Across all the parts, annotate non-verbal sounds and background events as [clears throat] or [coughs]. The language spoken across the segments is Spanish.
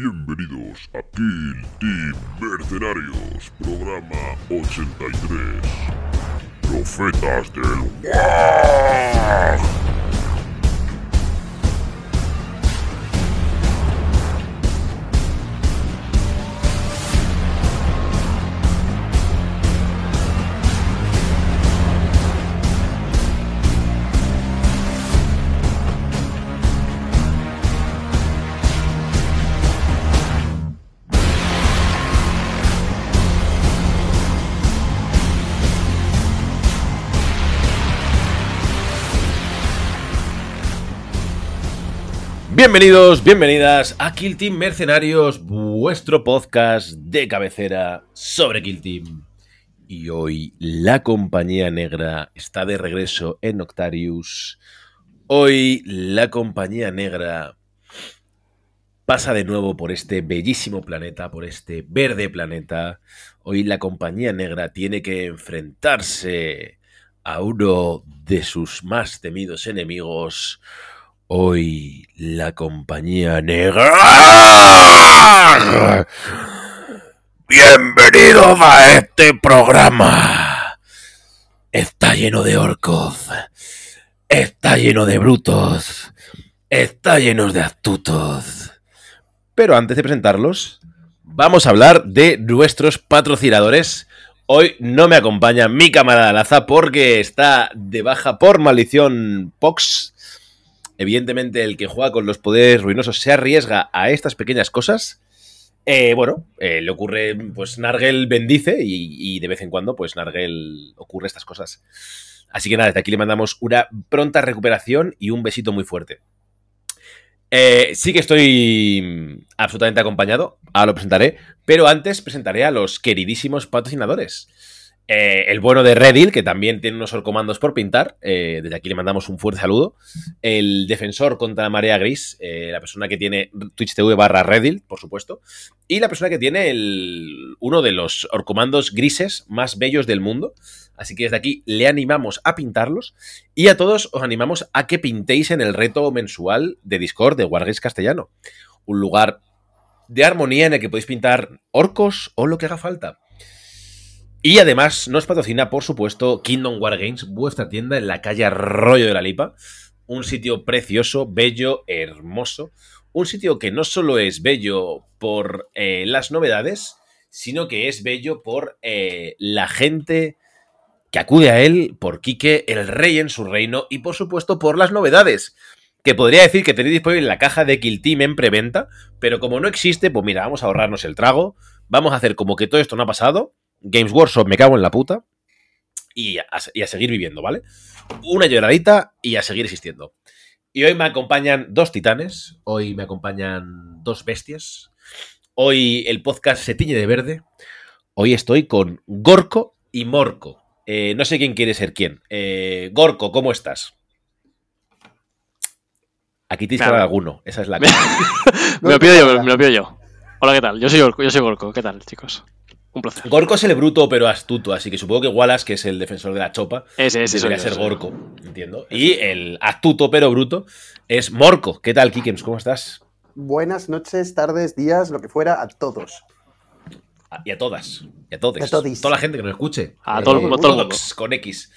Bienvenidos a Kill Team Mercenarios, programa 83. Profetas del WAG. Bienvenidos, bienvenidas a Kill Team Mercenarios, vuestro podcast de cabecera sobre Kill Team. Y hoy la compañía negra está de regreso en Octarius. Hoy la compañía negra pasa de nuevo por este bellísimo planeta, por este verde planeta. Hoy la compañía negra tiene que enfrentarse a uno de sus más temidos enemigos. Hoy la compañía negra. Bienvenidos a este programa. Está lleno de orcos. Está lleno de brutos. Está lleno de astutos. Pero antes de presentarlos, vamos a hablar de nuestros patrocinadores. Hoy no me acompaña mi camarada Laza porque está de baja por maldición Pox. Evidentemente, el que juega con los poderes ruinosos se arriesga a estas pequeñas cosas. Eh, bueno, eh, le ocurre, pues Nargel bendice y, de vez en cuando, pues Nargel ocurre estas cosas. Así que nada, desde aquí le mandamos una pronta recuperación y un besito muy fuerte. Eh, sí que estoy absolutamente acompañado, ahora lo presentaré, pero antes presentaré a los queridísimos patrocinadores. Eh, el bueno de Redil, que también tiene unos orcomandos por pintar, eh, desde aquí le mandamos un fuerte saludo. El defensor contra la marea gris, eh, la persona que tiene Twitch TV barra Redil, por supuesto. Y la persona que tiene el, uno de los orcomandos grises más bellos del mundo. Así que desde aquí le animamos a pintarlos. Y a todos os animamos a que pintéis en el reto mensual de Discord de Wargames Castellano. Un lugar de armonía en el que podéis pintar orcos o lo que haga falta. Y además nos patrocina, por supuesto, Kingdom War Games, vuestra tienda en la calle Arroyo de la Lipa. Un sitio precioso, bello, hermoso. Un sitio que no solo es bello por eh, las novedades, sino que es bello por eh, la gente que acude a él, por Quique, el rey en su reino, y por supuesto por las novedades. Que podría decir que tenéis disponible en la caja de Kill Team en preventa, pero como no existe, pues mira, vamos a ahorrarnos el trago. Vamos a hacer como que todo esto no ha pasado. Games Workshop, me cago en la puta. Y a, y a, seguir viviendo, ¿vale? Una lloradita y a seguir existiendo. Y hoy me acompañan dos titanes, hoy me acompañan dos bestias. Hoy el podcast se tiñe de verde. Hoy estoy con Gorko y Morco. Eh, no sé quién quiere ser quién. Eh, Gorko, ¿cómo estás? Aquí que hablar alguno. Esa es la [laughs] me, [laughs] me lo pido yo, me lo pido yo. Hola, ¿qué tal? Yo soy Gorko, yo soy Gorko. ¿Qué tal, chicos? Un placer. Gorko es el bruto pero astuto, así que supongo que Wallace, que es el defensor de la chopa, ese, ese debería yo, ser Gorko, entiendo. Y el astuto pero bruto es Morco. ¿Qué tal, Kikems? ¿Cómo estás? Buenas noches, tardes, días, lo que fuera, a todos. Y a todas. Y a todos. A. Toda la gente que nos escuche. A todo el mundo, todo. Todos, con X.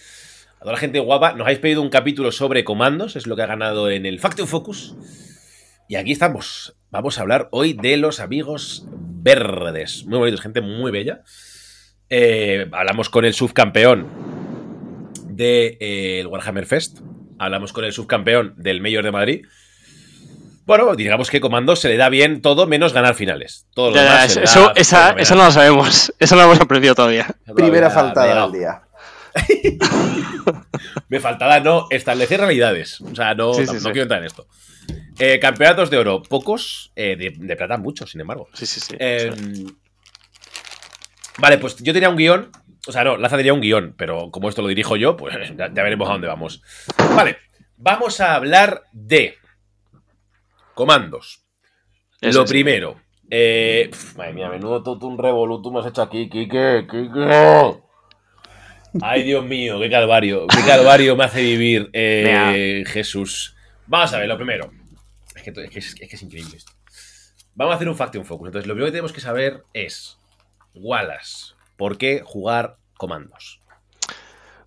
A toda la gente guapa. Nos habéis pedido un capítulo sobre comandos, es lo que ha ganado en el Faction Focus. Y aquí estamos. Vamos a hablar hoy de los amigos verdes. Muy bonitos, gente muy bella. Eh, hablamos con el subcampeón del de, eh, Warhammer Fest. Hablamos con el subcampeón del Mayor de Madrid. Bueno, digamos que Comando se le da bien todo menos ganar finales. Todo Ya, ya, eso, esa, eso no lo sabemos. Eso no lo hemos aprendido todavía. Primera Todavía faltada del día. Me [laughs] faltaba no establecer realidades. O sea, no, Sí, no, sí, no sí. quiero entrar en esto. Eh, campeonatos de oro, pocos. eh, de, de plata, muchos, sin embargo. Sí, sí, sí. Eh, Vale, pues yo tenía un guion. O sea, no, Laza tenía un guion, pero como esto lo dirijo yo, pues [laughs] ya, ya veremos a dónde vamos. Vale, vamos a hablar de comandos. Eso lo sí. primero. Eh, pf, madre mía, menudo todo un revoluto me has hecho aquí, Kike, Kike. Ay, Dios mío, qué calvario. Qué calvario me hace vivir Jesús. Vamos a ver, lo primero. Es que, es, es que es increíble esto. Vamos a hacer un Faction Focus. Entonces, lo primero que tenemos que saber es, Wallace, ¿por qué jugar comandos?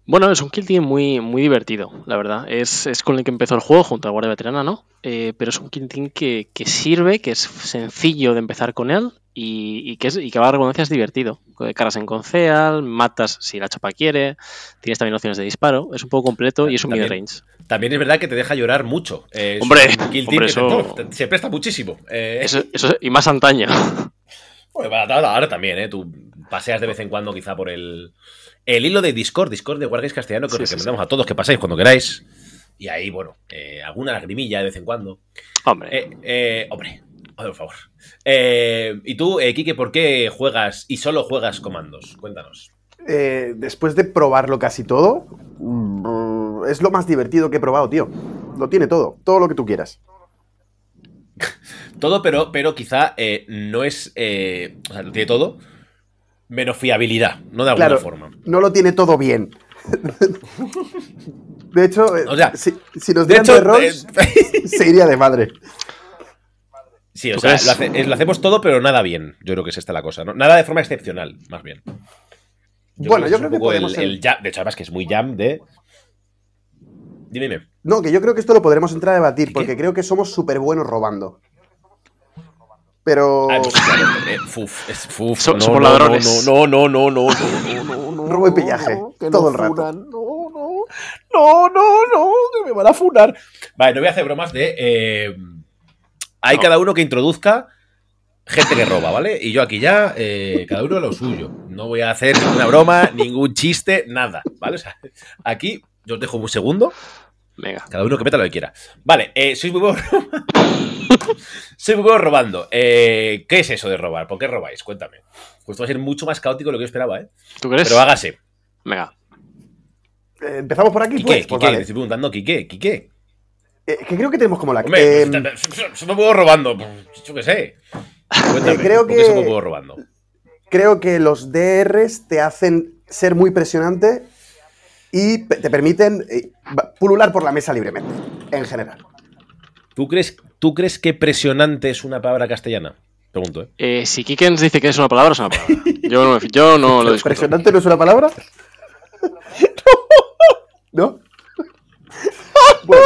Bueno, es un kill team muy, muy divertido, la verdad. Es, es con el que empezó el juego junto a Guardia Veterana, ¿no? Eh, pero es un kill team que, que sirve, que es sencillo de empezar con él y, y que, es, y que va a redundancia es divertido. Caras en conceal, matas si la chapa quiere, tienes también opciones de disparo, es un poco completo y es un mid-range. También es verdad que te deja llorar mucho. Eh, es Hombre, un kill hombre, que eso- te- se presta muchísimo. Eh, Eso, eso- y más antaño. Bueno, ahora también, ¿eh? Tú paseas de vez en cuando quizá por el, el hilo de Discord, Discord de Wargames Castellano, que os Sí, sí, recomendamos a todos que paséis cuando queráis. Y ahí, bueno, eh, alguna lagrimilla de vez en cuando. Hombre, Eh, eh, hombre, por favor. Eh, y tú, eh, Kike, ¿por qué juegas y solo juegas comandos? Cuéntanos. Eh, después de probarlo casi todo, mm, es lo más divertido que he probado, tío. Lo tiene todo, todo lo que tú quieras. [laughs] Todo, pero, pero quizá eh, no es. eh, o sea, lo tiene todo, menos fiabilidad, ¿no? De alguna Claro, forma. no lo tiene todo bien. De hecho, eh, O sea, si, si nos De dieran hecho, de eh, [laughs] se iría de madre. Sí, o ¿Tú sea, lo, hace- es- lo hacemos todo, pero nada bien. Yo creo que es esta la cosa. ¿no? Nada de forma excepcional, más bien. Bueno, yo creo que el- podemos el, jam- De hecho, además que es muy jam de. Dime, dime. No, que yo creo que esto lo podremos entrar a debatir, porque creo que somos súper buenos robando. Pero. Ah, pues, claro, eh, fuf, es fuf. So- no, somos no, ladrones. No, no, no, no, no, no, no, no, Robo y pillaje, que todo no el rato. funan, No, no, no, no, no, que me van a funar. Vale, no voy a hacer bromas de. eh, hay cada uno que introduzca gente que roba, ¿vale? Y yo aquí ya, eh, cada uno lo suyo. No voy a hacer ninguna broma, ningún chiste, nada, ¿vale? O sea, aquí yo os dejo un segundo. Venga. Cada uno que meta lo que quiera. Vale, eh, sois muy buenos robando. [laughs] sois muy buenos robando. Eh, ¿Qué es eso de robar? ¿Por qué robáis? Cuéntame. Pues esto va a ser mucho más caótico de lo que yo esperaba, ¿eh? ¿Tú crees? Pero hágase. Venga. eh, Empezamos por aquí, Quique, pues. Quique, Pues te vale. estoy preguntando, Quique, Quique. Eh, que creo que tenemos como la. Hombre, eh, pues, soy muy bueno robando. pues, Yo qué sé. Cuéntame, Eh, creo ¿por qué soy que- muy bueno robando? creo que los DRs te hacen ser muy presionante y te permiten eh, pulular por la mesa libremente, en general. ¿Tú crees, ¿Tú crees que presionante es una palabra castellana? Pregunto, ¿eh? Eh, si Kikens dice que es una palabra, es una palabra. Yo no, yo no lo discuto. ¿Presionante no es una palabra? [laughs] ¿No? [laughs] Bueno,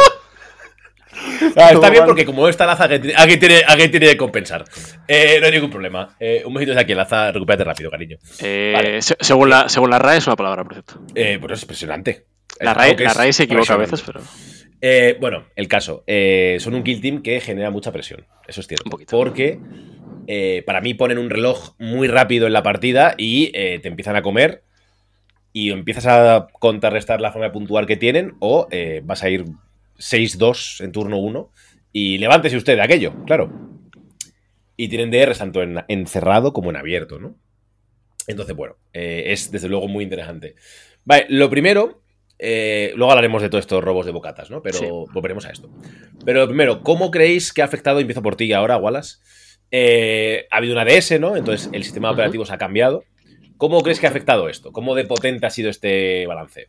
Ah, está bien porque como esta laza, alguien tiene, alguien tiene, que compensar. Eh, no hay ningún problema. Eh, un besito desde aquí, laza, recupérate rápido, cariño. Eh, Vale. se- según, la, según la RAE es una palabra, por cierto. Eh, bueno, es impresionante. La RAE, la RAE se equivoca a veces, pero. Eh, bueno, el caso. eh, son un kill team que genera mucha presión. Eso es cierto. Un poquito. Porque eh, para mí ponen un reloj muy rápido en la partida y eh, te empiezan a comer. Y empiezas a contrarrestar la forma de puntuar que tienen. O eh, vas a ir 6-2 en turno 1. Y levántese usted de aquello, claro. Y tienen DRs tanto en, en cerrado como en abierto, ¿no? Entonces, bueno, eh, es desde luego muy interesante. Vale, lo primero, eh, luego hablaremos de todos estos robos de bocatas, ¿no? Pero Sí. volveremos a esto. Pero lo primero, ¿cómo creéis que ha afectado? Empiezo por ti ahora, Wallace. Eh, ha habido una DS, ¿no? Entonces el sistema operativo se ha cambiado. ¿Cómo crees que ha afectado esto? ¿Cómo de potente ha sido este balanceo?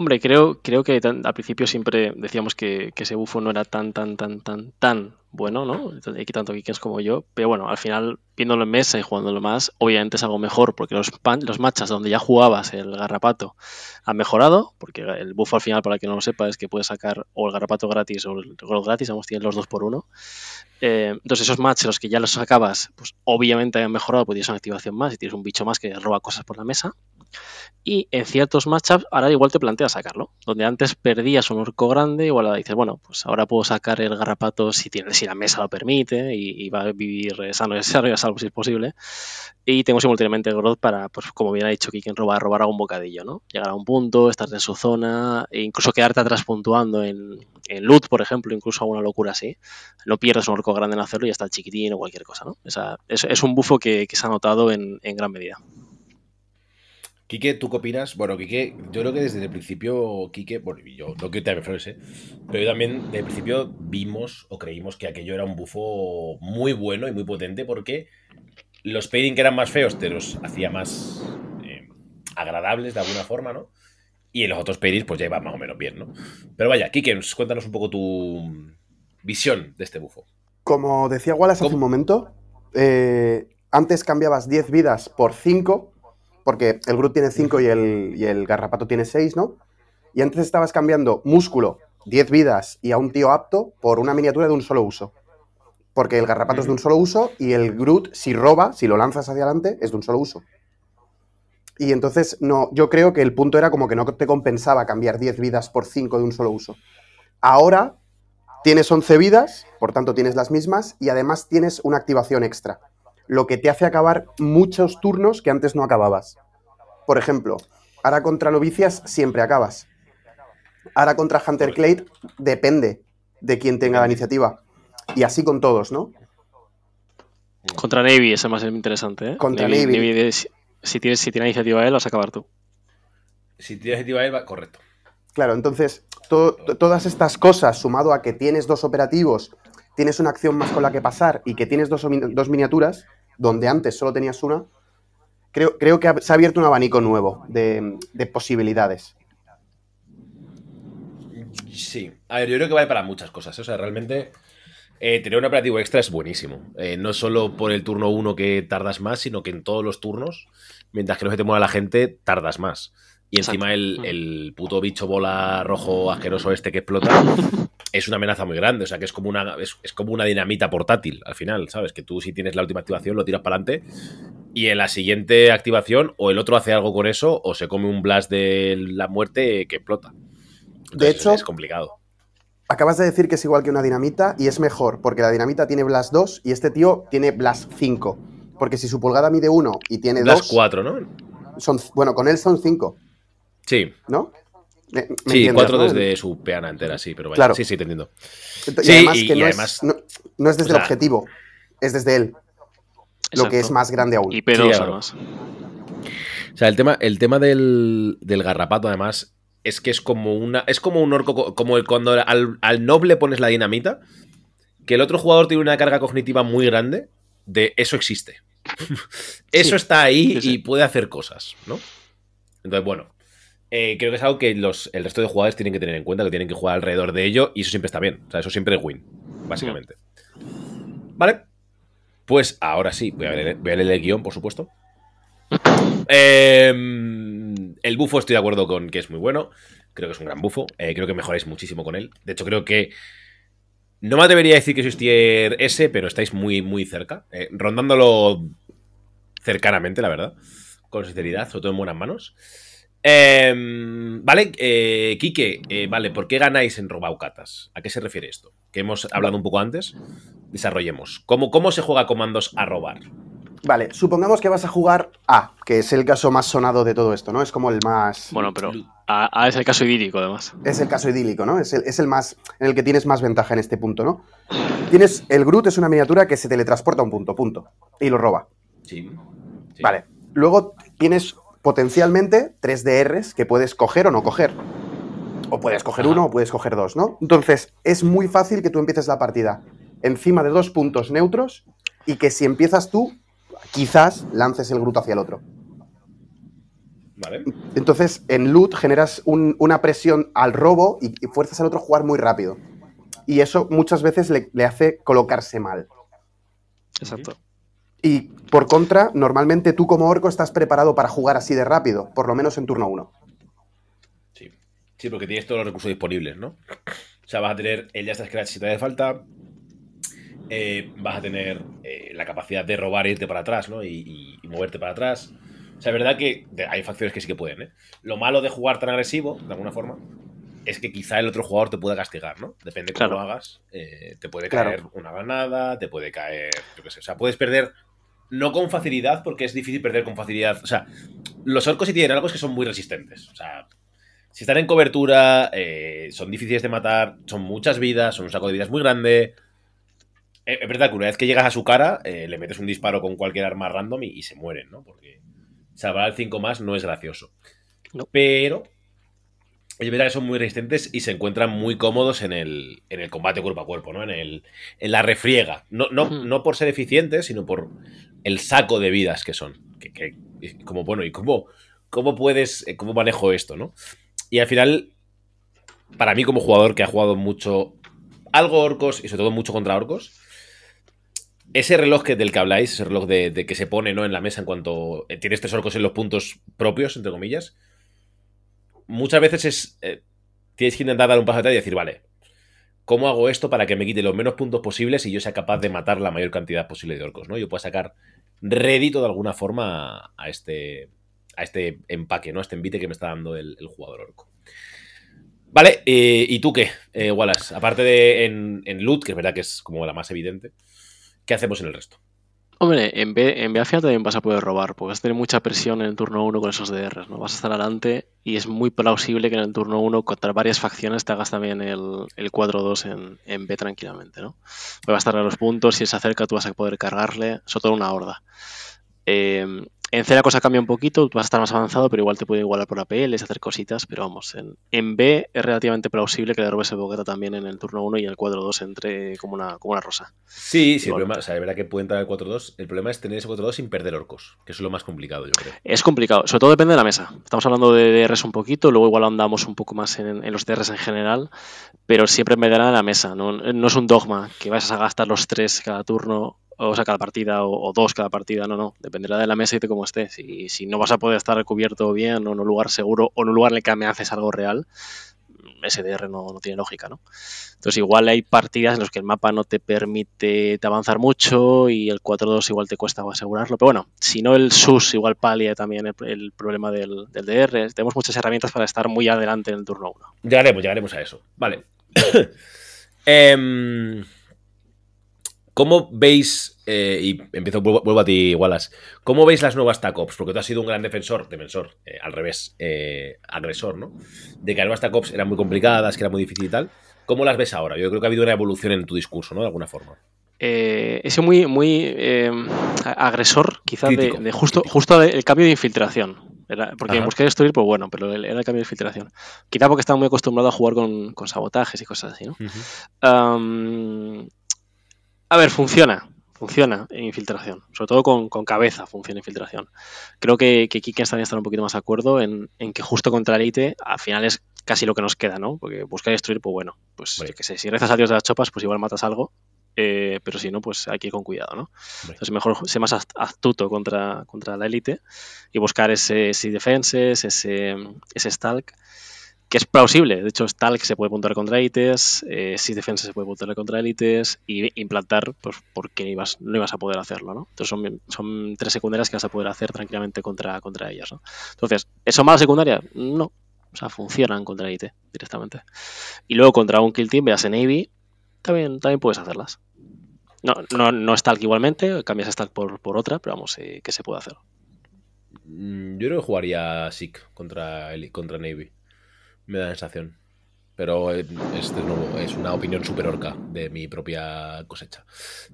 Hombre, creo, creo que tan- al principio siempre decíamos que, que ese bufo no era tan, tan, tan, tan, tan bueno, ¿no? Tanto Kikens como yo. Pero bueno, al final, viéndolo en mesa y jugándolo más, obviamente es algo mejor, porque los, pan- los matchas donde ya jugabas el garrapato han mejorado, porque el bufo al final, para el que no lo sepa, es que puedes sacar o el garrapato gratis o el gol gratis, vamos, tienen los dos por uno. Eh, entonces esos matches, los que ya los sacabas, pues obviamente han mejorado, porque tienes una activación más y tienes un bicho más que roba cosas por la mesa. Y en ciertos matchups ahora igual te planteas sacarlo. Donde antes perdías un orco grande, igual ahora dices, bueno, pues ahora puedo sacar el garrapato si, tiene, si la mesa lo permite y, va a vivir eh, sano y [laughs] salvo si es posible. Y tengo simultáneamente el growth para, pues como bien ha dicho Kiken, robar, robar algún bocadillo, ¿no? Llegar a un punto, estar en su zona, e incluso quedarte atrás puntuando en, en loot, por ejemplo, incluso alguna locura así. No pierdes un orco grande en hacerlo y ya está el chiquitín o cualquier cosa, ¿no? Es, es un bufo que, que se ha notado en, en gran medida. Quique, ¿tú qué opinas? Bueno, Quique, yo creo que desde el principio, Quique, bueno, yo no quiero te flores, ¿eh? pero yo también desde el principio vimos o creímos que aquello era un bufo muy bueno y muy potente porque los pairing que eran más feos te los hacía más eh, agradables de alguna forma, ¿no? Y en los otros pairings pues ya iba más o menos bien, ¿no? Pero vaya, Quique, cuéntanos un poco tu visión de este bufo. Como decía Wallace hace un momento, eh, antes cambiabas 10 vidas por 5, porque el Groot tiene 5 y el, y el Garrapato tiene 6, ¿no? Y antes estabas cambiando músculo, 10 vidas y a un tío apto por una miniatura de un solo uso. Porque el Garrapato es de un solo uso y el Groot, si roba, si lo lanzas hacia adelante, es de un solo uso. Y entonces, no, yo creo que el punto era como que no te compensaba cambiar 10 vidas por 5 de un solo uso. Ahora tienes 11 vidas, por tanto tienes las mismas, y además tienes una activación extra, lo que te hace acabar muchos turnos que antes no acababas. Por ejemplo, ahora contra novicias siempre acabas. Ahora contra Hunter Clade depende de quién tenga la iniciativa. Y así con todos, ¿no? Contra Navy es el más interesante, ¿eh? Contra Navy. es- si, tienes, si tiene iniciativa él, vas a acabar tú. Si tienes iniciativa él, va correcto. Claro, entonces to- to- todas estas cosas, sumado a que tienes dos operativos, tienes una acción más con la que pasar y que tienes dos, dos miniaturas, donde antes solo tenías una, creo, creo que se ha abierto un abanico nuevo de, de posibilidades. Sí. A ver, yo creo que vale para muchas cosas. ¿eh? O sea, realmente eh, tener un operativo extra es buenísimo. Eh, no solo por el turno 1 que tardas más, sino que en todos los turnos, mientras que no se te mueva la gente, tardas más. Y encima el, Exacto. el puto bicho bola rojo asqueroso este que explota [laughs] es una amenaza muy grande. O sea, que es como una, es, es como una dinamita portátil al final, ¿sabes? Que tú si tienes la última activación lo tiras para adelante y en la siguiente activación o el otro hace algo con eso o se come un blast de la muerte que explota. Entonces, hecho- es complicado. Acabas de decir que es igual que una dinamita y es mejor, porque la dinamita tiene Blast 2 y este tío tiene Blast 5. Porque si su pulgada mide 1 y tiene Las 2, cuatro, ¿no? son, bueno, con él son 5, Sí, ¿no? Me- me sí, cuatro ¿no? desde su peana entera, sí, pero vaya. Claro. Sí, sí, te entiendo. Y Sí, además y- que y no, además- es, no, no es desde o sea- el objetivo, es desde él, lo que es más grande aún. Y P2 Sí, claro. además. O sea, el tema, el tema del, del garrapato, además, es que es como una. Es como un orco, co- como el, cuando al, al noble pones la dinamita, que el otro jugador tiene una carga cognitiva muy grande de eso existe. [laughs] eso Sí. está ahí Sí, sí. y puede hacer cosas, ¿no? Entonces, bueno. Eh, creo que es algo que los, el resto de jugadores tienen que tener en cuenta, que tienen que jugar alrededor de ello, y eso siempre está bien. O sea, eso siempre es win, básicamente. Vale. Pues ahora sí, voy a leer, el guion, por supuesto. Eh, el bufo estoy de acuerdo con que es muy bueno. Creo que es un gran bufo. Eh, creo que mejoráis muchísimo con él. De hecho, creo que. No me atrevería a decir que sois tier S, pero estáis muy, muy cerca. eh, rondándolo cercanamente, la verdad. Con sinceridad, sobre todo en buenas manos. Eh, vale, eh, Quique, eh, vale, ¿por qué ganáis en Robaucatas? ¿A qué se refiere esto? Que hemos hablado un poco antes. Desarrollemos. ¿Cómo, cómo se juega comandos a robar? Vale, supongamos que vas a jugar A, que es el caso más sonado de todo esto, ¿no? Es como el más... Bueno, pero A, A es el caso idílico, además. Es el caso idílico, ¿no? Es el, es el más en el que tienes más ventaja en este punto, ¿no? Tienes... El Groot es una miniatura que se teletransporta a un punto, punto. Y lo roba. Sí. Sí. Vale. Luego tienes potencialmente tres DRs que puedes coger o no coger. O puedes coger uno o puedes coger dos, ¿no? Entonces, es muy fácil que tú empieces la partida encima de dos puntos neutros y que si empiezas tú, quizás lances el Groot hacia el otro. Vale. Entonces, en loot generas un- una presión al robo y, y fuerzas al otro a jugar muy rápido. Y eso muchas veces le, le hace colocarse mal. Exacto. Y por contra, normalmente tú como orco estás preparado para jugar así de rápido, por lo menos en turno 1. Sí. Sí, porque tienes todos los recursos disponibles, ¿no? O sea, vas a tener el Just Scratch si te hace falta. eh, vas a tener eh, la capacidad de robar e irte para atrás, ¿no? Y, y- y moverte para atrás. O sea, es verdad que hay facciones que sí que pueden, ¿eh? Lo malo de jugar tan agresivo, de alguna forma, es que quizá el otro jugador te pueda castigar, ¿no? Depende de cómo Claro. lo hagas. eh, te puede Claro. caer una granada, te puede caer, yo qué sé. O sea, puedes perder, no con facilidad, porque es difícil perder con facilidad. O sea, los orcos sí tienen algo es que son muy resistentes. O sea, si están en cobertura, eh, son difíciles de matar, son muchas vidas, son un saco de vidas muy grande. Eh, Es verdad que una vez que llegas a su cara, eh, le metes un disparo con cualquier arma random y, y se mueren, ¿no? Porque salvar al 5 más no es gracioso. No. Pero es verdad que son muy resistentes y se encuentran muy cómodos en el, en el combate cuerpo a cuerpo, ¿no? En, el, en la refriega. No, no, no por ser eficientes, sino por el saco de vidas que son. Que, como, bueno, ¿y cómo, cómo puedes, eh, cómo manejo esto, no? Y al final, para mí como jugador que ha jugado mucho, algo orcos y sobre todo mucho contra orcos, ese reloj que, del que habláis, ese reloj de, que se pone ¿no? en la mesa en cuanto eh, tienes tres orcos en los puntos propios, entre comillas, muchas veces es. Eh, tienes que intentar dar un paso atrás y decir, vale, ¿cómo hago esto para que me quite los menos puntos posibles y yo sea capaz de matar la mayor cantidad posible de orcos? ¿no? Yo puedo sacar rédito de alguna forma a este, a este empaque, ¿no? A este envite que me está dando el, jugador orco. Vale, eh, ¿y tú qué, Wallace? Aparte de en, en loot, que es verdad que es como la más evidente. ¿Qué hacemos en el resto? Hombre, en B, en final también vas a poder robar, porque vas a tener mucha presión en el turno 1 con esos DRs, ¿no? Vas a estar adelante y es muy plausible que en el turno 1 contra varias facciones te hagas también el, el 4-2 en, B tranquilamente, ¿no? Porque va a estar a los puntos, si se acerca tú vas a poder cargarle, sobre todo una horda. Eh, en C la cosa cambia un poquito, vas a estar más avanzado, pero igual te puede igualar por APLs, hacer cositas, pero vamos, en, B es relativamente plausible que le robes el boqueta también en el turno 1 y en el 4-2 entre como una, como una rosa. Sí, sí, el problema, o sea, es verdad que puede entrar el 4-2, el problema es tener ese 4-2 sin perder orcos, que es lo más complicado, yo creo. Es complicado, sobre todo depende de la mesa. Estamos hablando de DRs un poquito, luego igual andamos un poco más en, los DRs en general, pero siempre me dará la mesa, ¿no? no es un dogma que vas a gastar los tres cada turno o sea, cada partida o, dos cada partida, no, no, dependerá de la mesa y de cómo estés. Si, si no vas a poder estar cubierto bien o en un lugar seguro o en un lugar en el que me haces algo real, SDR no, no, tiene lógica, ¿no? Entonces igual hay partidas en las que el mapa no te permite avanzar mucho y el 4-2 igual te cuesta asegurarlo, pero bueno, si no el SUS igual palia también el, problema del, del, DR, tenemos muchas herramientas para estar muy adelante en el turno 1. Llegaremos, llegaremos a eso, vale. [coughs] eh... ¿Cómo veis, eh, y empiezo, vuelvo, a ti, Wallace, ¿cómo veis las nuevas TACOPS? Porque tú has sido un gran defensor, defensor, eh, al revés, eh, agresor, ¿no? De que las nuevas TACOPS eran muy complicadas, que era muy difícil y tal. ¿Cómo las ves ahora? Yo creo que ha habido una evolución en tu discurso, ¿no? De alguna forma. Eh, ese muy, muy agresor, quizás, de, justo, justo el cambio de infiltración. porque en buscar destruir, pues bueno, pero era el cambio de infiltración. Quizá porque estaba muy acostumbrado a jugar con, sabotajes y cosas así, ¿no? A ver, funciona. Funciona en infiltración. Sobre todo con, cabeza funciona en infiltración. Creo que, que Kike también estar un poquito más de acuerdo en, que justo contra Elite al final es casi lo que nos queda, ¿no? Porque buscar destruir, pues bueno, pues que sé, si rezas a Dios de las chopas, pues igual matas algo. Eh, pero si no, pues hay que ir con cuidado, ¿no? Entonces mejor ser más astuto contra, contra la élite y buscar ese, ese defenses, ese, ese stalk que es plausible. De hecho, es tal que se puede puntuar contra élites, eh, si defensa se puede puntuar contra élites y implantar pues, porque no ibas a poder hacerlo. ¿no? Entonces son, tres secundarias que vas a poder hacer tranquilamente contra, contra ellas. ¿no? Entonces, ¿eso mala secundaria? No. O sea, funcionan contra élite directamente. Y luego contra un kill team, veas en Navy, también, también puedes hacerlas. No, no, no es igualmente, cambias a talk por, por otra, pero vamos, eh, que se puede hacer. Mm, yo creo que jugaría SIC contra, contra Navy me da la sensación. Pero es, es una opinión súper orca de mi propia cosecha.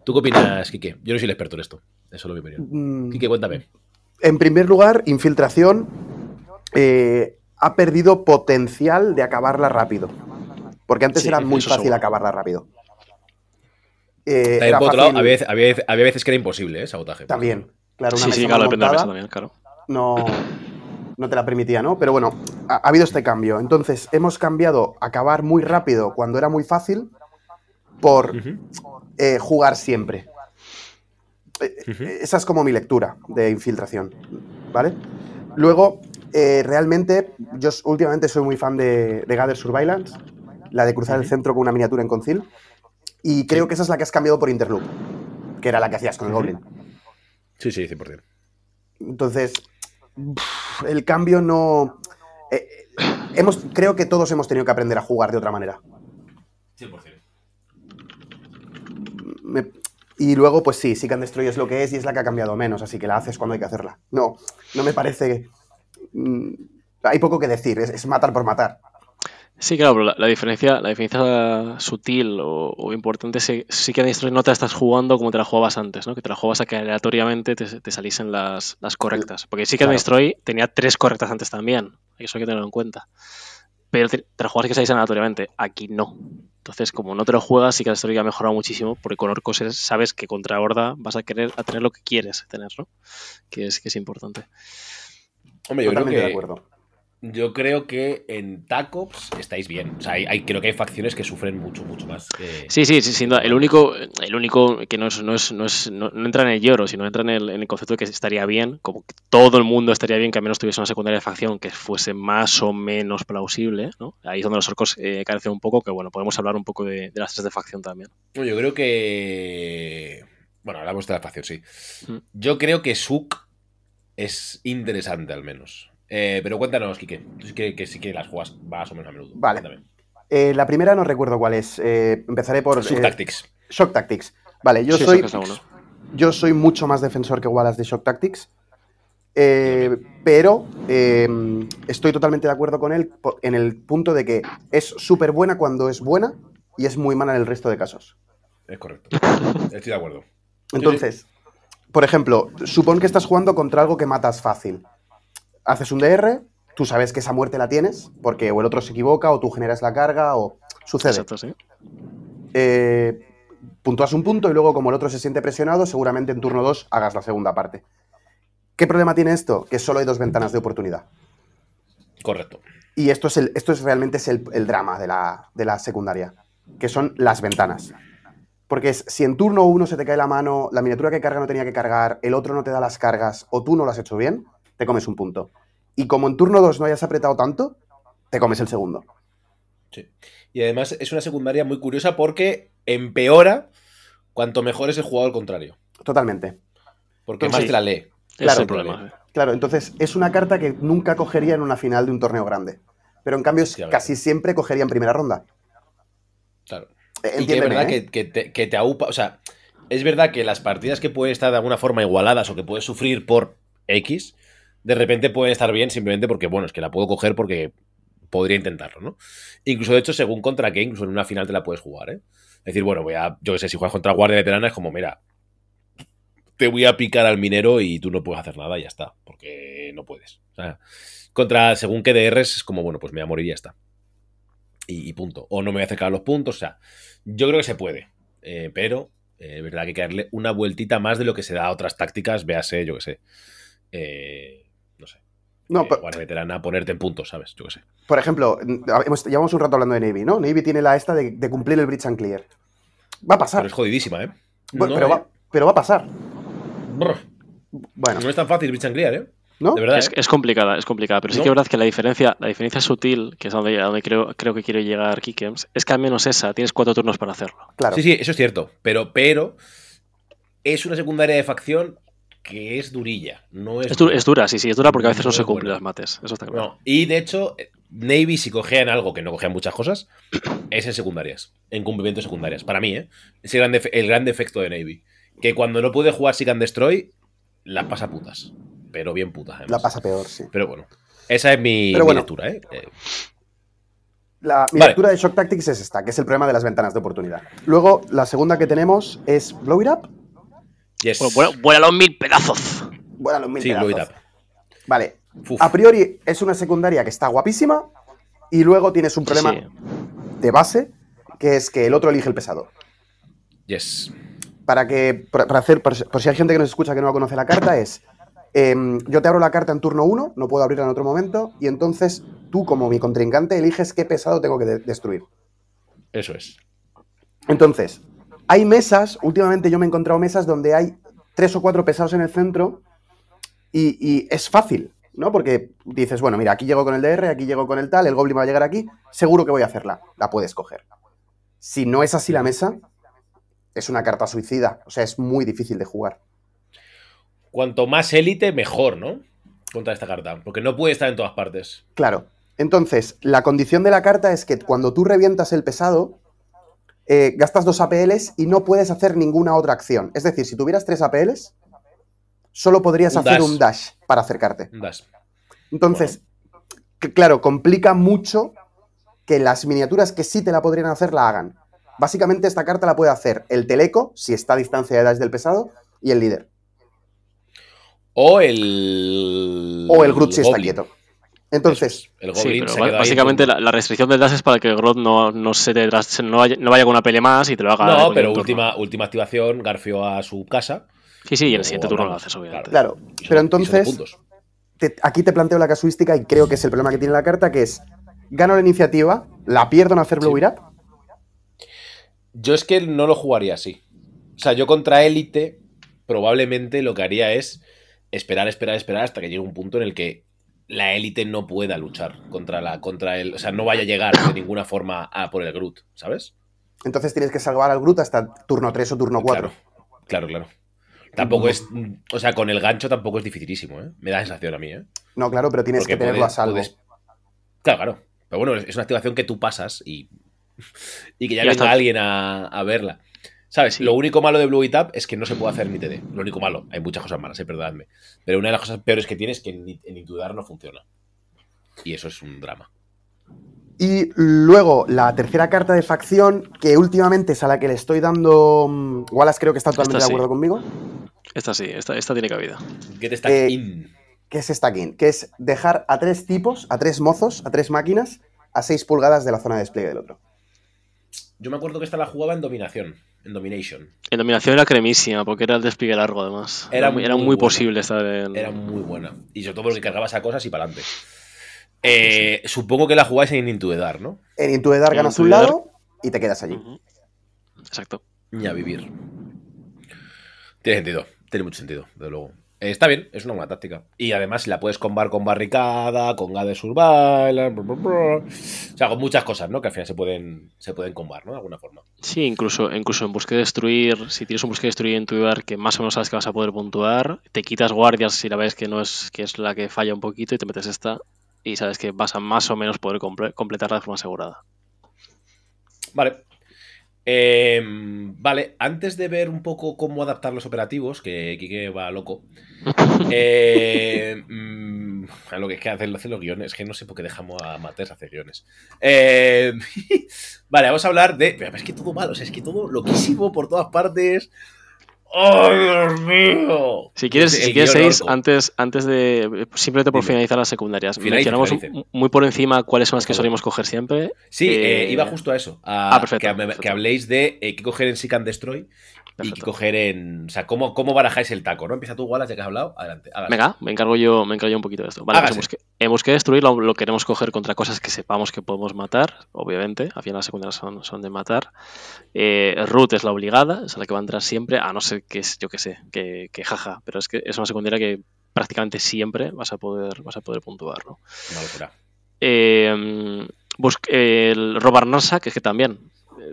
¿Tú qué opinas, Kike? Yo no soy el experto en esto. Eso es mi opinión. Mm, cuéntame. En primer lugar, infiltración eh, ha perdido potencial de acabarla rápido. Porque antes era muy fácil acabarla rápido. Eh, había, veces que era imposible, ¿eh? Sabotaje. También. Claro, una sí, sí, claro, depende de la mesa también, claro. No, no te la permitía, ¿no? Pero bueno, ha, habido este cambio. Entonces, hemos cambiado acabar muy rápido cuando era muy fácil por eh, jugar siempre. Eh, esa es como mi lectura de infiltración, ¿vale? Luego, eh, realmente, yo últimamente soy muy fan de, de Gather Surveillance, la de cruzar el centro con una miniatura en concil, y creo que esa es la que has cambiado por Interloop, que era la que hacías con el Goblin. Sí, sí, 100%. Entonces, el cambio no... Eh, hemos, creo que todos hemos tenido que aprender a jugar de otra manera. 100%. y luego, pues sí, sí que han destruido es lo que es y es la que ha cambiado menos, así que la haces cuando hay que hacerla. No, no me parece... Mm, hay poco que decir, es matar por matar. Sí, claro, pero la, diferencia, la diferencia sutil o, importante es que sí que en Destroy no te la estás jugando como te la jugabas antes, ¿no? Que te la jugabas a que aleatoriamente te, te saliesen las, correctas. Porque sí que en Destroy tenía tres correctas antes también. Eso hay que tenerlo en cuenta. Pero te, la juegas que saliesen aleatoriamente. Aquí no. Entonces, como no te lo juegas, sí que la historia ha mejorado muchísimo, porque con Orcos sabes que contra Horda vas a querer a tener lo que quieres tener, ¿no? Que es, que es importante. Hombre, yo creo que... De acuerdo yo creo que en TACOPS estáis bien. O sea, hay, hay- creo que hay facciones que sufren mucho, mucho más. que- Sí, sí, sí, sin duda. El único, el único que no, es, no, es, no, es- no- no entra en el lloro, sino entra en el, en el concepto de que estaría bien, como que todo el mundo estaría bien que al menos tuviese una secundaria de facción que fuese más o menos plausible, ¿no? Ahí es donde los orcos eh, carecen un poco, que bueno, podemos hablar un poco de, de las tres de facción también. Yo creo que. Bueno, hablamos de la facción, sí. Mm. Yo creo que Suk es interesante al menos. Eh, pero cuéntanos, Kike. Tú sí que, que sí que las juegas más o menos a menudo. Vale. Cuéntame. Eh, la primera no recuerdo cuál es. Eh, empezaré por. Eh, Tactics. Shock Tactics. Vale, yo Sí, soy. Shock. Yo soy mucho más defensor que Wallace de Shock Tactics. eh, pero eh, estoy totalmente de acuerdo con él en el punto de que es súper buena cuando es buena y es muy mala en el resto de casos. Es correcto. Estoy de acuerdo. Entonces, por ejemplo, supón que estás jugando contra algo que matas fácil. Haces un DR, tú sabes que esa muerte la tienes, porque o el otro se equivoca, o tú generas la carga, o sucede. Exacto, sí. Eh, puntúas un punto y luego, como el otro se siente presionado, seguramente en turno 2 hagas la segunda parte. ¿Qué problema tiene esto? Que solo hay dos ventanas de oportunidad. Correcto. Y esto es, el, esto es realmente es el, el drama de la, de la secundaria, que son las ventanas. Porque es, si en turno 1 se te cae la mano, la miniatura que carga no tenía que cargar, el otro no te da las cargas o tú no lo has hecho bien, te comes un punto. Y como en turno 2 no hayas apretado tanto, te comes el segundo. Sí. Y además es una secundaria muy curiosa porque empeora cuanto mejor es el jugador contrario. Totalmente. Porque más te la lee. Claro. es el problema. Claro, entonces es una carta que nunca cogería en una final de un torneo grande. Pero en cambio casi siempre cogería en primera ronda. Claro. Eh, Y que es verdad ¿eh? que, que te, que te aupa. O sea, es verdad que las partidas que pueden estar de alguna forma igualadas o que puedes sufrir por X, de repente pueden estar bien simplemente porque, bueno, es que la puedo coger porque podría intentarlo, ¿no? Incluso, de hecho, según contra qué, incluso en una final te la puedes jugar, ¿eh? Es decir, bueno, voy a. Yo que sé, si juegas contra Guardia Veterana es como, mira. Te voy a picar al minero y tú no puedes hacer nada y ya está. Porque no puedes. O sea, contra según qué DRs es como, bueno, pues me voy a morir y ya está. Y, punto. O no me voy a acercar a los puntos. O sea, yo creo que se puede. eh, pero eh, es verdad que hay que darle una vueltita más de lo que se da a otras tácticas. Véase, yo que sé. eh, no eh, Veterana, ponerte en puntos, ¿sabes? Yo que sé. por ejemplo, hemos- llevamos un rato hablando de Navy, ¿no? Navy tiene la esta de, de cumplir el Bridge and Clear. Va a pasar. Pero es jodidísima, ¿eh? Bueno, no, pero, eh. va, pero va a pasar. Brr. Bueno, No es tan fácil, bitch and clear, ¿eh? ¿no? De verdad. Es, ¿eh? es complicada, es complicada, pero sí que es verdad que la diferencia, la diferencia sutil, que es a donde, a donde creo, creo que quiero llegar Kikems, es que al menos esa tienes cuatro turnos para hacerlo. Claro. Sí, sí, eso es cierto. Pero, pero es una secundaria de facción que es durilla. No es, Es, du- es dura, sí, sí, es dura porque a veces no, No se cumplen las mates. Eso está claro. No. Y de hecho, Navy, si cogían algo que no cogían muchas cosas, [clears throat] es en secundarias. En cumplimientos secundarias. Para mí, ¿eh? Es el gran, defe- el gran defecto de Navy. Que cuando no puede jugar Seek and Destroy, las pasa putas. Pero bien putas, además. La pasa peor, sí. Pero bueno. Esa es mi, Pero mi lectura, ¿eh? Eh, La, mi Vale. lectura de Shock Tactics es esta, que es el problema de las ventanas de oportunidad. Luego, la segunda que tenemos es Blow It Up. Yes. Bueno, vuela, vuela los mil pedazos. Bueno, los mil Sí, pedazos. Vale. Uf. A priori es una secundaria que está guapísima y luego tienes un problema Sí. de base, que es que el otro elige el pesado. Yes. Para que, para hacer, por, si- por si hay gente que nos escucha que no conoce la carta, es em, yo te abro la carta en turno 1, no puedo abrirla en otro momento, y entonces tú, como mi contrincante, eliges qué pesado tengo que de- destruir. Eso es. Entonces, hay mesas, últimamente yo me he encontrado mesas donde hay tres o cuatro pesados en el centro y, y es fácil, ¿no? Porque dices, bueno, mira, aquí llego con el DR, aquí llego con el tal, el Goblin va a llegar aquí, seguro que voy a hacerla, la puedes coger. Si no es así la mesa, es una carta suicida, o sea, es muy difícil de jugar. Cuanto más élite, mejor, ¿no? Contra esta carta. Porque no puede estar en todas partes. Claro. Entonces, la condición de la carta es que cuando tú revientas el pesado, eh, gastas dos APLs y no puedes hacer ninguna otra acción. Es decir, si tuvieras tres APLs, solo podrías Un hacer dash. un dash para acercarte. Un dash. Entonces, que- claro, complica mucho que las miniaturas que sí te la podrían hacer la hagan. Básicamente esta carta la puede hacer el teleco, si está a distancia de dash del pesado, y el líder. O el. O el Groot si está quieto. Entonces, el Sí, pero básicamente la, la restricción del dash es para que Grodd no, no se te tras- no, vaya, no vaya con una pelea más y te lo haga. No, pero última, última activación, Garfio a su casa. Sí, sí, y en el siguiente turno lo haces, obviamente. claro. Son- Pero entonces, te- aquí te planteo la casuística y creo que es el problema que tiene la carta, que es, gano la iniciativa, la pierdo en hacer blow it up. Yo es que no lo jugaría así. O sea, yo contra élite probablemente lo que haría es esperar, esperar, esperar hasta que llegue un punto en el que la élite no pueda luchar contra la contra el, o sea, no vaya a llegar de ninguna forma a por el Groot, ¿sabes? Entonces tienes que salvar al Groot hasta turno 3 o turno 4. Claro, claro, claro. Tampoco es, o sea, con el gancho tampoco es dificilísimo, ¿eh? Me da la sensación a mí, ¿eh? No, claro, pero tienes Porque que tenerlo puedes- a salvo. puedes- Claro, claro. Pero bueno, es una activación que tú pasas y, [laughs] y que ya, Ya venga está. alguien a, a verla. ¿Sabes? Sí. Lo único malo de Blue It Up es que no se puede hacer ni TD. Lo único malo. Hay muchas cosas malas, eh, perdonadme. Pero una de las cosas peores que tiene es que en, en Intudar no funciona. Y eso es un drama. Y luego la tercera carta de facción, que últimamente es a la que le estoy dando. mm, Wallace creo que está totalmente Esta de acuerdo sí. conmigo. Esta sí, esta, esta tiene cabida. Get Stack Eh, in. Que es Stacking, que es dejar a tres tipos, a tres mozos, a tres máquinas, a 6 pulgadas de la zona de despliegue del otro. Yo me acuerdo que esta la jugaba en Dominación. En Domination. En dominación era cremísima, porque era el despliegue largo además. Era Era, muy, era muy buena. posible estar en. Era muy buena. Y sobre todo porque cargabas a cosas y para adelante. Eh, supongo que la jugáis en Into the Dark, ¿no? En Intuedar En ganas un lado y te quedas allí. Exacto. Ni a vivir. Tiene sentido, tiene mucho sentido, desde luego. Eh, está bien, es una buena táctica. Y además si la puedes combar con barricada, con Gade Survival, bla, bla, bla. o sea, con muchas cosas, ¿no? Que al final se pueden, se pueden combar, ¿no? De alguna forma. Sí, incluso, incluso en busque de destruir, si tienes un busque de destruir en tu lugar que más o menos sabes que vas a poder puntuar, te quitas guardias si la ves que no es, que es la que falla un poquito y te metes esta y sabes que vas a más o menos poder comple- completarla de forma asegurada. Vale. Eh, vale, antes de ver un poco cómo adaptar los operativos, que Kike va loco. [laughs] eh, mm, a lo que es que hacer, hacer los guiones, es que no sé por qué dejamos a Mates hacer guiones. Eh, [laughs] vale, vamos a hablar de. Pero es que todo malo, o sea, es que todo loquísimo por todas partes. ¡Ay, Dios mío! Si quieres, si quieres antes, antes de. Simplemente por Dime. finalizar las secundarias. Mencionamos finalice. muy por encima cuáles son las que solemos coger siempre. Sí, eh, Eh, iba justo a eso. a- ah, perfecto, Que, me- perfecto. que habléis de eh, qué coger en Seek and Destroy y qué coger en. O sea, cómo, cómo barajáis el taco, ¿no? Empieza tú, Wallace, ya que has hablado. Adelante. hágase. Venga, me encargo yo, me encargo yo un poquito de esto. Vale, pues busque, en busque de destruir lo, lo queremos coger contra cosas que sepamos que podemos matar, obviamente. Al final las secundarias son, son de matar. Eh, root es la obligada, es la que va a entrar siempre, a no ser que es, yo que sé, que, que jaja, pero es que es una secundaria que prácticamente siempre vas a poder, vas a poder puntuar, ¿no? Una locura. Eh, el robar Narsa, que es que también eh,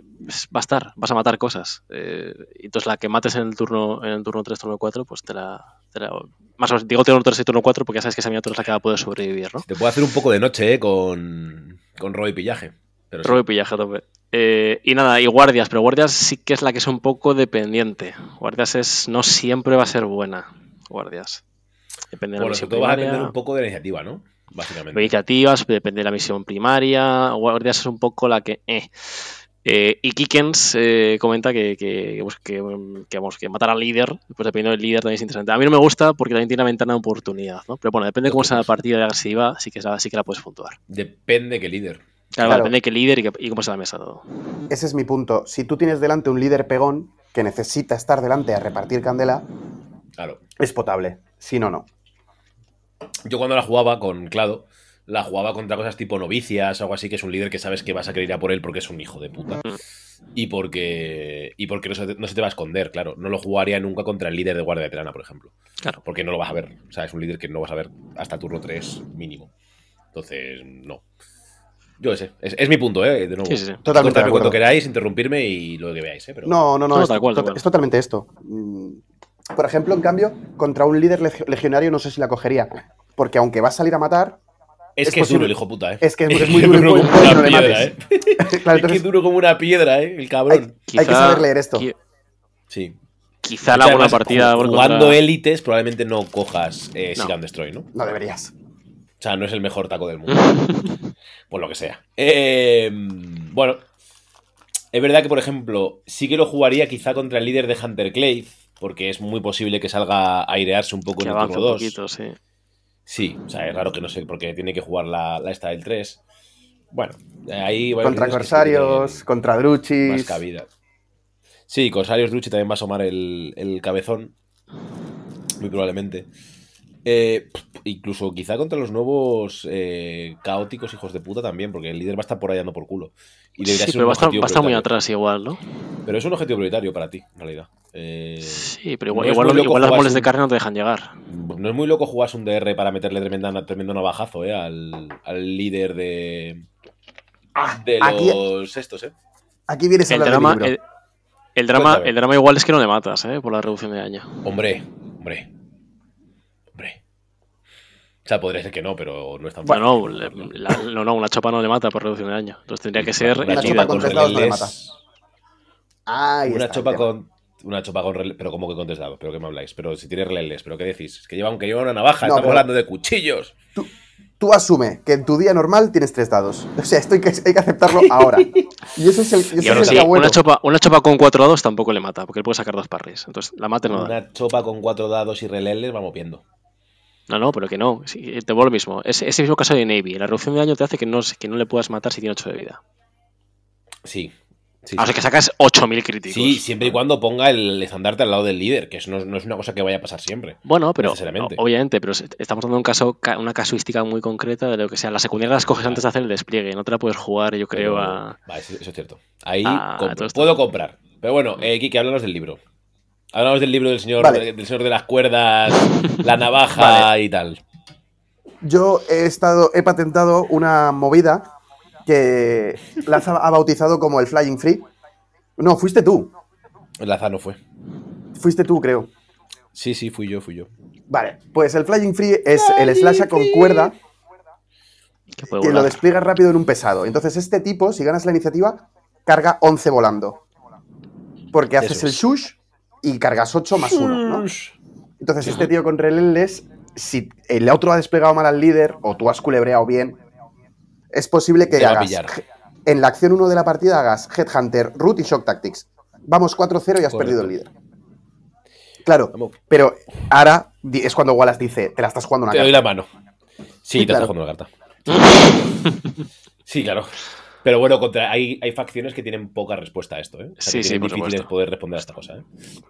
va a estar, vas a matar cosas. Eh, entonces la que mates en el turno en el turno 3, turno 4, pues te la, te la- Más o menos, digo turno 3 y turno 4 porque ya sabes que esa miniatura es la que va a poder sobrevivir, ¿no? Te puedo hacer un poco de noche, ¿eh? Con, con robo y pillaje. Pero sí. Robo y pillaje tope. Eh, y nada, y guardias, pero guardias sí que es la que es un poco dependiente. Guardias es no siempre va a ser buena. Guardias. Depende de la Bueno, misión todo va a depender un poco de la iniciativa, ¿no? Básicamente. iniciativas, depende de la misión primaria. Guardias es un poco la que. eh. Eh, y Kikens eh, comenta que, que, pues, que, mm, que, vamos, que matar al líder, pues dependiendo del líder también es interesante. A mí no me gusta porque también tiene una ventana de oportunidad, ¿no? Pero bueno, depende de cómo sea la partida de agresiva, sí que, la- sí que la puedes puntuar. Depende qué líder. Claro, Claro. depende de qué líder y, y cómo sea la mesa todo. Ese es mi punto. Si tú tienes delante un líder pegón que necesita estar delante a repartir candela, Claro. es potable. Si no, no. Yo cuando la jugaba con Clado, la jugaba contra cosas tipo novicias o algo así, que es un líder que sabes que vas a querer ir a por él porque es un hijo de puta. Y porque, y porque no, se, te- no se te va a esconder, claro. No lo jugaría nunca contra el líder de Guardia Veterana, por ejemplo. Claro. Porque no lo vas a ver. O sea, es un líder que no vas a ver hasta turno 3 mínimo. Entonces, no. Yo sé. Es, es mi punto, ¿eh? De nuevo. Sí, sí, sí. Totalmente de cuando queráis, interrumpirme y lo que veáis, ¿eh? Pero, No, no, no. No, es, tal cual, tal to- cual. es totalmente esto. Mm, Por ejemplo, en cambio, contra un líder leg- legionario no sé si la cogería. Porque aunque va a salir a matar, Es, es que es duro el hijo puta, ¿eh? es que es, [laughs] es muy duro como una piedra. ¿eh? [laughs] claro, Es que es duro como una piedra, ¿eh? El hay, cabrón. hay que saber leer esto. qui- Sí. Quizá la buena partida. Jugando élites, probablemente no cojas eh, No. Destroy, ¿no? No deberías. O sea, no es el mejor taco del mundo. [laughs] por lo que sea. Eh, bueno. Es verdad que, por ejemplo, sí que lo jugaría quizá contra el líder de Hunter Clave, porque es muy posible que salga a airearse un poco que en el turno un 2. poquito, sí. Sí, o sea, es raro que no sé, porque tiene que jugar la, la esta del 3. Bueno, ahí... Contra que Corsarios, contra Más Druchis. cabida. Sí, Corsarios Druchi también va a asomar el, el cabezón. Muy probablemente. Eh, incluso quizá contra los nuevos eh, caóticos hijos de puta también, porque el líder va a estar por ahí dando por culo. Y Sí, pero un va a estar, objetivo va a estar muy atrás igual, ¿no? Pero es un objetivo prioritario para ti, en realidad. Eh, Sí, pero igual, no igual, las moles de carne no te dejan llegar. No es muy loco jugarse un DR para meterle tremenda, tremendo navajazo eh, al, al líder de, de aquí- los estos, ¿eh? Aquí vienes a El drama, de el, el drama, Cuéntame. el drama igual es que no le matas, ¿eh? Por la reducción de daño. Hombre, hombre, hombre. O sea, podría ser que no, pero no es tan Bueno, fácil. le- la- no, no, una chopa no le mata por reducción de daño. Entonces tendría que ser Una líder. con tres dados no le mata. Una está chopa con. Una chopa con Pero como que con tres dados, pero ¿qué me habláis? Pero si tiene releles, ¿pero qué decís? Es que llevan, que llevan una navaja, No, estamos hablando de cuchillos. Tú asume que en tu día normal tienes tres dados. O sea, esto hay que, hay que aceptarlo [laughs] ahora. Y eso es el, eso Y es ahora el sí, abuelo. una chopa, una chopa con cuatro dados tampoco le mata, porque él puede sacar dos parries. Entonces la mate no da. Una chopa con cuatro dados y releles, vamos viendo. No, no, pero que no. Sí, te vuelvo lo mismo. Es ese mismo caso de Navy. La reducción de daño te hace que no, que no le puedas matar si tiene 8 de vida. Sí. sí, o sí. sea que sacas 8000 críticos. Sí, siempre y cuando ponga el estandarte al lado del líder, que no, no es una cosa que vaya a pasar siempre. Bueno, pero obviamente, pero estamos dando un caso, ca- una casuística muy concreta de lo que sea. La secundaria las coges antes de hacer el despliegue. No te la puedes jugar, yo creo, Pero- a. Vale, eso, eso es cierto. Ahí Ah, puedo comprar. Pero bueno, eh, Kike, háblanos del libro. Háblanos del libro del señor, Vale. del señor de las cuerdas, [laughs] la navaja y tal. Yo he estado, he patentado una movida que la ha bautizado como el Flying Free. No, fuiste tú. El Lazano fue. Fuiste tú, creo. Sí, sí, fui yo, fui yo. Vale, pues el Flying Free es el slasha con cuerda Que lo volar. despliegas rápido en un pesado. Entonces este tipo, si ganas la iniciativa, carga 11 volando. Porque haces Eso el es. shush y cargas 8 más 1, ¿no? Entonces este tío con releles, si el otro ha desplegado mal al líder o tú has culebreado bien, es posible que hagas en la acción 1 de la partida hagas Headhunter, Root y Shock Tactics. Vamos 4-0 y has Correcto. perdido el líder. Claro, pero ahora es cuando Wallace dice, te la estás jugando una Te doy carta. la mano. Sí, Sí, te claro. estás jugando la carta. [laughs] sí, claro. Pero bueno, contra, hay, hay facciones que tienen poca respuesta a esto, ¿eh? O sea, Sí, que sí, por difíciles supuesto. poder responder a esta cosa, ¿eh?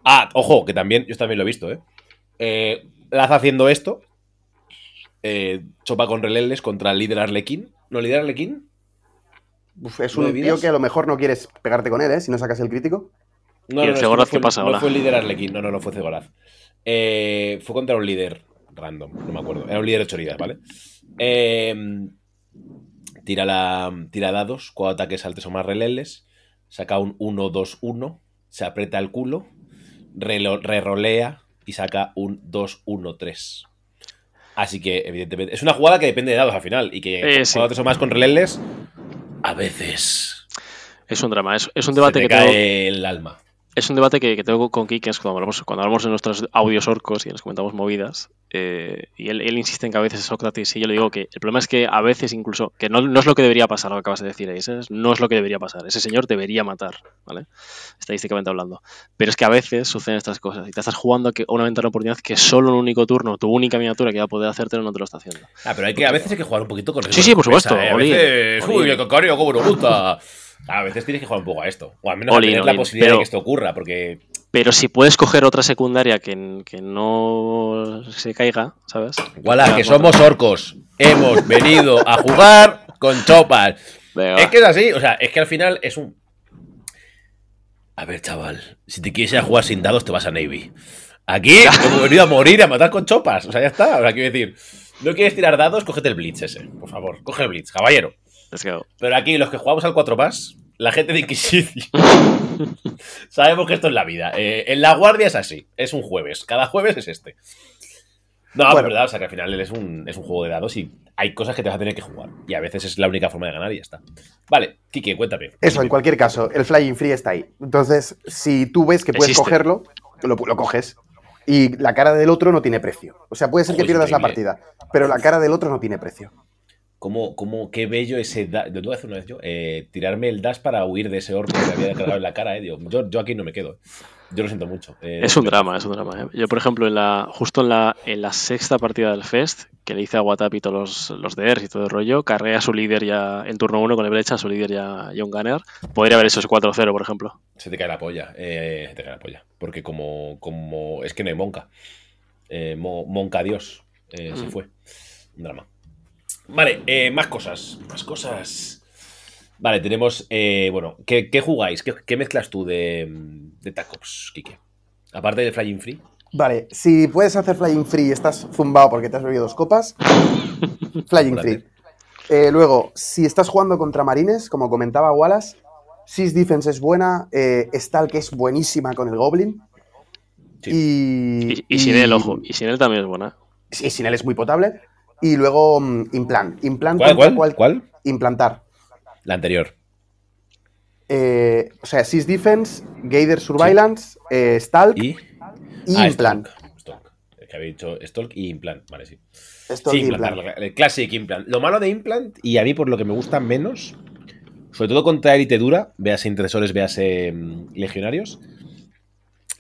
Ah, ojo, que también, yo también lo he visto, ¿eh? eh Laz haciendo esto. eh, chopa con releles contra el líder Arlequín. ¿No líder Arlequín? Uf, es ¿Nueve un tío que a lo mejor no quieres pegarte con él, ¿eh? Si no sacas el crítico. No, ¿Y el es que Zegolaz fue, qué pasa no ahora? fue el líder Arlequín, no, no, no fue Zegolaz. Eh, fue contra un líder random, no me acuerdo. Era un líder 8 heridas, ¿vale? Eh, tira, la, tira dados, cuatro ataques altos o más releles, saca un 1-2-1, se aprieta el culo, rerolea y saca un 2-1-3. Así que, evidentemente, es una jugada que depende de dados al final y que Eh, sí. cuatro o más con releles, a veces Es un drama. Es, es un se debate te que tengo, cae el alma. Es un debate que, que tengo con Kikens cuando hablamos, cuando hablamos de nuestros audios orcos y nos comentamos movidas. eh, y él, él insiste en que a veces es Sócrates y yo le digo que el problema es que a veces incluso, que no, no es lo que debería pasar lo que acabas de decir ahí, no es lo que debería pasar. Ese señor debería matar, ¿vale? Estadísticamente hablando. Pero es que a veces suceden estas cosas y te estás jugando que una ventana de oportunidad que solo en un único turno, tu única miniatura que va a poder hacértelo no te lo está haciendo. Ah, pero hay que, a veces hay que jugar un poquito con Sí, sí, por supuesto, ¿eh? A veces, uy, cómo nos gusta. [laughs] A veces tienes que jugar un poco a esto. O al menos Olin, tener la posibilidad pero- de que esto ocurra, porque. Pero si puedes coger otra secundaria que, que no se caiga, ¿sabes? Voilà, que somos orcos. Hemos venido a jugar con chopas. Venga, Es que es así, o sea, es que al final es un. A ver, chaval, si te quieres ir a jugar sin dados, te vas a Navy. Aquí hemos venido a morir y a matar con chopas. O sea, ya está. O sea, quiero decir, no quieres tirar dados, cógete el Blitz ese, por favor. Coge el Blitz, caballero. Let's go. Pero aquí, los que jugamos al 4 más, la gente de Inquisición, [laughs] sabemos que esto es la vida. Eh, en la guardia es así, es un jueves. Cada jueves es este. No, Bueno. es verdad, o sea que al final es un, es un juego de dados y hay cosas que te vas a tener que jugar. Y a veces es la única forma de ganar y ya está. Vale, Kike, cuéntame. Eso, en cualquier caso, el Flying Free está ahí. Entonces, si tú ves que puedes Existe. cogerlo, lo, lo coges. Y la cara del otro no tiene precio. O sea, puede ser que pierdas la partida, pero la cara del otro no tiene precio. ¿Cómo, cómo, qué bello ese dash. Lo tuve una vez yo. eh, tirarme el dash para huir de ese orco que me había cargado en la cara, eh. Digo, yo, yo aquí no me quedo. Yo lo siento mucho. eh, Es un drama, es un drama. ¿eh? Yo, por ejemplo, en la, justo en la, en la sexta partida del Fest, que le hice a Watapi todos los, los DRs y todo el rollo, cargué a su líder ya en turno 1 con el brecha, a su líder ya, ya un gunner. Podría haber hecho ese 4-0, por ejemplo. Se te cae la polla. eh, se te cae la polla. Porque como, como. Es que no hay monca. Mo- monca Dios. se Mm. fue. Un drama. Vale, eh, más cosas. Más cosas. Vale, tenemos. eh, bueno, ¿qué, qué jugáis? ¿Qué, qué mezclas tú de, de Tacops, Kike? Aparte del Flying Free. Vale, si puedes hacer Flying Free y estás zumbado porque te has bebido dos copas, [laughs] Flying. Free. Eh, luego, si estás jugando contra Marines, como comentaba Wallace, Six Defense es buena, eh, Stalk es buenísima con el Goblin. Sí. Y, Y, y sin él, ojo. Y sin él también es buena. Sí, sin él es muy potable. Y luego, mm, Implant. Implant ¿Cuál, cuál? cual- ¿Cuál? Implantar. La anterior. Eh, o sea, Six Defense, Gator Surveillance, eh, Stalk ¿Y? y Ah, Implant. Stalk. Stalk. Es que había dicho Stalk y Implant. Vale, sí. Esto sí, implantar, Implant. el Classic Implant. Lo malo de Implant, y a mí por lo que me gusta menos, sobre todo contra élite dura, véase intercesores, véase mm, legionarios,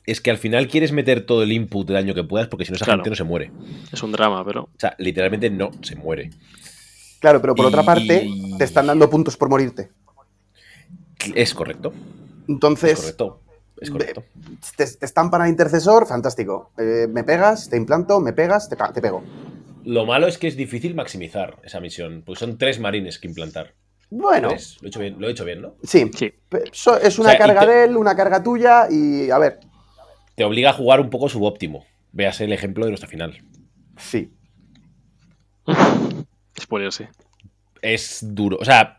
es que al final quieres meter todo el input de daño que puedas, porque si no esa Claro. gente no se muere. Es un drama, pero. O sea, literalmente no se muere. Claro, pero por otra parte, te están dando puntos por morirte. Es correcto. Es Entonces, correcto. Es correcto. te, te estampan al intercesor, fantástico. Eh, me pegas, te implanto, me pegas, te, te pego. Lo malo es que es difícil maximizar esa misión, porque son tres marines que implantar. Bueno. Lo he hecho bien, lo he hecho bien ¿no? sí. Sí. So- es una O sea, y carga te- de él, una carga tuya y a ver, Te obliga a jugar un poco subóptimo. Véase el ejemplo de nuestra final. sí. Spoiler, sí. es duro. O sea,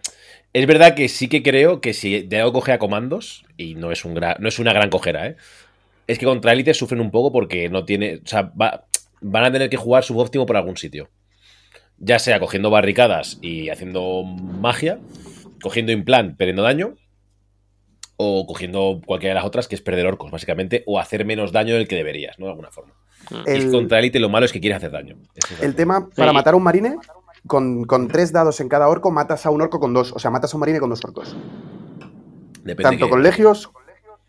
es verdad que sí que creo que si de algo coge a comandos, y no es, un gra- no es una gran cojera, ¿eh? Es que contra élites sufren un poco porque no tiene. O sea, va- van a tener que jugar subóptimo por algún sitio. Ya sea cogiendo barricadas y haciendo magia, cogiendo implant, perdiendo daño, o cogiendo cualquiera de las otras, que es perder orcos, básicamente, o hacer menos daño del que deberías, ¿no? De alguna forma. Y es que El, contra élite lo malo es que quieres hacer daño. Es el tema, para Sí. matar a un marine, con, con tres dados en cada orco, matas a un orco con dos. O sea, matas a un marine con dos orcos. Depende Tanto que- con legios,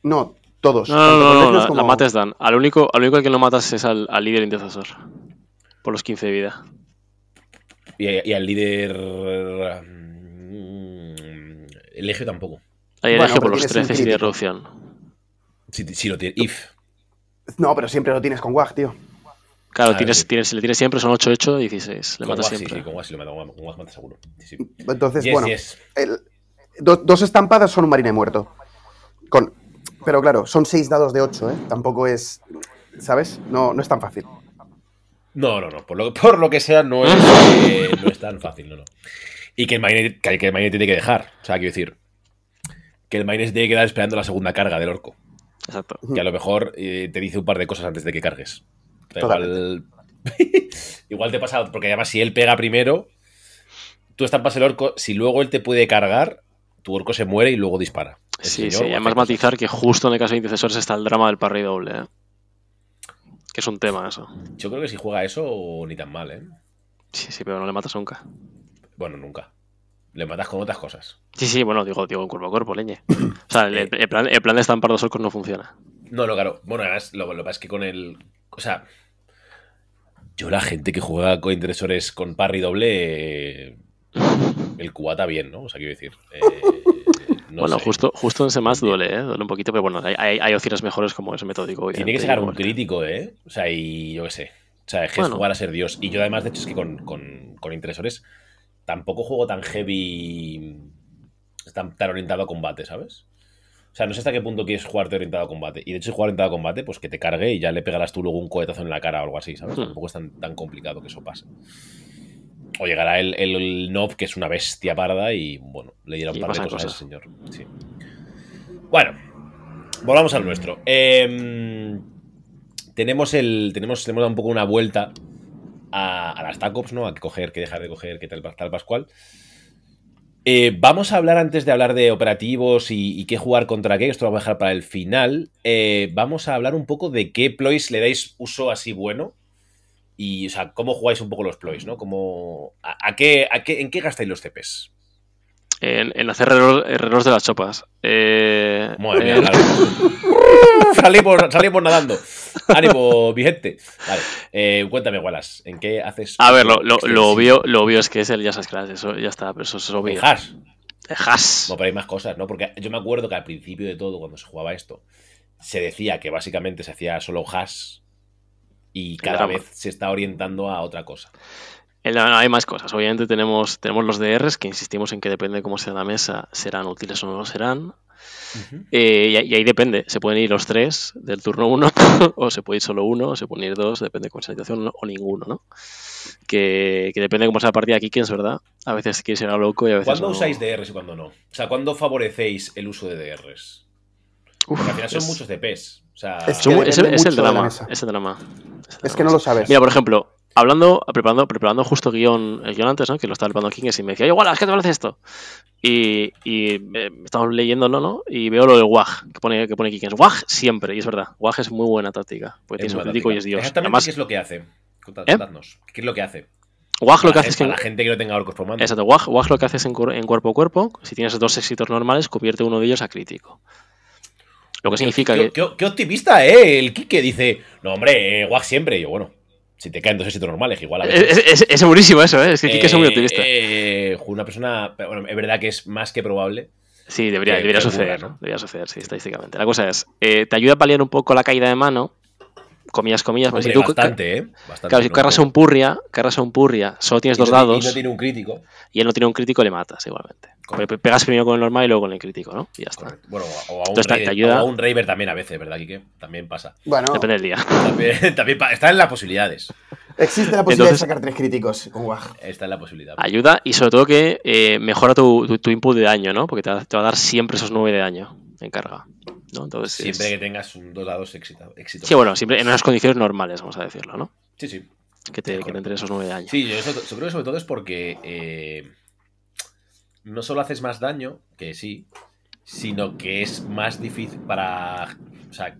no, todos. No, tanto no, con no, no, legios la, como- la mates dan. Al único, al único al que no matas es al, al líder intercesor. Por los 15 de vida. Y, y al líder. mm, El Legio tampoco. Ahí Bueno, elige por los tienes un 13 y de crítico. reducción. Si, si lo tiene. If. No, pero siempre lo tienes con WAG, tío. Claro, Ah, tienes, sí. tienes, le tienes siempre, son 8, 8, 16. Le Con matas Guas, sí, siempre. sí, con Guas sí lo mata, con Guas mata seguro. Sí, sí. Entonces, Yes, bueno, yes. el- do- dos estampadas son un marine muerto. Con, pero claro, son seis dados de 8, ¿eh? Tampoco es. ¿Sabes? No, no es tan fácil. No, no, no. Por lo, por lo que sea, no es, [laughs] eh, no es tan fácil, no, no. Y que el Marine, que, que el Marine tiene que dejar. O sea, quiero decir. Que el Marine se tiene que quedar esperando la segunda carga del orco. Exacto. Que a lo mejor eh, te dice un par de cosas antes de que cargues. Igual, [laughs] igual te pasa, porque además si él pega primero, tú estampas el orco, si luego él te puede cargar, tu orco se muere y luego dispara. El Sí, señor sí. hace Y además cosas. matizar que justo en el caso de intercesores está el drama del parry doble. ¿eh? Que es un tema eso. Yo creo que si juega eso, ni tan mal, ¿eh? Sí, sí, pero no le matas nunca. Bueno, nunca. Le matas con otras cosas. Sí, sí, bueno, digo, digo cuerpo a cuerpo, leñe. [coughs] O sea, el, el plan, el plan de estampar dos orcos no funciona. No, no, claro. Bueno, además, lo, lo que pasa es que con el. O sea. Yo, la gente que juega con interesores con parry doble. eh, el cubata bien, ¿no? O sea, quiero decir. eh, [laughs] no bueno, sé. justo, justo en ese más No duele, ¿eh? Duele un poquito, pero bueno, hay, hay, opciones mejores como es metódico. Tiene que sacar un crítico, ¿eh? O sea, y yo qué sé. O sea, es que es Bueno. jugar a ser Dios. Y yo, además, de hecho, es que con, con, con interesores tampoco juego tan heavy. Tan, tan orientado a combate, ¿sabes? O sea, no sé hasta qué punto quieres jugarte orientado a combate. Y de hecho, si jugar orientado a combate, pues que te cargue y ya le pegarás tú luego un cohetazo en la cara o algo así, ¿sabes? Hmm. Tampoco es tan, tan complicado que eso pase. O llegará el, el, el Nob, que es una bestia parda, y bueno, le dirá un par de cosas, a cosas. ese señor. Sí. Bueno, volvamos al nuestro. Em, tenemos el. Tenemos, le hemos dado un poco una vuelta a, a las TACOPs, ¿no? A que coger, que dejar de coger, que tal, tal Pascual. Eh, vamos a hablar antes de hablar de operativos y, y qué jugar contra qué, esto lo vamos a dejar para el final. Eh, vamos a hablar un poco de qué ploys le dais uso así bueno y, o sea, cómo jugáis un poco los ploys, ¿no? Cómo, a, a qué, a qué, ¿En qué gastáis los CPs? En, en hacer herreros de las chopas. Eh, mía, eh, claro. [laughs] [laughs] salimos, salimos nadando. Ánimo, mi gente. Vale, eh, cuéntame, Wallace, ¿en qué haces? a ver, lo, lo obvio, lo obvio es que es el Jazz Clash, eso ya está, pero eso es obvio. ¿En hash? Hash. No, pero hay más cosas, ¿no? Porque yo me acuerdo que al principio de todo, cuando se jugaba esto, se decía que básicamente se hacía solo hash y cada vez se está orientando a otra cosa. No, no, hay más cosas. Obviamente tenemos, tenemos los DRs, que insistimos en que depende de cómo sea la mesa, serán útiles o no lo serán. Eh, y, ahí- y ahí depende. Se pueden ir los tres del turno uno, [laughs] o se puede ir solo uno, o se pueden ir dos, depende de cómo sea la situación, o ninguno, ¿no? Que, que depende de cómo sea la partida aquí, que es verdad. A veces quieres ir a lo loco y a veces ¿Cuándo no. usáis DRs y cuándo no? O sea, ¿cuándo favorecéis el uso de DRs? Uf, Porque al final son es- muchos DPs. O sea, Es son- que es, el- es drama. Es el drama. Es el Es que no lo sabes. Mira, por ejemplo, hablando, preparando, preparando justo guion, el guion antes, ¿no? Que lo estaba preparando King y me decía, igual, es que te parece esto. Y, y eh, estamos leyéndolo, ¿no? Y veo lo del WAG, que pone, que pone Kikens. WAG siempre, y es verdad. WAG es muy buena táctica. Porque es una crítico y es Dios. Exactamente Además, qué es lo que hace. ¿Eh? Contadnos. ¿Qué es lo que hace? WAG lo que hace es que. la gente que no tenga orcos por mando. Exacto, WAG, WAG lo que hace es en, en cuerpo a cuerpo. Si tienes dos éxitos normales, convierte uno de ellos a crítico. Lo que significa qué, que. qué- qué optimista, ¿eh? El Kike dice, no, hombre, eh, Wack siempre. Y yo, bueno, si te caen dos éxitos normales, igual a veces. Es, es- es buenísimo eso, ¿eh? Es que Kike es muy Eh, optimista. eh, una persona, bueno, es verdad que es más que probable. Sí, debería, debería ocurra, suceder, ¿no? Debería suceder, sí, estadísticamente. La cosa es, eh, te ayuda a paliar un poco la caída de mano, comillas, comillas, porque Hombre, si tú, bastante, ¿eh? Bastante. claro, si cargas a un purria, cargas a un purria, solo tienes y dos no dados Y no tiene un crítico. y él no tiene un crítico, le matas igualmente. Correcto. Pe- Pegas primero con el normal y luego con el crítico, ¿no? Y ya está. Correcto. Bueno, o a un, Entonces, te- te Raider, ayuda- o a un Raver también a veces, ¿verdad, Kike? También pasa. Bueno, Depende del día. También, [laughs] también está en las posibilidades. existe la posibilidad Entonces- de sacar tres críticos con en la posibilidad. Ayuda y sobre todo que eh, mejora tu, tu- tu input de daño, ¿no? Porque te va, te va a dar siempre esos 9 de daño en carga. ¿No? Entonces, Siempre es- que tengas un dos dados éxito. éxito. Sí, bueno, siempre en unas condiciones normales, vamos a decirlo, ¿no? Sí, sí. Que te, que te entre esos 9 de daño. Sí, yo, eso- yo creo que sobre todo es porque eh, no solo haces más daño, que sí, sino que es más difícil para... O sea,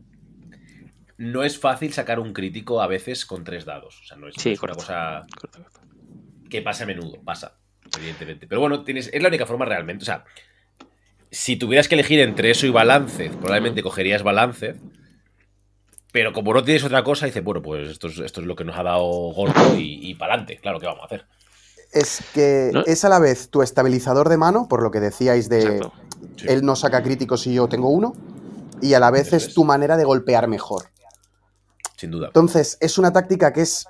no es fácil sacar un crítico a veces con tres dados. O sea, no es, Sí, no es una cosa Correcto, correcto. que pasa a menudo, pasa, evidentemente. Pero bueno, tienes, es la única forma realmente. O sea, si tuvieras que elegir entre eso y balance, probablemente cogerías balance. Pero como no tienes otra cosa, dices, bueno, pues esto es, esto es lo que nos ha dado Gordo y, y para adelante. Claro, ¿qué vamos a hacer? Es que ¿No? es a la vez tu estabilizador de mano, por lo que decíais de. Sí. él no saca críticos y yo tengo uno, y a la vez es. tu manera de golpear mejor. Sin duda. Entonces, es una táctica que es.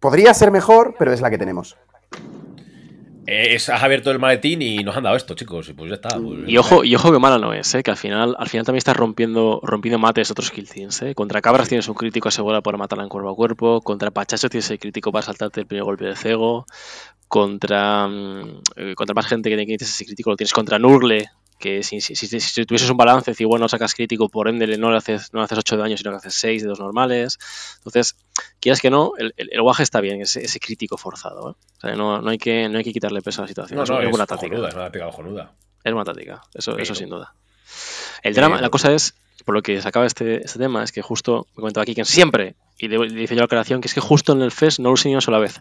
Podría ser mejor, pero es la que tenemos. Eh, es- has abierto el maletín y nos han dado esto, chicos. Y pues ya está. pues- Y ojo, y ojo que mala no es, ¿eh? que al final, al final también estás rompiendo, rompiendo mates de otros kill teams. ¿eh? Contra cabras tienes un crítico asegurado por matarla en cuerpo a cuerpo. Contra pachacho tienes el crítico para saltarte el primer golpe de cego. Contra, mm, eh, contra más gente que tienes ese crítico lo tienes contra Nurgle. Que si, si, si- si tuvieses un balance, decir, bueno, sacas crítico, por ende no le haces, no le haces 8 de daño, sino que haces 6 de dos normales. Entonces, quieras que no, el, el, el guaje está bien, ese, ese crítico forzado. ¿eh? O sea, no, no, hay que, no hay que quitarle peso a la situación. No, es, no, es es buena táctica. es una táctica cojonuda. Es una táctica, eso, eso sin duda. El drama, pero- la cosa es, por lo que se acaba este, este tema, es que justo, me comentaba aquí que siempre, y le, le hice yo la aclaración, que es que justo en el FES no lo usé ni una sola vez.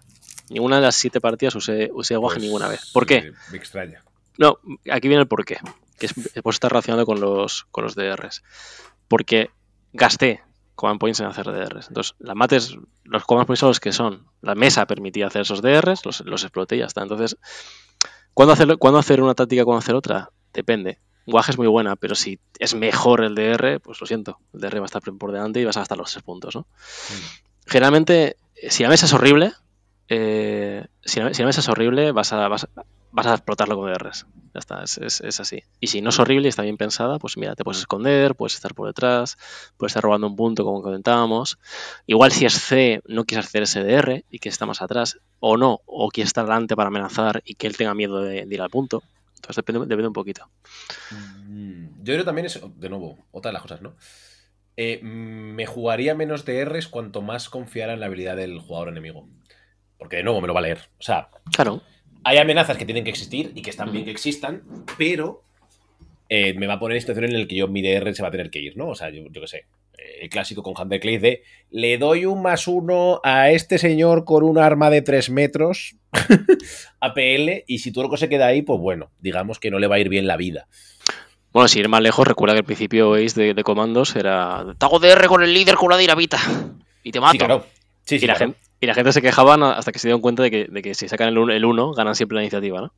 Ninguna de las siete partidas usé, usé guaje Pues, ninguna vez. ¿Por qué? eh, Me extraña. No, aquí viene el por qué. Que es, pues está relacionado con los, con los DRs. Porque gasté command points en hacer DRs. Entonces, las mates, los command points son los que son. La mesa permitía hacer esos DRs, los, los exploté y ya está. Entonces, ¿cuándo hacer, ¿cuándo hacer una táctica, cuándo hacer otra? Depende. Guaje es muy buena, pero si es mejor el DR, pues lo siento. El DR va a estar por delante y vas a gastar los tres puntos, ¿no? Generalmente, eh, si la mesa es horrible, eh, si, la, si mesa es horrible, vas a, vas, a- explotarlo con DRs. Ya está, es, así. Y si no es horrible y está bien pensada, pues mira, te puedes esconder, puedes estar por detrás, puedes estar robando un punto, como comentábamos. Igual si es C, no quieres hacer ese DR y que está más atrás, o no, o quieres estar delante para amenazar y que él tenga miedo de, ir al punto. Entonces depende, depende un poquito. Mm, Yo creo también es, de nuevo, otra de las cosas, ¿no? Eh, mm, me jugaría menos DRs cuanto más confiara en la habilidad del jugador enemigo. Porque de nuevo me lo va a leer. O sea, Claro, hay amenazas que tienen que existir y que están bien que existan, pero eh, me va a poner en situación en la que yo mi DR se va a tener que ir, ¿no? O sea, yo, yo qué sé. eh, El clásico con Hunter Clay de le doy un más uno a este señor con un arma de 3 metros [laughs] APL y si que se queda ahí, pues bueno, digamos que no le va a ir bien la vida. Bueno, si ir más lejos, recuerda que al principio Ace de, de comandos era. Te hago DR con el líder con la dinamita. Y te mato. Sí, claro. Sí, sí, y, la claro. gente, y la gente se quejaban hasta que se dieron cuenta de que, de que si sacan el 1, ganan siempre la iniciativa, ¿no?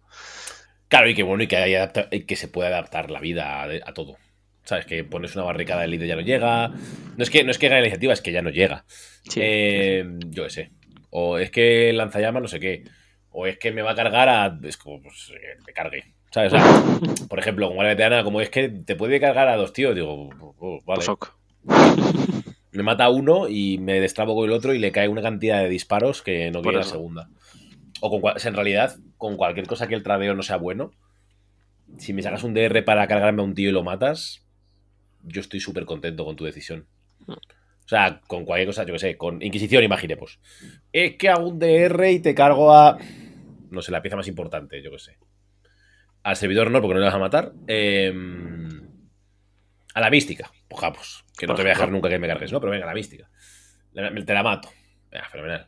Claro, y que bueno, y que, hay adapta- y que se puede adaptar la vida a, a todo. ¿Sabes? Que pones una barricada del líder y ya no llega. No es que, no es que gane la iniciativa, es que ya no llega. Sí, Eh, Yo qué sé. O es que lanzallamas no sé qué. O es que me va a cargar a. Es como, pues, eh, me cargue. ¿Sabes? O sea, [laughs] por ejemplo, con Guardia Veterana, como es que te puede cargar a dos tíos, digo, oh, vale. pues ok. [laughs] Me mata uno y me destrabo con el otro y le cae una cantidad de disparos que no quiere la segunda. O con, cua- o sea, en realidad, con cualquier cosa que el tradeo no sea bueno, si me sacas un DR para cargarme a un tío y lo matas, yo estoy súper contento con tu decisión. O sea, con cualquier cosa, yo que sé, con Inquisición, imaginemos. Es que hago un DR y te cargo a. No sé, la pieza más importante, yo que sé. Al servidor no, porque no le vas a matar. Em, a la mística. Pues, ja, pues, que no te voy a dejar nunca que me cargues, ¿no? Pero venga, la mística. Te la mato. Venga, fenomenal.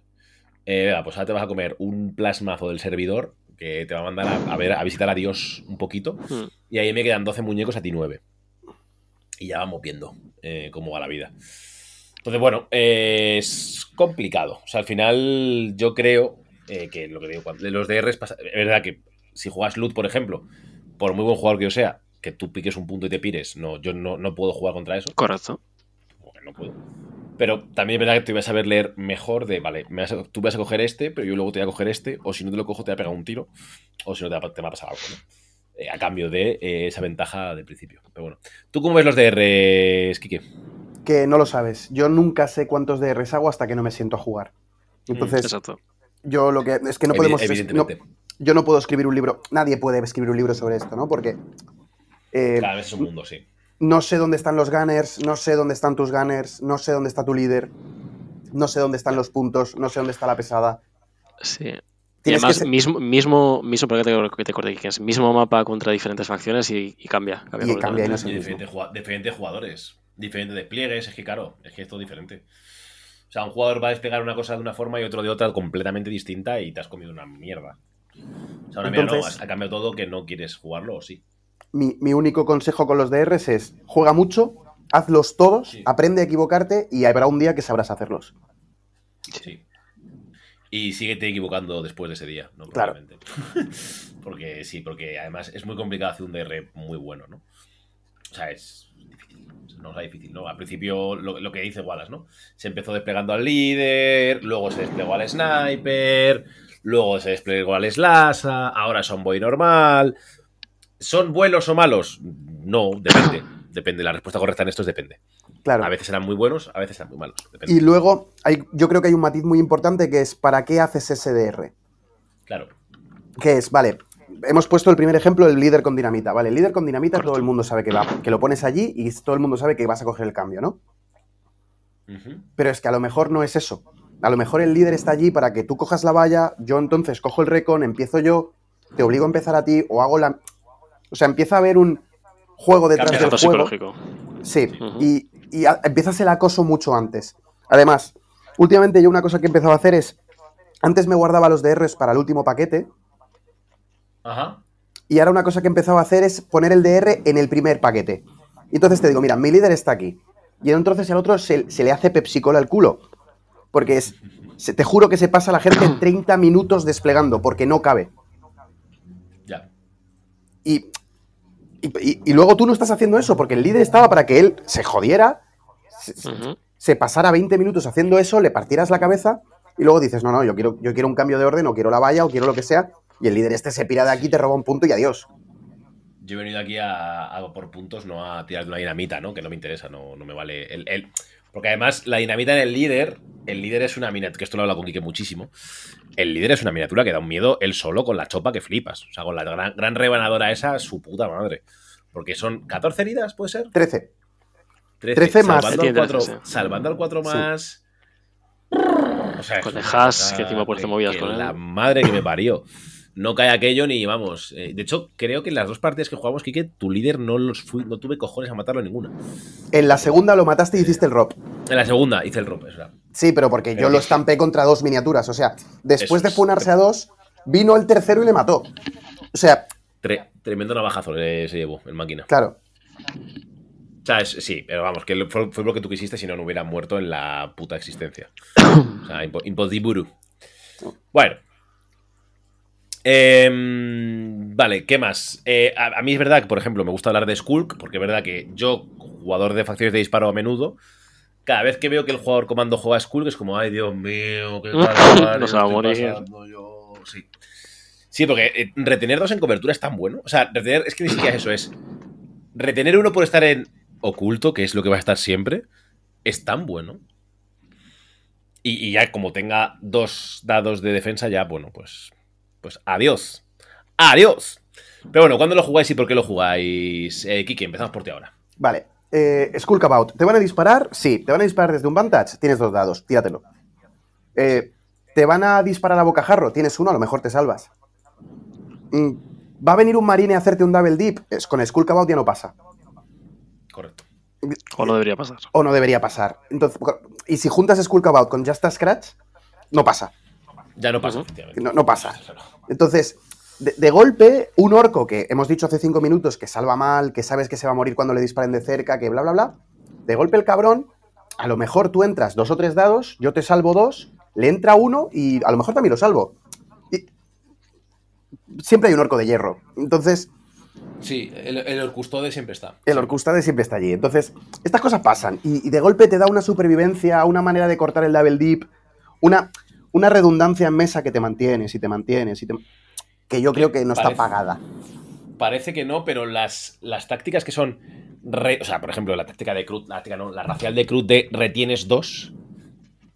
Eh, venga, pues ahora te vas a comer un plasmazo del servidor que te va a mandar a, a ver, a visitar a Dios un poquito. Hmm. Y ahí me quedan 12 muñecos a ti 9. Y ya vamos viendo eh, cómo va la vida. Entonces, bueno, eh, es complicado. O sea, al final yo creo eh, que lo que digo, cuando, de los DRs, pasa- es verdad que si juegas loot, por ejemplo, por muy buen jugador que yo sea, que tú piques un punto y te pires, no, yo no, no puedo jugar contra eso. Correcto. Porque no puedo. Pero también es verdad que te vas a saber leer mejor de, vale, me vas a- tú vas a coger este, pero yo luego te voy a coger este, o si no te lo cojo te va a pegar un tiro, o si no te va, te va a pasar algo, ¿no? Eh, a cambio de eh, esa ventaja del principio. Pero bueno, ¿tú cómo ves los DRs, Kike? Que no lo sabes. Yo nunca sé cuántos DRs hago hasta que no me siento a jugar. Entonces, Exacto. yo lo que. Es que no podemos. no- Evidentemente. yo no puedo escribir un libro. Nadie puede escribir un libro sobre esto, ¿no? Porque. Eh, Cada vez es un mundo, sí. no sé dónde están los gunners, no sé dónde están tus gunners, no sé dónde está tu líder, no sé dónde están los puntos, no sé dónde está la pesada. Sí. Y además, ser- mismo, mismo, mismo, que te, corte, que es mismo mapa contra diferentes facciones y, y cambia. cambia Y cambia y no es el Y mismo. diferentes, jugadores, diferentes despliegues, es que claro, es que es todo diferente. O sea, un jugador va a desplegar una cosa de una forma y otro de otra completamente distinta y te has comido una mierda. O sea, una mierda no, Entonces- ha cambiado todo que no quieres jugarlo o sí. Mi, mi único consejo con los DRs es: juega mucho, hazlos todos, Sí. aprende a equivocarte y habrá un día que sabrás hacerlos. Sí. Y síguete equivocando después de ese día, ¿no? Claro. [laughs] Porque sí, porque además es muy complicado hacer un DR muy bueno, ¿no? O sea, es difícil. No es difícil, ¿no? Al principio, lo, lo que dice Wallace, ¿no? Se empezó desplegando al líder, luego se desplegó al sniper, luego se desplegó al slasa, ahora son boy normal. ¿Son buenos o malos? No, depende. [clears throat] Depende. La respuesta correcta en esto es depende. Claro. A veces serán muy buenos, a veces serán muy malos. Depende. Y luego, hay, yo creo que hay un matiz muy importante que es: ¿para qué haces ese DR? Claro. Que es, vale, hemos puesto el primer ejemplo, el líder con dinamita. Vale, el líder con dinamita todo el mundo sabe que va, que lo pones allí y todo el mundo sabe que vas a coger el cambio, ¿no? Pero es que a lo mejor no es eso. A lo mejor el líder está allí para que tú cojas la valla, yo entonces cojo el recon, empiezo yo, te obligo a empezar a ti o hago la... O sea, empieza a haber un juego detrás del juego. psicológico. Sí, Ujú. y, y a- empiezas el acoso mucho antes. Además, últimamente yo una cosa que he empezado a hacer es, antes me guardaba los DRs para el último paquete, Ajá. y ahora una cosa que he empezado a hacer es poner el DR en el primer paquete. Y entonces te digo, mira, mi líder está aquí. Y entonces al otro se, se le hace Pepsi-Cola al culo. Porque es, se- te juro que se pasa la gente [coughs] 30 minutos desplegando, porque no cabe. Ya. Y, y, y- y luego tú no estás haciendo eso, porque el líder estaba para que él se jodiera, se, pasara 20 minutos haciendo eso, le partieras la cabeza, y luego dices, no, no, yo quiero, yo quiero un cambio de orden, o quiero la valla, o quiero lo que sea, y el líder este se pira de aquí, te roba un punto y adiós. Yo he venido aquí a, a por puntos, no a tirar de una dinamita, ¿no? Que no me interesa, no, no me vale. El, el- Porque además, la dinamita en el líder, el líder es una miniatura, que esto lo he hablado con Quique muchísimo. El líder es una miniatura que da un miedo él solo con la chopa que flipas. O sea, con la gran, gran rebanadora esa, su puta madre. Porque son 14 heridas, ¿puede ser? 13. 13, 13 más. Salvando al Tiene 4, 13, sí. salvando al 4 Sí. más. O sea, Con es el cosa que encima hacer movidas con él. La madre que me parió. No cae aquello ni vamos. eh, de hecho, creo que en las dos partidas que jugamos, Kike, tu líder no los fui, no tuve cojones a matarlo en ninguna. En la segunda lo mataste y hiciste el rob. En la segunda hice el romp, es verdad. Sí, pero porque Pero yo lo estampé contra dos miniaturas. O sea, después de funarse a dos, vino el tercero y le mató. O sea, Tre- tremendo navajazo se llevó el máquina. claro. O sea, es- sí, pero vamos, que fue, fue lo que tú quisiste si no, no hubiera muerto en la puta existencia. [coughs] O sea, imposible. Bueno. Em, Vale, ¿qué más? Eh, a, a mí es verdad que, por ejemplo, me gusta hablar de Skulk, porque es verdad que yo, jugador de facciones de disparo a menudo, cada vez que veo que el jugador comando juega a Skulk es como, ay, Dios mío, qué calvario No se va a morir. yo". Sí. Sí, porque eh, retener dos en cobertura es tan bueno. O sea, retener, es que ni siquiera eso es. Retener uno por estar en oculto, que es lo que va a estar siempre, es tan bueno. Y, y ya como tenga dos dados de defensa, ya, bueno, pues. Pues adiós. ¡Adiós! Pero bueno, ¿cuándo lo jugáis y por qué lo jugáis? Eh, Kiki, empezamos por ti ahora. Vale. Eh, Skulk About. ¿Te van a disparar? Sí. ¿Te van a disparar desde un Vantage? Tienes dos dados. Tíratelo. Eh, ¿Te van a disparar a bocajarro? Tienes uno, a lo mejor te salvas. Mm, ¿Va a venir un marine a hacerte un double dip? Es, con Skulk About ya no pasa. Correcto. O no debería pasar. O no debería pasar. Entonces, y si juntas Skulk About con Just a Scratch, no pasa. Ya no pasa. No, no pasa. Entonces, de, de golpe, un orco que hemos dicho hace cinco minutos que salva mal, que sabes que se va a morir cuando le disparen de cerca, que bla, bla, bla. De golpe el cabrón, a lo mejor tú entras dos o tres dados, yo te salvo dos, le entra uno y a lo mejor también lo salvo. Y siempre hay un orco de hierro. Entonces, Sí, el, el Orcustode siempre está. el orcustade siempre está allí. Entonces, estas cosas pasan. Y, y de golpe te da una supervivencia, una manera de cortar el double dip, una, una redundancia en mesa que te mantienes y te mantienes y te... Que yo creo que no está pagada. Parece que no, pero las, las tácticas que son. re- o sea, por ejemplo, la táctica de Cruz, la táctica no, la racial de Cruz de retienes dos,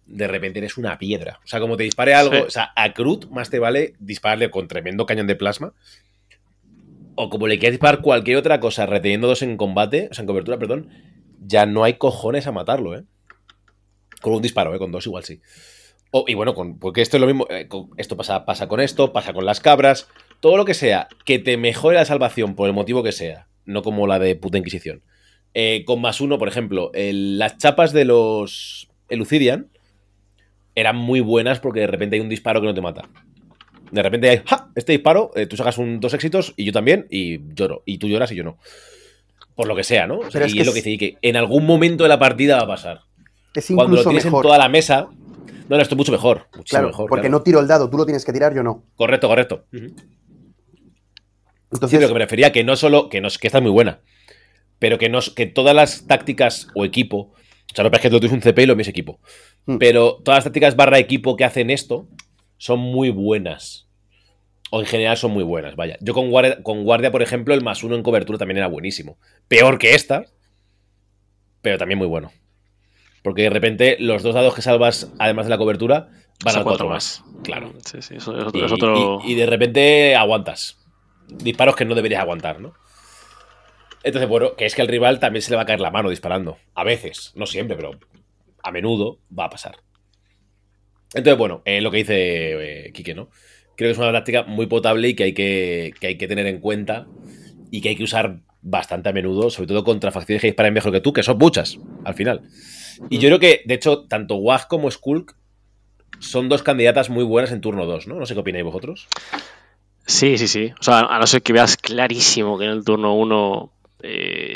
de repente eres una piedra. O sea, como te dispare algo, Sí. o sea, a Cruz más te vale dispararle con tremendo cañón de plasma. O como le quieras disparar cualquier otra cosa reteniendo dos en combate, o sea, en cobertura, perdón, ya no hay cojones a matarlo, ¿eh? Con un disparo, ¿eh? Con dos igual sí. O- y bueno, con, porque esto es lo mismo. eh, con- esto pasa, pasa con esto, pasa con las cabras. Todo lo que sea que te mejore la salvación por el motivo que sea. No como la de puta Inquisición. Eh, con más uno, por ejemplo, el- las chapas de los Elucidian eran muy buenas porque de repente hay un disparo que no te mata. De repente hay, ¡ja! Este disparo, eh, tú sacas un, dos éxitos y yo también, y lloro. Y tú lloras y yo no. Por lo que sea, ¿no? O sea, Pero es y que es lo que dice que en algún momento de la partida va a pasar. Es Cuando lo tienes mejor. en toda la mesa. No, no, esto es mucho mejor. Muchísimo Claro, mejor. porque claro. no tiro el dado, tú lo tienes que tirar, yo no. Correcto, correcto. Entonces, lo que me refería, que no solo, que, no, que esta es muy buena, pero que, no, que todas las tácticas o equipo, o sea, no es que tú tienes un CP y lo es equipo, Hmm. pero todas las tácticas barra equipo que hacen esto son muy buenas. O en general son muy buenas, vaya. Yo con guardia, con guardia, por ejemplo, el más uno en cobertura también era buenísimo. Peor que esta, pero también muy bueno. Porque de repente los dos dados que salvas, además de la cobertura, van Son a cuatro más. Claro. Sí, sí, eso es otro. Y, es otro- y- y de repente aguantas. Disparos que no deberías aguantar, ¿no? Entonces, bueno, que es que al rival también se le va a caer la mano disparando. A veces, no siempre, pero a menudo va a pasar. Entonces, bueno, eh, lo que dice eh, Quique, ¿no? Creo que es una táctica muy potable y que hay que, que hay que tener en cuenta y que hay que usar bastante a menudo, sobre todo contra facciones que disparan mejor que tú, que son muchas, al final. Y yo creo que, de hecho, tanto WAG como Skulk son dos candidatas muy buenas en turno 2, ¿no? No sé qué opináis vosotros. Sí, sí, sí. O sea, a no ser que veas clarísimo que en el turno 1,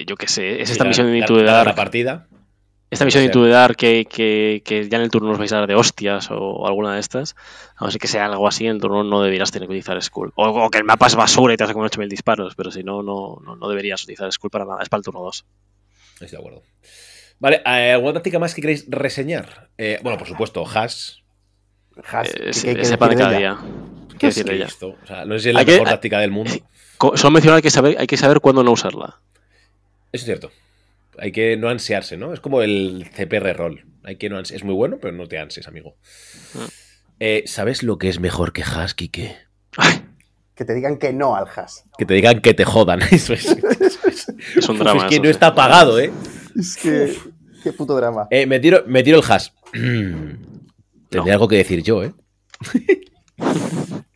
yo qué sé, es esta misión de Into la partida. Esta misión de. Into que, que, que ya en el turno os vais a dar de hostias o alguna de estas. A no ser que sea algo así, en el turno no deberías tener que utilizar Skull. O, o que el mapa es basura y te hace como 8000 disparos, pero si no, no, no, no deberías utilizar Skull para nada. Es para el turno 2. Estoy de acuerdo. Vale, eh, ¿alguna táctica más que queréis reseñar? Eh, bueno, por supuesto, Hash. Has, Eh, ¿qué- es que es de decir cada ella? día. ¿Qué? Cristo. O sea, no sé si es la Hay que- mejor hay- táctica del mundo. Co- Solo mencionar que saber, hay que saber cuándo no usarla. Eso es cierto. Hay que no ansiarse, ¿no? Es como el CPR roll. Hay que no ansi- Es muy bueno, pero no te ansies, amigo. Ah. Eh, ¿Sabes lo que es mejor que Hash, Kike? Que te digan que no al Has. Que te digan que te jodan. [laughs] Eso es. Es un drama. es que eso, no sí. está pagado, ¿eh? Es que. Qué puto drama. Eh, me, tiro, me tiro el hash. [clears throat] Tendré algo que decir yo, ¿eh?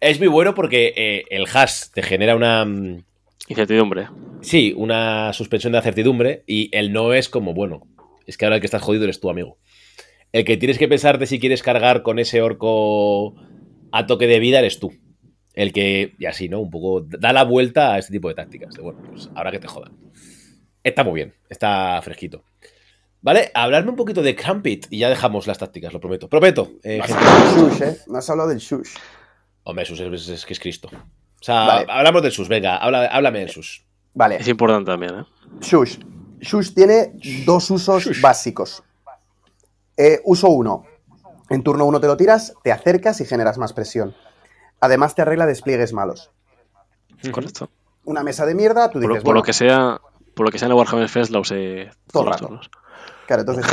es muy bueno porque eh, el hash te genera una. mm, Incertidumbre. Sí, una suspensión de la certidumbre. Y el no es como, bueno, es que ahora el que estás jodido eres tú, amigo. El que tienes que pensar de si quieres cargar con ese orco a toque de vida eres tú. El que, y así, ¿no? Un poco da la vuelta a este tipo de tácticas. De, bueno, pues ahora que te jodan. Está muy bien, está fresquito. Vale, hablarme un poquito de Crampit y ya dejamos las tácticas, lo prometo. Prometo. eh, No has gente. hablado del shush, ¿eh? No has hablado del shush. Hombre, eso es, es- es que es Cristo. O sea, Vale. hablamos del sus, venga, habla- háblame del sus. Vale, Es importante también, ¿eh? Shush. Shush tiene dos usos Shush. básicos. Eh, uso uno. En turno uno te lo tiras, te acercas y generas más presión. Además te arregla despliegues malos. Correcto. Una mesa de mierda, tú Por, dices, por lo bueno, que sea, por lo que sea en el Warhammer Fest la usé Todo todos los rato. turnos. Claro, entonces,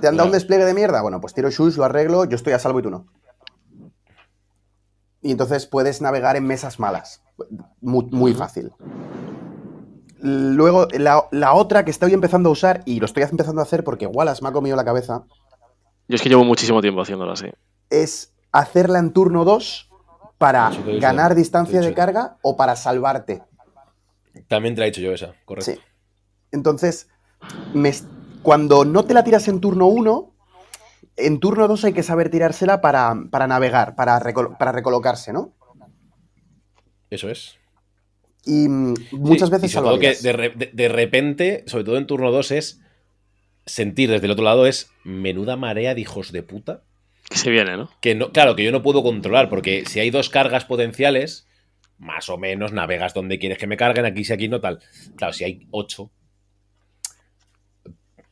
¿te han dado un despliegue de mierda? Bueno, pues tiro Shush, lo arreglo, yo estoy a salvo y tú no. Y entonces puedes navegar en mesas malas. Muy, muy fácil. Luego, la, la otra que estoy empezando a usar, y lo estoy empezando a hacer porque Wallace me ha comido la cabeza, Yo es que llevo muchísimo tiempo haciéndolo así. es hacerla en turno 2 para ganar distancia de carga o para salvarte. También te la he dicho yo esa, correcto. Sí. Entonces, me cuando no te la tiras en turno 1, en turno 2 hay que saber tirársela para, para navegar, para, recolo- para recolocarse, ¿no? Eso es. Y mm, muchas Sí, veces y sobre todo que de, re- de- de repente, sobre todo en turno 2, es sentir desde el otro lado es menuda marea de hijos de puta. Que se viene, ¿no? Que no, claro, que yo no puedo controlar, porque si hay dos cargas potenciales, más o menos navegas donde quieres que me carguen, aquí sí, aquí no tal. Claro, si hay ocho,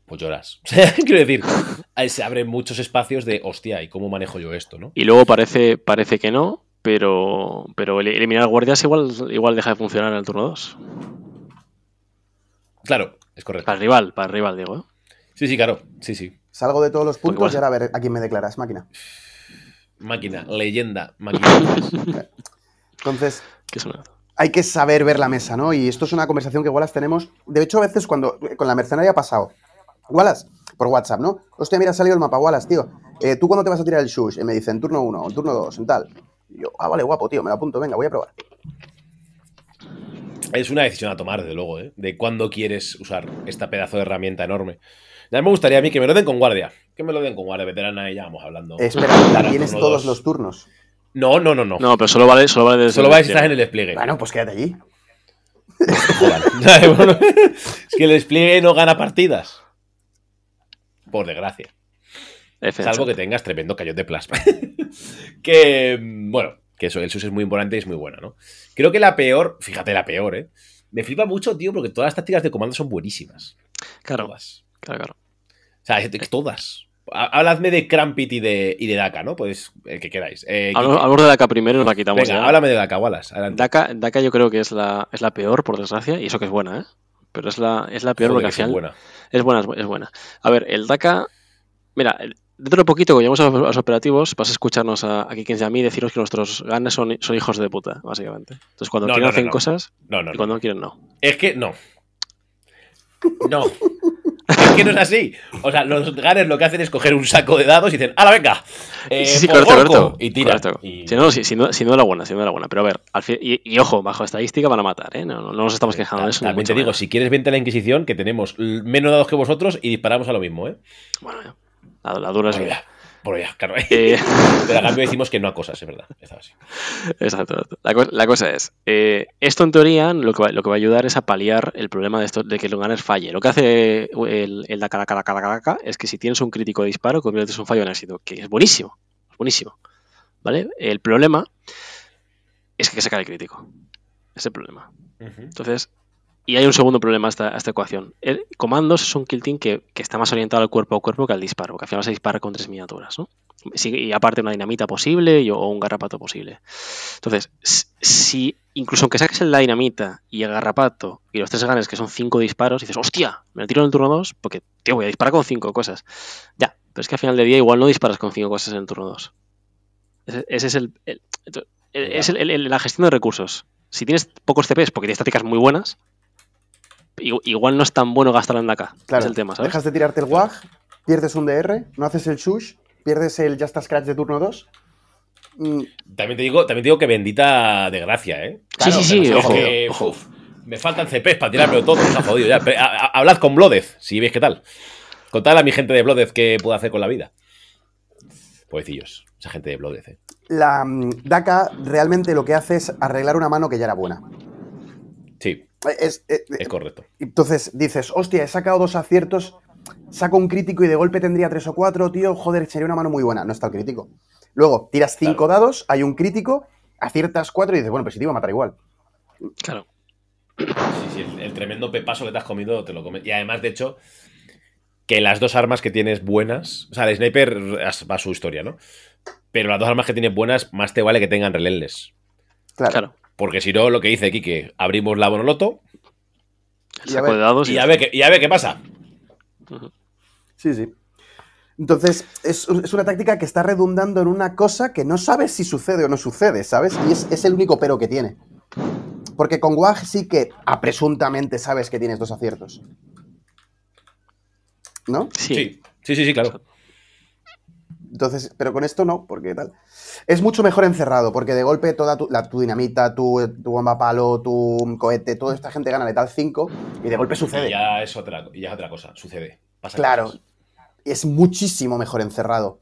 pues lloras. [laughs] Quiero decir, se abren muchos espacios de, hostia, ¿y cómo manejo yo esto, no? Y luego parece, parece que no, pero, pero el- eliminar guardias igual, igual deja de funcionar en el turno 2. Claro, es correcto. Para el rival, para el rival, digo. ¿eh? Sí, sí, claro. Sí, sí. Salgo de todos los Porque puntos vas- y ahora a ver a quién me declaras, máquina. Máquina, leyenda, máquina. [laughs] Entonces, [laughs] hay que saber ver la mesa, ¿no? Y esto es una conversación que Wallace tenemos. De hecho, a veces cuando con la mercenaria ha pasado. Wallace, por WhatsApp, ¿no? Hostia, mira, ha salido el mapa, Wallace, tío. Eh, ¿Tú cuándo te vas a tirar el shush? Y me dice, en turno 1, en turno 2, en tal. Y yo, ah, vale, guapo, tío, me lo apunto, venga, voy a probar. Es una decisión a tomar, desde luego, ¿eh? De cuándo quieres usar esta pedazo de herramienta enorme. Ya me gustaría a mí que me lo den con guardia. Que me lo den con guardia veterana y ya vamos hablando. Espera, Para tienes todos dos. los turnos. No, no, no, no. No, pero solo vale, solo vale desde Solo a estar despliegue. en el despliegue. Bueno, pues quédate allí. [laughs] Joder. [laughs] [laughs] Es que el despliegue no gana partidas. Por desgracia. Salvo que tengas tremendo cañón de plasma. [laughs] que, mm, bueno, que eso, el SUS es muy importante y es muy bueno, ¿no? Creo que la peor, fíjate, la peor, ¿eh? Me flipa mucho, tío, porque todas las tácticas de comando son buenísimas. Claro, Todas. claro, claro. O sea, todas. Ha- Habladme de Crampit y de, y de Daka, ¿no? Pues el que queráis. Eh, Hablamos de Daka primero y nos la quitamos Venga, ya. háblame de Daka, Wallace. Daka, Daka yo creo que es la, es la peor, por desgracia, y eso que es buena, ¿eh? Pero es la, es la peor Joder, porque al buena. es buena, es bu- es buena. A ver, el Daka, mira, dentro de poquito, cuando lleguemos a los, a los operativos, vas a escucharnos a, a Kikens y a mí deciros que nuestros ganes son, son hijos de puta, básicamente. Entonces, cuando No, quieren no, no, hacen no. cosas No, no, y no. cuando no quieren no. Es que no. No. [laughs] Es que no es así. O sea, los ganes lo que hacen es coger un saco de dados y dicen, ¡Hala, venga! Eh, sí, sí, por correcto, Gorko", correcto. Y tira. correcto. Y- Si no, si, si no, si no era buena, si no era buena. Pero a ver, al fin- y, y ojo, bajo estadística van a matar, ¿eh? No, no, no nos estamos quejando de eso. También te digo, menos. si quieres vente a la Inquisición, que tenemos menos dados que vosotros y disparamos a lo mismo, ¿eh? Bueno, la, la dura es Por vida. Ya, por ya, claro. Eh, [laughs] Pero a cambio decimos que no a cosas, es verdad. Así. Exacto. La, co- la cosa es, eh, esto en teoría lo que, va, lo que va a ayudar es a paliar el problema de esto de que el gunner falle. Lo que hace el, el Daka, Daka, Daka es que si tienes un crítico de disparo, conviertes un fallo en éxito, que es buenísimo, es buenísimo. ¿Vale? El problema es que hay que sacar el crítico. Es el problema. Entonces, y hay un segundo problema a esta, a esta ecuación. El comandos es un kill team que, que está más orientado al cuerpo a cuerpo que al disparo, que al final se dispara con tres miniaturas, ¿no? Y aparte una dinamita posible y- o un garrapato posible. Entonces, si incluso aunque saques la dinamita y el garrapato y los tres ganes, que son cinco disparos, dices, hostia, me lo tiro en el turno 2 porque, tío, voy a disparar con cinco cosas. Ya, pero es que al final del día igual no disparas con cinco cosas en el turno 2. Ese, ese es el, el- el- es el- la gestión de recursos. Si tienes pocos CPs porque tienes tácticas muy buenas, igual no es tan bueno gastarlo en DACA. Claro, es el tema, ¿sabes? dejas de tirarte el WAG, pierdes un DR, no haces el shush, pierdes el Just a Scratch de turno 2. Mm, También te digo, también te digo que bendita de gracia, ¿eh? Sí, sí, sí, ojo, que, ojo. uf, me faltan CPs para tirármelo todo, ha jodido ya. Pero, a- a- hablad con Blodez, si veis qué tal. Contad a mi gente de Blodez qué puedo hacer con la vida. Pobrecillos, esa gente de Blodez, ¿eh? La mm, DACA realmente lo que hace es arreglar una mano que ya era buena. Sí, Es, eh, eh, es correcto. entonces dices, hostia, he sacado dos aciertos, saco un crítico y de golpe tendría tres o cuatro, tío, joder, sería una mano muy buena. No está el crítico. Luego, tiras cinco dados, hay un crítico aciertas cuatro y dices, bueno, pues si te iba a matar igual. Claro. Sí, sí, el, el tremendo pepazo que te has comido te lo comes. Y además, de hecho, que las dos armas que tienes buenas. O sea, el sniper va a su historia, ¿no? Pero las dos armas que tienes buenas, más te vale que tengan relentless. Claro. Claro. Porque si no, lo que dice Kike, abrimos la bonoloto Y a ver- de dados y a ver, qué- y a ver qué pasa. Sí, sí. Entonces, es, es una táctica que está redundando en una cosa que no sabes si sucede o no sucede, ¿sabes? Y es, es el único pero que tiene. Porque con WAG sí que a presuntamente sabes que tienes dos aciertos. ¿No? Sí. Sí, sí, sí, sí, claro. Entonces, pero con esto no, porque tal. Es mucho mejor encerrado, porque de golpe toda tu, la- tu dinamita, tu, tu bomba palo, tu cohete, toda esta gente gana letal 5 y de golpe Y sucede. ya es otra, y ya es otra cosa, sucede. Pasa Claro. cosas. Es muchísimo mejor encerrado.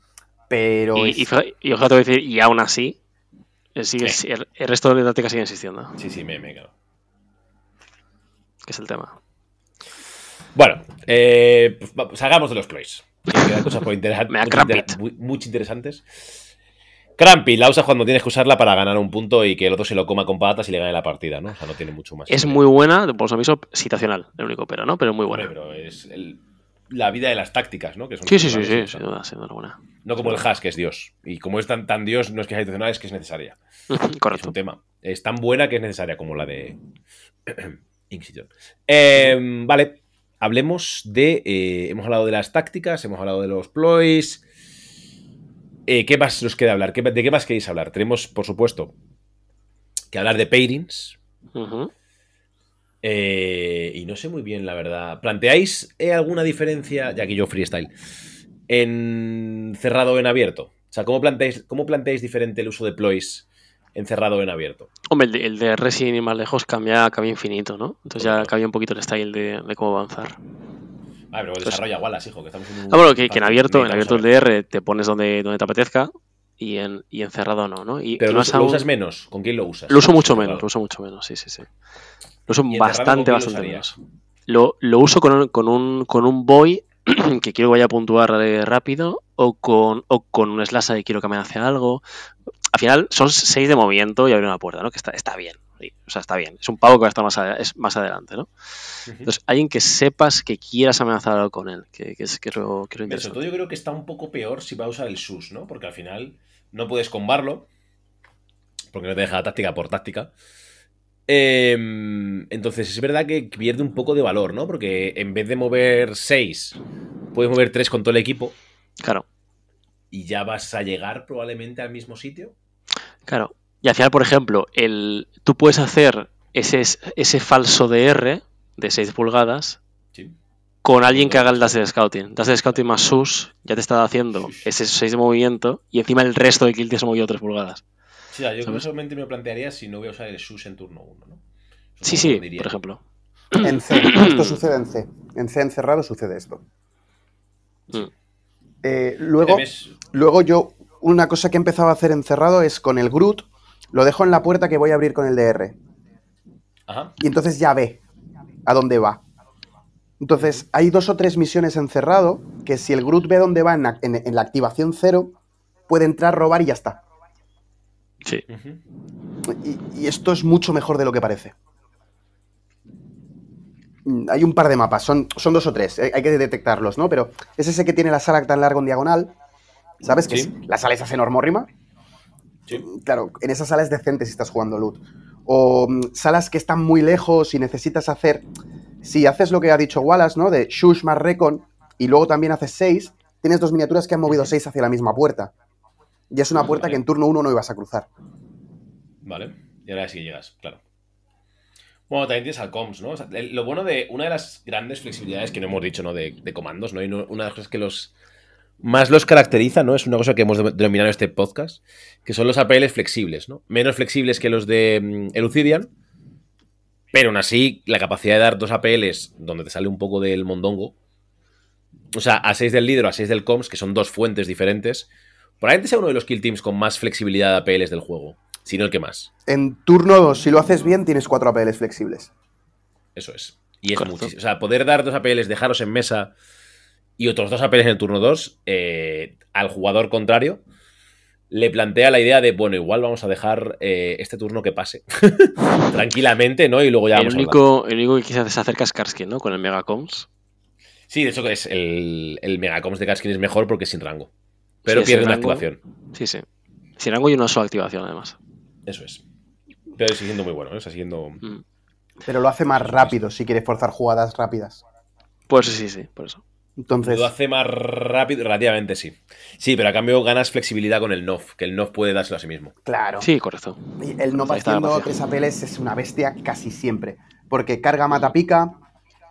Pero. Y, es- y, y ojalá te voy a decir, y aún así, eh, sigue- el, el resto de tácticas sigue existiendo, Sí, sí, me, me claro. que es el tema. Bueno, eh, pues salgamos de los ploys. Cosas por [laughs] da muy, inter- interesantes. Crampit la usas cuando tienes que usarla para ganar un punto y que el otro se lo coma con patatas y le gane la partida, ¿no? O sea, no tiene mucho más. Es muy buena, por su aviso, situacional, el único pero, ¿no? Pero es muy buena. pero es el- la vida de las tácticas, ¿no? Que son Sí, sí, sí, sí, sin duda, sin duda alguna. No como el hash, que es Dios. Y como es tan, tan Dios, no es que sea situacional, es que es necesaria. [laughs] Es Correcto. un tema. Es tan buena que es necesaria como la de [clears throat] Inquisition. Eh, vale, hablemos de. eh, hemos hablado de las tácticas, hemos hablado de los ploys. Eh, ¿Qué más nos queda hablar? ¿Qué- ¿De qué más queréis hablar? Tenemos, por supuesto, que hablar de pairings. Eh, y no sé muy bien, la verdad. ¿Planteáis alguna diferencia, ya que yo freestyle, en cerrado o en abierto? O sea, ¿cómo planteáis, cómo planteáis diferente el uso de ploys en cerrado o en abierto? Hombre, el de, el de Resident y más lejos cambia, cambia infinito, ¿no? Entonces ya cambia un poquito el style de, de cómo avanzar. Ah, pero desarrolla Wallace, hijo, que estamos en un... Ah, bueno, que, que en abierto, en abierto el DR te pones donde, donde te apetezca y en, y en cerrado no, ¿no? Y. Pero y lo, más lo aún- usas menos. ¿Con quién lo usas? Lo uso mucho menos, lo uso mucho menos, sí, sí, sí. Lo uso ¿Y en cerrado bastante, lo bastante usarías? menos. Lo, lo uso con un, con un, con un boy [clears throat] que quiero que vaya a puntuar eh, rápido o con, o con un slash y quiero que me hace algo. Al final son seis de movimiento y abrir una puerta, ¿no? Que está, está bien. sí, O sea, está bien. Es un pavo que va a estar más, a- es más adelante, ¿no? Ujú. Entonces, alguien que sepas que quieras amenazar algo con él, que, que es que lo, que lo Pero sobre todo yo creo que está un poco peor si va a usar el sus, ¿no? Porque al final no puedes combarlo. Porque no te deja la táctica por táctica. Em, entonces es verdad que pierde un poco de valor, ¿no? Porque en vez de mover 6, puedes mover 3 con todo el equipo. Claro. Y ya vas a llegar probablemente al mismo sitio. Claro. Y al final, por ejemplo, el, tú puedes hacer ese, ese falso DR de 6 pulgadas Sí. con alguien que haga el dash de scouting. Dash de scouting más sus ya te está haciendo ese 6 de movimiento y encima el resto de kill te has movido 3 pulgadas. Sí, yo ¿Sabes? solamente me lo plantearía si no voy a usar el sus en turno 1, ¿no? Eso Sí, sí, por ejemplo. En C. Esto sucede en C. En C encerrado sucede esto. Mm. Eh, luego, luego yo, una cosa que he empezado a hacer encerrado es con el Groot, lo dejo en la puerta que voy a abrir con el DR. Ajá. Y entonces ya ve a dónde va. Entonces, hay dos o tres misiones encerrado que si el Groot ve dónde va en la, en- en la activación cero, puede entrar, robar y ya está. Sí. Y esto es mucho mejor de lo que parece. Mm, Hay un par de mapas, son, son dos o tres, eh, hay que detectarlos, ¿no? Pero es ese que tiene la sala tan larga en diagonal, ¿sabes? Que Sí. es- la sala esa es enormórrima. Sí. Claro, en esa sala es decente si estás jugando loot. O mm, salas que están muy lejos y necesitas hacer. Si haces lo que ha dicho Wallace, ¿no? De Shush más Recon y luego también haces 6, tienes dos miniaturas que han movido 6 hacia la misma puerta. Y es una puerta Vale. que en turno 1 no ibas a cruzar. Vale. Y ahora sí llegas, claro. Bueno, también tienes al comms, ¿no? O sea, el- lo bueno de una de las grandes flexibilidades que no hemos dicho, ¿no? De, de comandos, ¿no? Y no- una de las cosas que los más los caracteriza, ¿no? Es una cosa que hemos de- denominado en este podcast, que son los APLs flexibles, ¿no? Menos flexibles que los de mm, Elucidian, pero aún así la capacidad de dar dos APLs donde te sale un poco del mondongo, o sea, a 6 del líder o a 6 del comms, que son dos fuentes diferentes, probablemente sea uno de los kill teams con más flexibilidad de APLs del juego, si no el que más. En turno 2, si lo haces bien, tienes 4 APLs flexibles. Eso es. Y es Correcto. muchísimo. O sea, poder dar dos APLs, dejaros en mesa y otros dos APLs en el turno 2 al jugador contrario le plantea la idea de, bueno, igual vamos a dejar eh, este turno que pase [laughs] tranquilamente, ¿no? Y luego ya El vamos a único, el único que quizás se acerca es Karskin, ¿no? Con el Megacoms. Sí, de hecho que es el, el Megacoms de Kaskin es mejor porque es sin rango. Pero Sí, pierde una rango. activación. Sí, sí. Sin rango y una sola activación, además. Eso es. Pero sigue siendo muy bueno, ¿eh? Siguiendo... Mm. Pero lo hace más rápido si quiere forzar jugadas rápidas. Pues sí, sí, sí, por eso. Entonces, Lo hace más rápido, relativamente sí. Sí, pero a cambio ganas flexibilidad con el NOF, que el NOF puede dárselo a sí mismo. claro. Sí, correcto. Y El no Ahí está la haciendo tres apeles es una bestia casi siempre. Porque carga mata pica,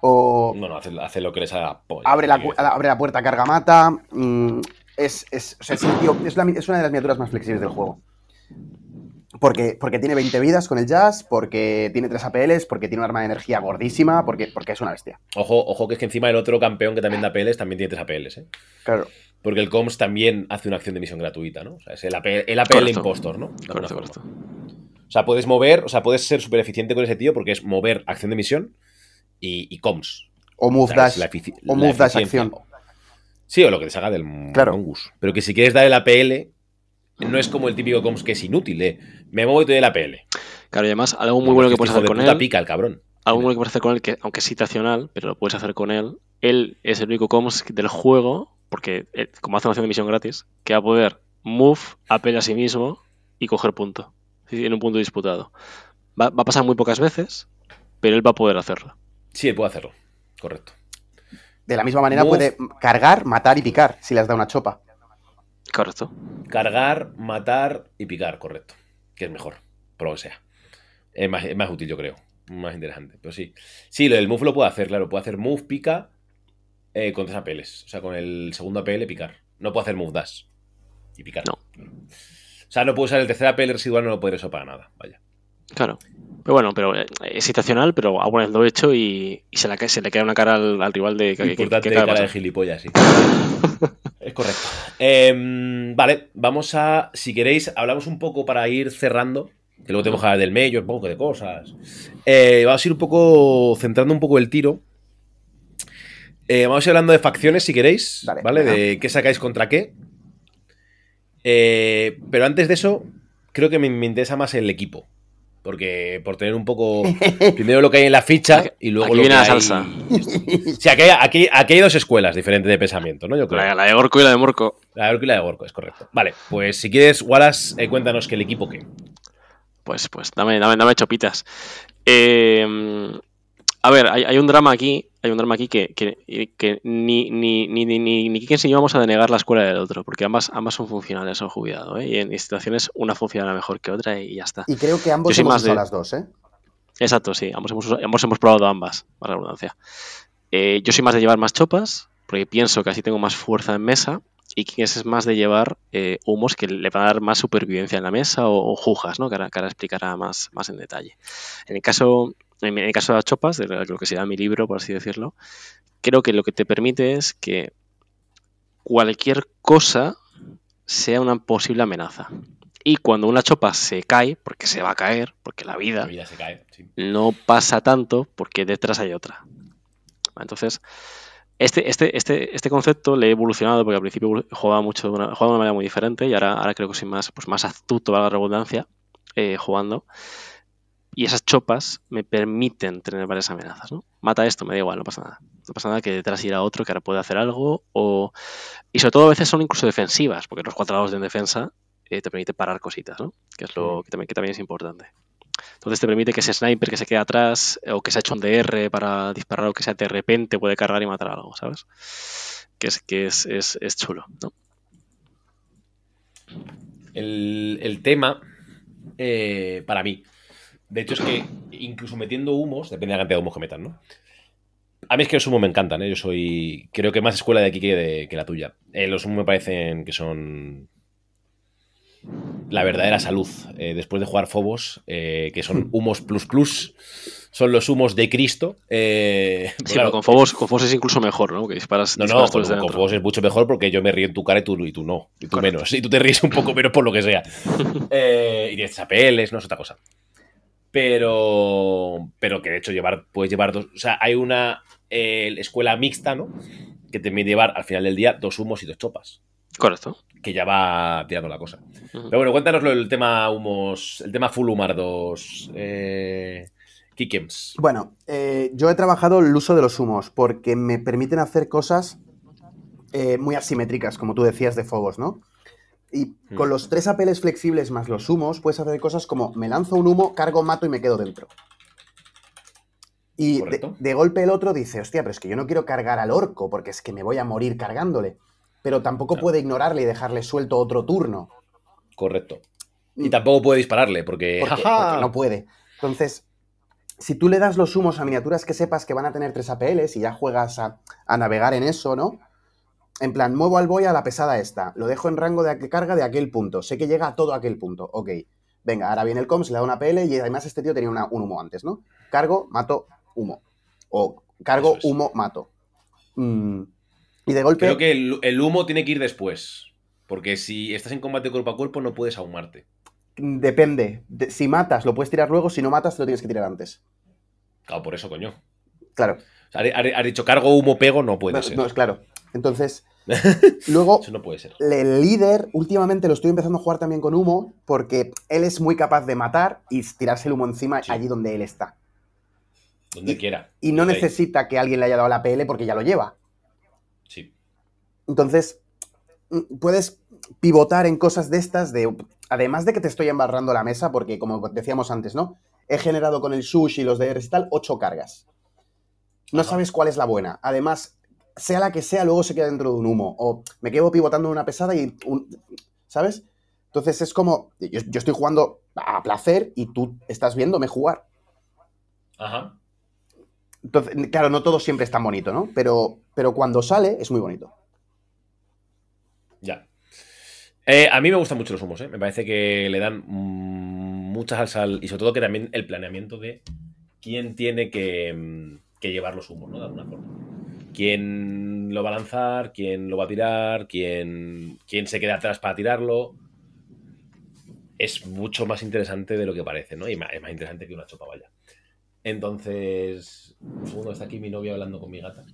o No, no, hace, hace lo que les haga polla. abre, la, abre la puerta, carga mata. mm, es, es, o sea, es el tío- es la mi- es una de las miniaturas más flexibles del juego. Porque, porque tiene 20 vidas con el jazz, porque tiene 3 APLs, porque tiene un arma de energía gordísima, porque, porque es una bestia. Ojo, ojo, que es que encima el otro campeón que también da APLs también tiene tres APLs, ¿eh? Claro. Porque el COMS también hace una acción de misión gratuita, ¿no? O sea, es el APL, el APL Correcto. impostor, ¿no? Correcto, correcto. O sea, puedes mover, o sea, puedes ser súper eficiente con ese tío porque es mover acción de misión y, y COMS. O move O sea, dash. o move dash acción. Sí, o lo que te salga del Claro. Mongoose. Pero que si quieres dar el APL, no es como el típico COMS que es inútil, ¿eh? Me muevo y te doy el APL. Claro, y además, algo muy bueno que puedes Hijo hacer de con puta él. pica el cabrón. Algo muy bueno que puedes hacer con él, que aunque es situacional, pero lo puedes hacer con él. Él es el único comms del juego, porque eh, como hace una acción de misión gratis, que va a poder move, apela a sí mismo y coger punto. En un punto disputado. Va, va a pasar muy pocas veces, pero él va a poder hacerlo. Sí, él puede hacerlo. Correcto. De la misma manera Move. puede cargar, matar y picar si le has dado una chopa. Correcto. Cargar, matar y picar, correcto. Que es mejor, por lo que sea. Es más, es más útil, yo creo. Más interesante. Pero sí. Sí, lo del move lo puede hacer, claro. Puede hacer move, pica eh, con tres APLs. O sea, con el segundo APL, picar. No puede hacer move dash y picar. No. O sea, no puede usar el tercer APL residual, no lo puede eso para nada. Vaya. Claro. Pero bueno, pero eh, es situacional, pero alguna vez lo he hecho y, y se, le, cae- se le cae una cara al, al rival de que, que- Importante que de cara de gilipollas, sí. [laughs] es correcto. Em, vale, vamos a. Si queréis, hablamos un poco para ir cerrando. Que luego tenemos que hablar del medio, un poco de cosas. Eh, vamos a ir un poco. centrando un poco el tiro. Eh, vamos a ir hablando de facciones, si queréis. Vale. De qué sacáis contra qué. Eh, pero antes de eso, creo que me, me interesa más el equipo. Porque por tener un poco. [laughs] Primero lo que hay en la ficha y luego aquí lo viene que la hay- salsa. [laughs] Sí, aquí hay, aquí- aquí hay dos escuelas diferentes de pensamiento, ¿no? Yo creo. La, la de Gorko y la de Morco. La de Orco y la de Gorko, es correcto. Vale, pues si quieres, Wallace, eh, cuéntanos que el equipo qué. Pues, pues, dame, dame, dame chopitas. Eh, a ver, hay, hay un drama aquí, hay un drama aquí que, que, que ni, ni, ni, ni, ni, ni Kikens ni yo vamos a denegar la escuela del otro, porque ambas, ambas son funcionales, son jubilado, ¿eh? Y en situaciones una funciona mejor que otra y ya está. Y creo que ambos hemos más usado de- las dos, ¿eh? Exacto, sí, ambos hemos, ambos hemos probado ambas, para redundancia. Eh, yo soy más de llevar más chopas, porque pienso que así tengo más fuerza en mesa, y Kikens es más de llevar eh, humos que le van a dar más supervivencia en la mesa o, o jujas, ¿no? Que ahora, que ahora explicará más, más en detalle. En el caso, en el caso de las chopas, de lo que será mi libro, por así decirlo, creo que lo que te permite es que cualquier cosa sea una posible amenaza. Y cuando una chopa se cae, porque se va a caer, porque la vida La vida se cae. sí. no pasa tanto porque detrás hay otra. Entonces, este, este, este, este concepto le he evolucionado porque al principio jugaba mucho de una, jugaba de una manera muy diferente y ahora, ahora creo que soy más, pues más astuto, valga la redundancia, eh, jugando. Y esas chopas me permiten tener varias amenazas. ¿no? Mata esto, me da igual, no pasa nada. No pasa nada que detrás irá otro que ahora puede hacer algo. O... Y sobre todo a veces son incluso defensivas, porque los cuadrados de defensa eh, te permite parar cositas, ¿no? que es lo que también, que también es importante. Entonces te permite que ese sniper que se queda atrás eh, o que se ha hecho un DR para disparar o que sea de repente puede cargar y matar algo, ¿sabes? Que es, que es, es, es chulo, ¿no? El, el tema, eh, para mí, de hecho es que incluso metiendo humos, depende de la cantidad de humos que metan, ¿no? A mí es que los humos me encantan, ¿eh? Yo soy, creo que más escuela de aquí que, de, que la tuya. Eh, los humos me parecen que son la verdadera salud. Eh, después de jugar Fobos, eh, que son [laughs] humos plus plus, son los humos de Cristo. Eh, Sí, claro, pero con Fobos, con Fobos es incluso mejor, ¿no? Que disparas, No, no, disparas con, con. Fobos es mucho mejor porque yo me río en tu cara y tú, y tú no. Y tú menos. Y tú te ríes un poco [laughs] menos por lo que sea. [laughs] Y tienes apeles, no es otra cosa. Pero. Pero que de hecho llevar, puedes llevar dos. O sea, hay una eh, escuela mixta, ¿no? Que te permite llevar al final del día dos humos y dos chopas. Correcto. que ya va tirando la cosa. Pero bueno, cuéntanos lo del tema humos, el tema full humardos, eh, Kikems. Bueno, eh, yo he trabajado el uso de los humos porque me permiten hacer cosas eh, muy asimétricas, como tú decías, de Fobos, ¿no? Y Mm. con los tres apeles flexibles más los humos, puedes hacer cosas como me lanzo un humo, cargo, mato y me quedo dentro. Y de, golpe el otro dice, hostia, pero es que yo no quiero cargar al orco porque es que me voy a morir cargándole. Pero tampoco Claro. puede ignorarle y dejarle suelto otro turno. Correcto. Y tampoco puede dispararle, porque. Porque, ¡jaja! porque no puede. Entonces, si tú le das los humos a miniaturas que sepas que van a tener tres APLs y ya juegas a, a navegar en eso, ¿no? En plan, muevo al boy a la pesada esta, lo dejo en rango de carga de aquel punto, sé que llega a todo aquel punto, ok. Venga, ahora viene el COMS, le da una APL y además este tío tenía una- un humo antes, ¿no? Cargo, mato, humo. O cargo, es. humo, mato. Mm, Y de golpe... Creo que el, el humo tiene que ir después. Porque si estás en combate cuerpo a cuerpo, no puedes ahumarte. Depende. De- si matas, lo puedes tirar luego, si no matas, te lo tienes que tirar antes. Claro, por eso, coño. Claro. O sea, has dicho cargo, humo, pego, no puede No, ser. no, es claro. Entonces, [laughs] luego, Eso no puede ser. el líder, últimamente lo estoy empezando a jugar también con humo, porque él es muy capaz de matar y tirarse el humo encima Sí. allí donde él está. Donde y- quiera. Y no necesita que alguien le haya dado la PL porque ya lo lleva. Sí. Entonces, mm, puedes pivotar en cosas de estas, de, además de que te estoy embarrando la mesa, porque como decíamos antes, ¿no? He generado con el sushi y los de tal ocho cargas. No Ajá. sabes cuál es la buena. Además, sea la que sea, luego se queda dentro de un humo. O me quedo pivotando en una pesada y... un- ¿Sabes? Entonces es como... Yo, yo estoy jugando a placer y tú estás viéndome jugar. Ajá. Entonces, claro, no todo siempre es tan bonito, ¿no? Pero, pero cuando sale es muy bonito. Ya. Eh, a mí me gustan mucho los humos, ¿eh? Me parece que le dan mm, mucha salsa al- y sobre todo que también el planeamiento de quién tiene que, mm, que llevar los humos, ¿no? De alguna forma. Quién lo va a lanzar, quién lo va a tirar, quién, quién se queda atrás para tirarlo. Es mucho más interesante de lo que parece, ¿no? Y es más interesante que una chopa vaya. Entonces, un segundo, está aquí mi novia hablando con mi gata,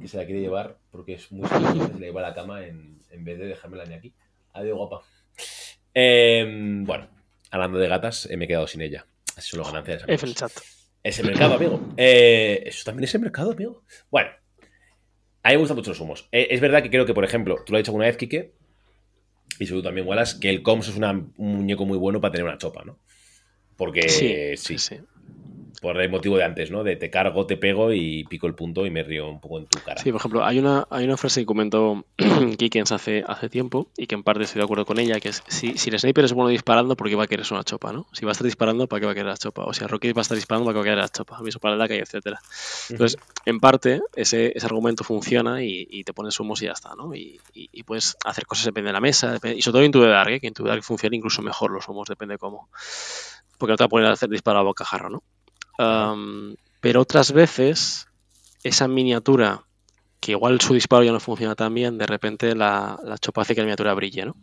que se la quiere llevar porque es muy feliz, se la lleva a la cama en, en vez de dejármela ni aquí. Adiós, guapa. Em, bueno, hablando de gatas, eh, me he quedado sin ella. Así son las ganancias. F el chat. Ese mercado, amigo. Eh, eso también es el mercado, amigo. Bueno, a mí me gustan mucho los humos. Eh, es verdad que creo que, por ejemplo, tú lo has dicho alguna vez, Kike, y seguro también Wallace, que el Coms es una- un muñeco muy bueno para tener una chopa, ¿no? Porque sí, sí, sí. Por el motivo de antes, ¿no? De te cargo, te pego y pico el punto y me río un poco en tu cara. Sí, por ejemplo, hay una, hay una frase que comentó [clears throat] Kikens hace, hace tiempo y que en parte estoy de acuerdo con ella, que es si, si el sniper es bueno disparando, ¿por qué va a querer una chopa? ¿no? Si va a estar disparando, ¿para qué va a querer la chopa? O si a Rocky va a estar disparando, ¿para qué va a querer la chopa? Aviso para la calle, etcétera. Entonces, en parte, ese, ese argumento funciona y, y te pones humos y ya está, ¿no? Y, y- y puedes hacer cosas depende de la mesa, depende- y sobre todo en tu de Dark, ¿eh? que en tu de Dark funciona incluso mejor los humos, depende cómo. Porque no te va a poner a hacer disparo a bocajarro, ¿no? Pero otras veces, esa miniatura, que igual su disparo ya no funciona tan bien, de repente la, la chopa hace que la miniatura brille, ¿no?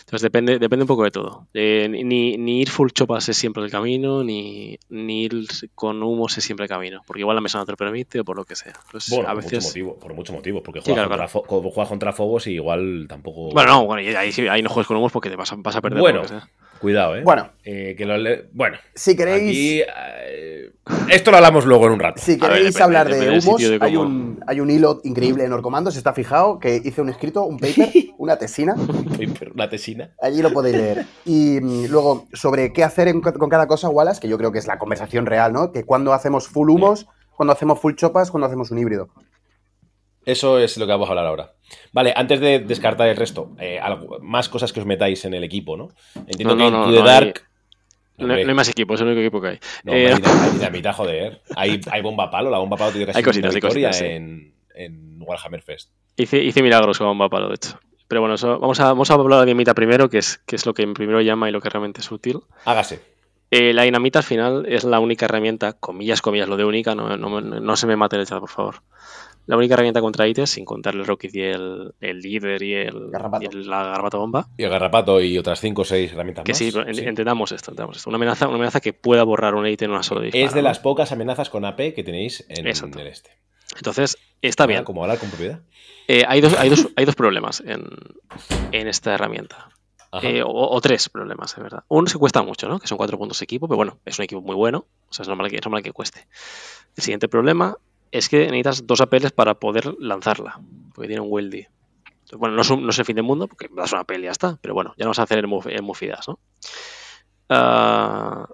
Entonces depende, depende un poco de todo. Eh, ni, ni ir full chopas es siempre el camino, ni, ni ir con humos es siempre el camino. Porque igual la mesa no te lo permite o por lo que sea. Entonces, Bueno, a por veces. muchos motivos, por muchos motivos, porque Sí, juegas, claro, contra, juegas contra Fobos y igual tampoco... Bueno, no, bueno, ahí, ahí no juegues con humos porque te vas a, vas a perder. Bueno, Cuidado, ¿eh? Bueno, Eh, que lo le- bueno, si queréis... aquí... eh, esto lo hablamos luego en un rato. Si ver, queréis depende- hablar de humos, de hay, un, hay un hilo increíble en Orcomandos, está fijado, que hice un escrito, un paper, [laughs] una tesina, La tesina. allí lo podéis leer. Y mm, luego, sobre qué hacer en- con cada cosa, Wallace, que yo creo que es la conversación real, ¿no? Que cuando hacemos full humos, cuando hacemos full chopas, cuando hacemos un híbrido. Eso es lo que vamos a hablar ahora. Vale, antes de descartar el resto, eh, algo- más cosas que os metáis en el equipo, ¿no? Entiendo No, que no, en no, hay- Dark... No, hay más equipo, es el único equipo que hay. No, Eh, dinamita, [laughs] joder. Hay, hay bomba palo, la bomba palo tiene Hay cositas, una hay victoria cositas, sí. en, en Warhammer Fest. Hice, hice milagros con bomba palo, de hecho. Pero bueno, eso, vamos, a, vamos a hablar de dinamita primero, que es, que es lo que primero llama y lo que realmente es útil. Hágase. Eh, la dinamita al final es la única herramienta, comillas, comillas, lo de única, no, no, no se me mate el chat, por favor. La única herramienta contra ítems, sin contar el Rocket y el, el líder y, el, Garrapato. y el- la garrapato bomba. Y el garrapato y otras 5 o 6 herramientas Que más. sí, pero en- entendamos esto, entendamos esto. Una amenaza, una amenaza que pueda borrar un ítem en una sola disparo. Es de las pocas amenazas con AP que tenéis en Exacto. el este. Entonces, Está bien. Como hablar con propiedad. Eh, hay, dos, hay, dos, hay dos problemas en, en esta herramienta. Eh, o, o tres problemas, de verdad. Uno se cuesta mucho, ¿no? Que son cuatro puntos de equipo, pero bueno, es un equipo muy bueno. O sea, es normal que, es normal que cueste. El siguiente problema es que necesitas dos apeles para poder lanzarla. Porque tiene un Wildy. Bueno, no es, el fin del mundo, porque das una apel y ya está. Pero bueno, ya no vas a hacer el, muf- el mufidas, ¿no? Ah,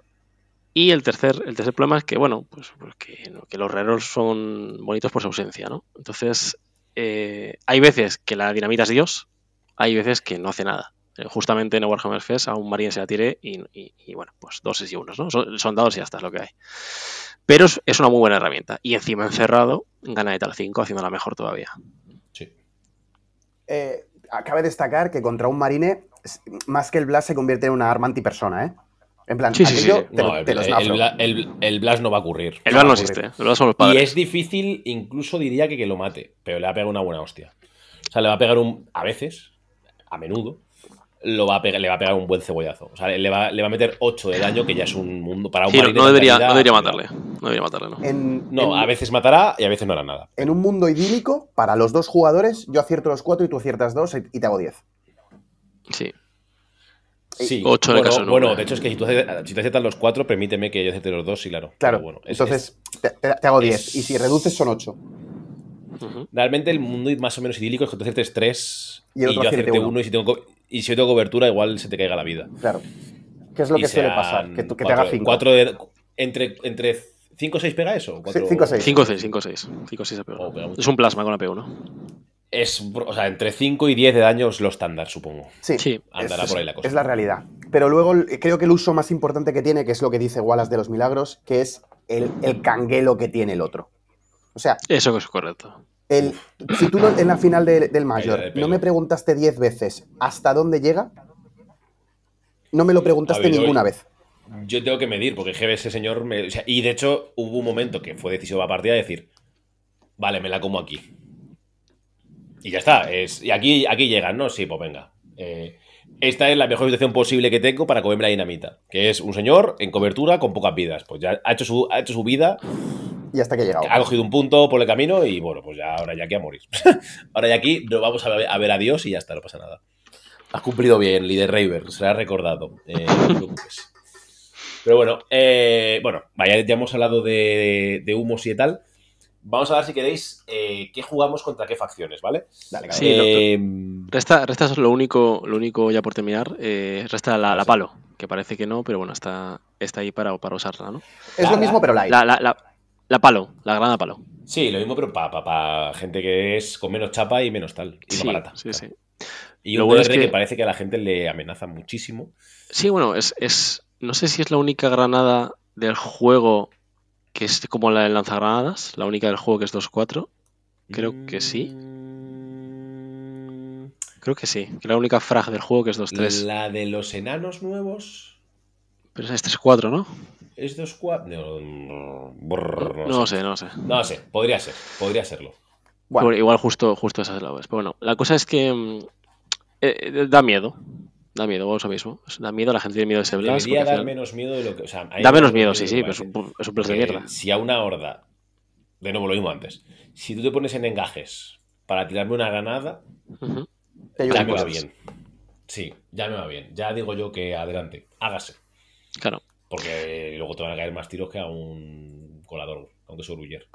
y el tercer, el tercer problema es que, bueno, pues, pues que, los reros son bonitos por su ausencia, ¿no? Entonces, eh, hay veces que la dinamita es Dios, hay veces que no hace nada. Eh, justamente en el Warhammer Fest a un Marine se la tiré y, y- y, bueno, pues dos y unos, ¿no? Son, son dados y ya está, es lo que hay. Pero es, es una muy buena herramienta. Y encima encerrado, gana de tal 5, haciéndola mejor todavía. Sí. Eh, cabe destacar que contra un marine, más que el blast se convierte en una arma antipersona, ¿eh? En plan, Sí, sí, te, No, el, te lo el, snafro. bla- el- el Blast no va a ocurrir. El No, VAR no existe, el VAR son los Y es difícil, incluso diría que que lo mate, pero le va a pegar una buena hostia. O sea, le va a pegar un. A veces, a menudo, lo va a pegar, le va a pegar un buen cebollazo. O sea, le va, le va a meter 8 de daño, que ya es un mundo. Para un Sí, no, no debería, calidad, no debería matarle. No debería matarle, ¿no? En, No, en- a veces matará y a veces no hará nada. en un mundo idílico, para los dos jugadores, yo acierto los cuatro y tú aciertas dos y y te hago diez. Sí. Sí, Ocho en el bueno, caso de bueno, de hecho es que si tú si te aciertas los 4, permíteme que yo acierte los 2, sí, claro. Claro, Pero bueno, es- entonces te, te- te hago es- diez. Y si reduces, son ocho. Ujú. Realmente el mundo más o menos idílico es que tú aciertes 3 Y y, el otro yo acierte acierte uno. 1 y si tengo y si yo tengo cobertura igual se te caiga la vida. Claro. ¿Qué es lo Y que suele pasar? Que, tú- que te cuatro- haga cinco. cuatro de- entre, entre 5 o 6 pega eso. Sí, Cuatro- cinco o seis. 5-6, 5-6. 5-6 pegado. Oh, pega mucho. Es un plasma con AP1. Es, o sea, entre 5 y 10 de daño es lo estándar, supongo. Sí, Sí. Andará es, por ahí la cosa. es la realidad. Pero luego creo que el uso más importante que tiene, que es lo que dice Wallace de los milagros, que es el, el canguelo que tiene el otro. O sea, Eso es correcto. El, si tú no- en la final de- del Mayor no me preguntaste 10 veces hasta dónde llega, no me lo preguntaste ver, ninguna vez. Yo tengo que medir, porque GB ese señor. me- o sea, y de hecho, hubo un momento que fue decisivo la partida de decir: Vale, me la como aquí. Y ya está. Es, y aquí, aquí llegan, ¿no? Sí, pues venga. Eh, esta es la mejor situación posible que tengo para comerme la dinamita. Que es un señor en cobertura con pocas vidas. Pues ya ha hecho su, ha hecho su vida, Y hasta que he llegado. ha cogido un punto por el camino y bueno, pues ya ahora ya aquí a morir. [laughs] ahora ya aquí nos vamos a ver, a ver a Dios y ya está, no pasa nada. Has cumplido bien, líder Raver, será recordado. Eh, no te preocupes. Pero bueno, eh, bueno, vaya, ya hemos hablado de, de humos y de tal. Vamos a ver si queréis eh, qué jugamos contra qué facciones, ¿vale? Dale. Sí, Eh, Resta, resta es lo único, lo único ya por terminar. eh, resta la, la Sí. palo, que parece que no, pero bueno, está, está ahí para, para usarla, ¿no? es la- lo mismo, pero light. La, la, la, palo, la granada palo. sí, lo mismo, pero para gente que es con menos chapa y menos tal. Y más Sí, barata. sí, sí. Y Lo un bueno DR es que... que- parece que a la gente le amenaza muchísimo. Sí, bueno, es, es. No sé si es la única granada del juego que es como la del lanzagranadas, la única del juego que es 2-4. Creo que sí. Mm, Creo que sí, que la única frag del juego que es 2-3. La de los enanos nuevos Pero es 3-4, ¿no? Es 2-4. No, no, No, sé. no lo sé. No lo sé, podría ser, podría serlo. Bueno, Bueno, igual justo, justo esa es la vez. Pero bueno, la cosa es que mm, eh, eh, da miedo. Da miedo, lo mismo. Da miedo, la gente tiene miedo de ese blast. Debería dar final- menos miedo de lo que. O sea, Da me menos miedo, sí, sí, pero es un, es un de mierda. Si a una horda, de nuevo lo mismo antes, si tú te pones en engajes para tirarme una granada, te ayuda ya me va bien. Sí, ya me va bien. Ya digo yo que adelante, hágase. Claro. Porque luego te van a caer más tiros que a un colador, aunque sea Gruyer.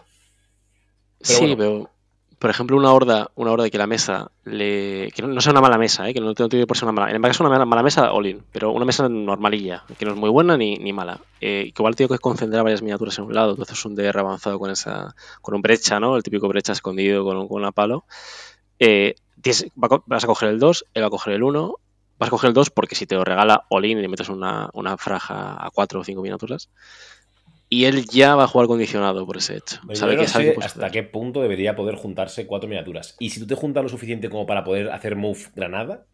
sí, bueno. pero por ejemplo, una horda, una horda de que la mesa le. que no, no sea una mala mesa, ¿eh? que no, te- no tiene por ser una mala. En el caso una mala, mala mesa, all-in, pero una mesa normalilla, que no es muy buena ni, ni mala. Eh, que igual tengo que concentrar varias miniaturas en un lado, entonces un DR avanzado con esa. con un brecha, ¿no? El típico brecha escondido con, un- con una palo. Eh, tienes- va vas a coger el 2, él va a coger el 1. Vas a coger el 2 porque si te lo regala all-in y le metes una, una fraja a 4 o 5 miniaturas. Y él ya va a jugar condicionado por ese hecho. Pero Sabe yo no sé puede hasta qué punto debería poder juntarse cuatro miniaturas. Y si tú te juntas lo suficiente como para poder hacer move granada,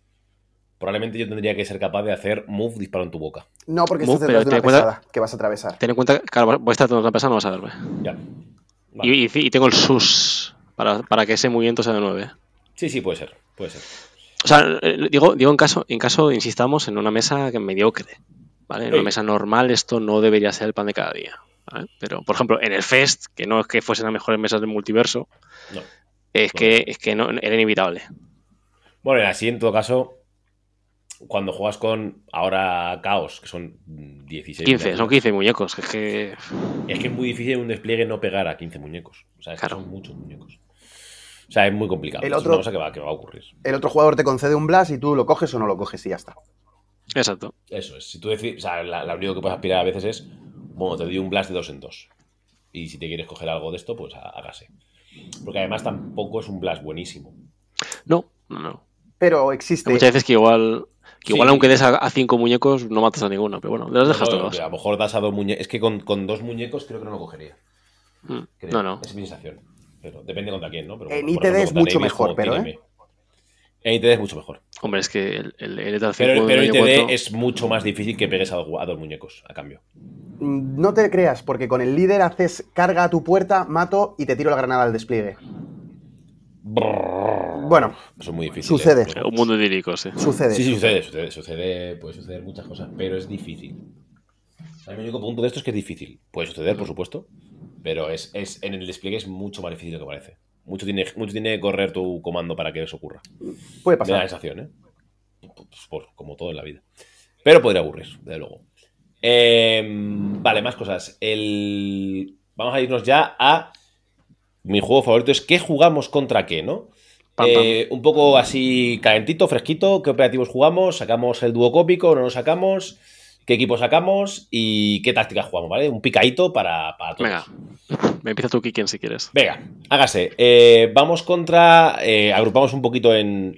probablemente yo tendría que ser capaz de hacer move disparo en tu boca. No, porque Mu, estás detrás de una cuenta- pesada que vas a atravesar. Ten en cuenta que claro, voy a estar tratando de pasar, no vas a verme. Ya. Vale. Y, y- y tengo el sus para, para que ese movimiento sea de 9. Sí, sí, puede ser. Puede ser. O sea, eh, digo, digo en caso, en caso, insistamos, en una mesa que mediocre. ¿vale? En una mesa normal esto no debería ser el pan de cada día. ¿vale? Pero, por ejemplo, en el Fest, que no es que fuesen las mejores mesas del multiverso, No. es que, es que no, era inevitable. Bueno, y así en todo caso, cuando juegas con ahora Caos, que son 16. 15, son miniaturas, 15 muñecos. que Es que. Es que es muy difícil un despliegue no pegar a 15 muñecos. O sea, es que Claro. son muchos muñecos. O sea, es muy complicado. El Es otro- una cosa que va, que va a ocurrir. El otro jugador te concede un blast y tú lo coges o no lo coges y ya está. Exacto. Eso es. Si tú decides, o sea, la, la único que puedes aspirar a veces es, bueno, te doy un blast de dos en dos. Y si te quieres coger algo de esto, pues há- hágase. Porque además tampoco es un blast buenísimo. No, no, no. Pero Hay existe. muchas veces que igual. Que igual Sí. aunque des a, a cinco muñecos, no matas a ninguno. Pero bueno, los dejas No, todos. A lo mejor das a dos muñecos. Es que con, con dos muñecos creo que no lo cogería. Mm, creo. No, no. Es mi sensación. Pero depende contra quién, ¿no? Pero, En ITD ejemplo, es mucho Davis mejor, pero, ¿eh? En ITD es mucho mejor. Hombre, es que el, el, el Pero, pero ITD es mucho más difícil que pegues a dos, a dos muñecos, a cambio. Mm, No te creas, porque con el líder haces carga a tu puerta, mato y te tiro la granada al despliegue. Bueno, Eso es muy difícil. Sucede. ¿eh? Pero- Un mundo idílico, sí. sucede. Sí, sí, sucede, sucede, sucede, puede suceder muchas cosas, pero es difícil. O sea, el único punto de esto es que es difícil. Puede suceder, por supuesto, pero es, es en el despliegue es mucho más difícil de lo que parece. Mucho tiene, mucho tiene que correr tu comando para que eso ocurra. Puede Me da la pasar. sensación, ¿eh? Pues por- como todo en la vida. Pero podría aburrir, desde luego. Eh, vale, más cosas. El... Vamos a irnos ya a. Mi juego favorito es ¿qué jugamos contra qué, no? Eh, un poco así calentito, fresquito. ¿Qué operativos jugamos? ¿Sacamos el dúo cópico? ¿No lo sacamos? ¿Qué equipo sacamos? ¿Y qué tácticas jugamos? ¿Vale? Un picadito para, para todos. Venga, me empieza tú, Kiken, si quieres. Venga, hágase. Eh, vamos contra. eh, agrupamos un poquito en,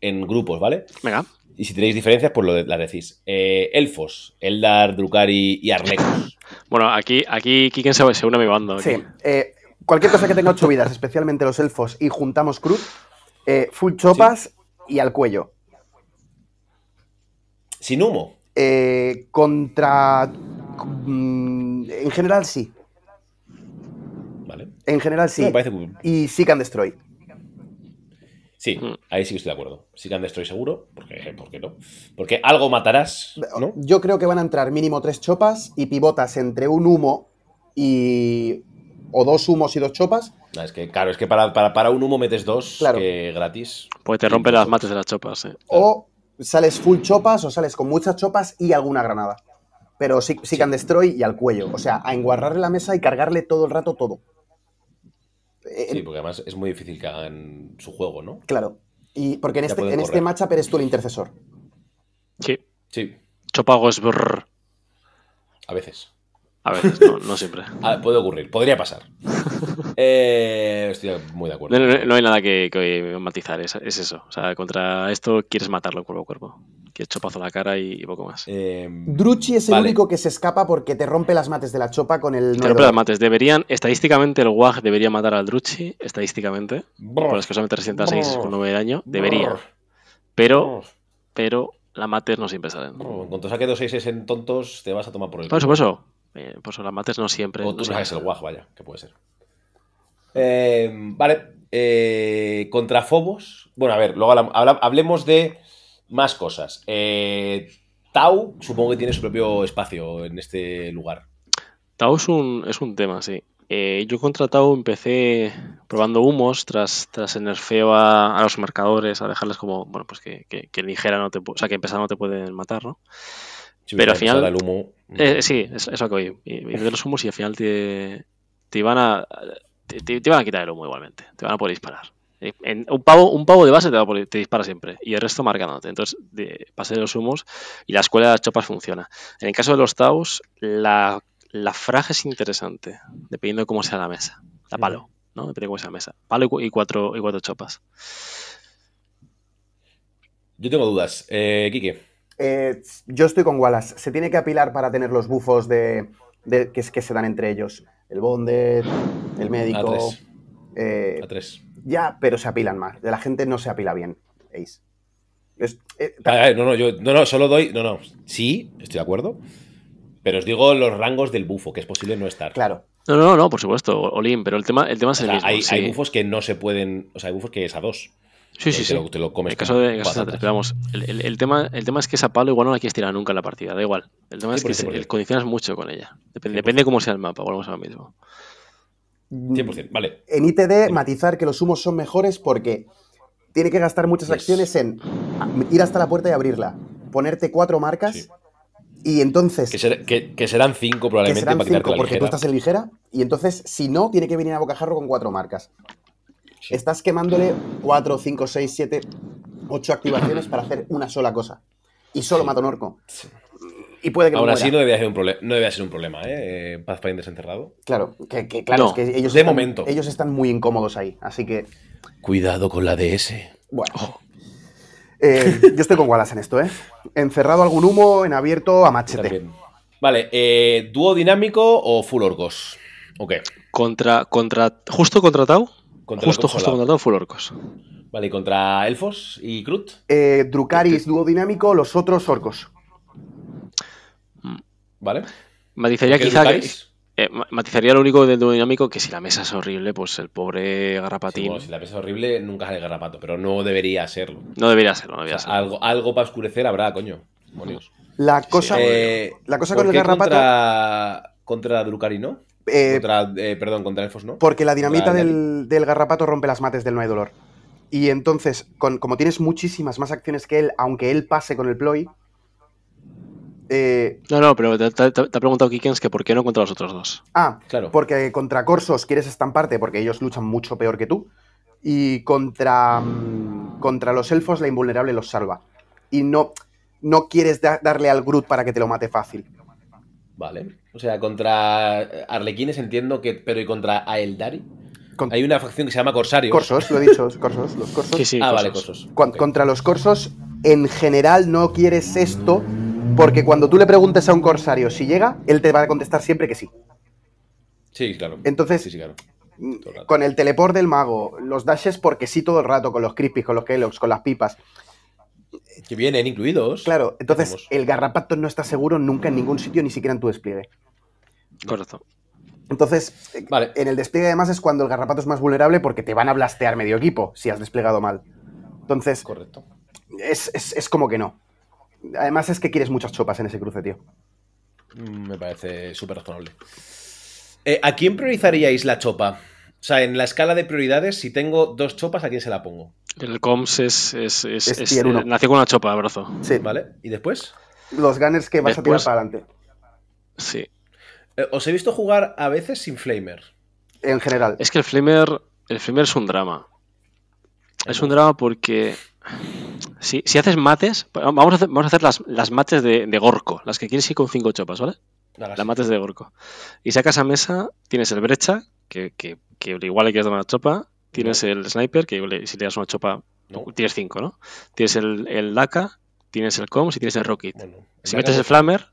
en grupos, ¿vale? Venga. Y si tenéis diferencias, pues lo de- las decís. Eh, elfos, Eldar, Drukari y Arlecos. [laughs] Bueno, aquí, aquí Kiken se, se une a mi bando. aquí. Sí. eh, cualquier cosa que tenga ocho vidas, especialmente los elfos, y juntamos cruz, eh, full chopas y al cuello. Sin humo. Eh, contra. mm, en general sí. ¿Vale? En general sí. Me parece que- Y Seek and Destroy. Sí, Mm. ahí sí que estoy de acuerdo. Sí que estoy seguro, porque ¿por qué no? Porque algo matarás, ¿no? Yo creo que van a entrar mínimo tres chopas y pivotas entre un humo y. o dos humos y dos chopas. No, es que, claro, es que para, para, para un humo metes dos Claro. que gratis. Pues te rompe las mates de las chopas. eh. O sales full chopas o sales con muchas chopas y alguna granada. Pero sí, sí can destroy y al cuello. O sea, a enguarrarle la mesa y cargarle todo el rato todo. Eh, Sí, porque además es muy difícil que hagan su juego, ¿no? Claro. Y porque en Ya este, en este matchup eres tú el intercesor. Sí. Sí, Chopago es brrr. a veces. A veces, no, no siempre. [laughs] Ah, puede ocurrir, podría pasar. [laughs] Eh, estoy muy de acuerdo. No, no- no hay nada que, que matizar, es, es eso. O sea, contra esto quieres matarlo cuerpo a cuerpo. Quieres chopazo a la cara y, y poco más. Eh, Druchi es el Vale. único que se escapa porque te rompe las mates de la chopa con el Te rompe las mates. Deberían, estadísticamente, el WAG debería matar al Druchi, estadísticamente. Por los que solamente 306 con 9 de daño. Debería. Pero, pero, las mates no siempre salen. En cuanto saque dos seises en tontos, te vas a tomar por el Por eso, por eso. Eh, por eso las mates no siempre. O tú sabes el guaj, vaya, que puede ser. Eh, vale. eh, contra Fobos. Bueno, a ver, luego hablemos de más cosas. Eh, Tau, supongo que tiene su propio espacio en este lugar. Tau es un, es un tema, sí. Eh, yo contra Tau empecé probando humos tras, tras el nerfeo a, a los marcadores, a dejarles como, bueno, pues que, que, que ligera no te, o sea, que en pesada no te pueden matar, ¿no? Si Pero al final- empezado el humo. Eh, sí, es, eso que voy. Y, y de los humos y al final te, te iban a te, te- iban a quitar el humo igualmente. Te van a poder disparar. Eh, en- un, pavo, un pavo de base te, va a poder- te dispara siempre y el resto marcándote. Entonces, de, pasé de los humos y la escuela de las chopas funciona. En el caso de los Taus, la, la fraja es interesante, dependiendo de cómo sea la mesa. La palo, ¿no? Depende de cómo sea la mesa. Palo y, y cuatro, y cuatro chopas. Yo tengo dudas. Eh, Quique. Eh, yo estoy con Wallace. Se tiene que apilar para tener los bufos de, de- que, que se dan entre ellos. El bonded, el médico. A3. eh, A3. ya, pero se apilan más. De la gente no se apila bien. Ace. Es- eh, A ver, no, no, yo no, no, solo doy. No, no. Sí, estoy de acuerdo. Pero os digo los rangos del bufo, que es posible no estar. claro. No, no, no, por supuesto, Olin, pero el tema, el tema O es el sea, mismo. hay, sí. hay bufos que no se pueden. O sea, hay bufos que es a dos. Sí, sí, te sí. lo- te lo comes En caso de caso de vamos, el, el- el tema, el tema es que esa palo igual no la quieres tirar nunca en la partida, da igual. El tema Sí, es que se- el- condicionas mucho con ella. Depende, 100%. depende cómo sea el mapa, volvemos a lo mismo. 100%, vale. En ITD, matizar que los humos son mejores porque tiene que gastar muchas Yes. acciones en ir hasta la puerta y abrirla, ponerte cuatro marcas Sí. y entonces Que, ser- que- que serán cinco que probablemente serán para cinco la porque tú estás en ligera y entonces si no tiene que venir a bocajarro con cuatro marcas. Sí. Estás quemándole cuatro, cinco, seis, siete, ocho activaciones para hacer una sola cosa y solo Sí. mata un orco. Y puede que no Aún muera. así no debía ser un, problema no debía ser un problema, ¿eh? Eh, Pathfinder desenterrado. Claro, que, que claro, No, es que ellos de están, momento. ellos están muy incómodos ahí, así que Cuidado con la DS. Bueno. Eh, yo estoy con Wallace en esto, ¿eh? Encerrado algún humo, en abierto a machete. También. Vale, eh, ¿dúo dinámico o full orcos? Ok. Contra, contra, justo contra Tau, Contra justo, justo consola. contra Tau, full orcos. Vale, ¿y contra elfos y Krut? Eh, Drucaris, dúo dinámico, los otros orcos. ¿Vale? Matizaría ¿Qué es quizá que, eh, ma- matizaría lo único del dúo dinámico que si la mesa es horrible, pues el pobre Sí, Garrapatín bueno, si la pesa horrible, nunca sale garrapato, pero no debería serlo. no debería serlo, no O debería sea, serlo. algo, algo para oscurecer habrá, coño. Demonios. La cosa, Eh, la cosa ¿por con el garrapato, Contra, contra Drukari, ¿no? Eh, contra, eh, perdón, contra elfos, ¿no? porque la dinamita del, del garrapato rompe las mates del no hay dolor. Y entonces, con- como tienes muchísimas más acciones que él, aunque él pase con el ploy, eh, No, no, pero te, te- te ha preguntado Kikens que por qué no contra los otros dos. ah, Claro. porque contra Corsos quieres estamparte porque ellos luchan mucho peor que tú. Y contra, mm, contra los elfos la invulnerable los salva. Y no, no quieres da- darle al Groot para que te lo mate fácil. Vale. O sea, contra Arlequines entiendo que. Pero ¿y contra Aeldari? Con- Hay una facción que se llama Corsarios. Corsos, lo he dicho, Corsos, los Corsos. Sí, sí, ah, vale, Corsos. Corsos. Cuan- Ok. Contra los Corsos, en general no quieres esto, porque cuando tú le preguntes a un Corsario si llega, él te va a contestar siempre que sí. Sí, claro. Entonces, Sí, sí, claro. Mm, el. Con el teleport del mago, los dashes porque sí todo el rato, con los crispies, con los Kelloggs, con las pipas. Que vienen incluidos. Claro, entonces el garrapato no está seguro nunca en ningún sitio, ni siquiera en tu despliegue. Correcto. Entonces, Vale. en el despliegue además es cuando el garrapato es más vulnerable porque te van a blastear medio equipo si has desplegado mal. Entonces, Correcto. es, es- es como que no. Además es que quieres muchas chopas en ese cruce, tío. Mm, Me parece súper razonable. Eh, ¿A quién priorizaríais la chopa? O sea, en la escala de prioridades, si tengo dos chopas, ¿a quién se la pongo? El Coms es, es, es- Es es- tier uno. eh, nació con una chopa de brazo. Sí, ¿Vale? ¿Y después? los gunners que vas Después- a tirar para adelante. Sí. Eh, os he visto jugar a veces sin Flamer. En general. Es que el Flamer, el Flamer es un drama. Es un drama porque si, si haces mates, vamos a hacer, vamos a hacer las, las mates de, de Gorko, las que quieres ir con cinco chopas, ¿vale? Las mates de Gorko. Y sacas a mesa, tienes el brecha, que, que- que igual le quieres dar una chopa, tienes el sniper, que si le das una chopa, No. tienes cinco, ¿no? Tienes el, el Daka, tienes el Coms y tienes el Rocket. Bueno, Si metes Daga- el Flamer,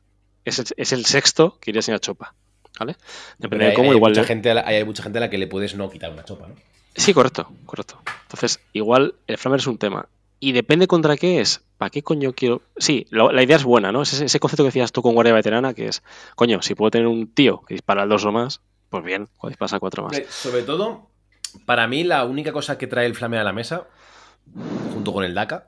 es el, es el sexto que irías en la chopa, ¿vale? Depende hay, de cómo, hay igual... mucha le- gente, la- hay mucha gente a la que le puedes no quitar una chopa, ¿no? Sí, correcto, correcto. Entonces, igual el Flamer es un tema. Y depende contra qué es. ¿Para qué coño quiero...? Sí, lo- la idea es buena, ¿no? Es ese, ese concepto que decías tú con Guardia Veterana, que es, coño, si puedo tener un tío que dispara al dos o más, pues bien, o dispara cuatro más. Sobre todo, para mí, la única cosa que trae el Flamer a la mesa, junto con el DACA,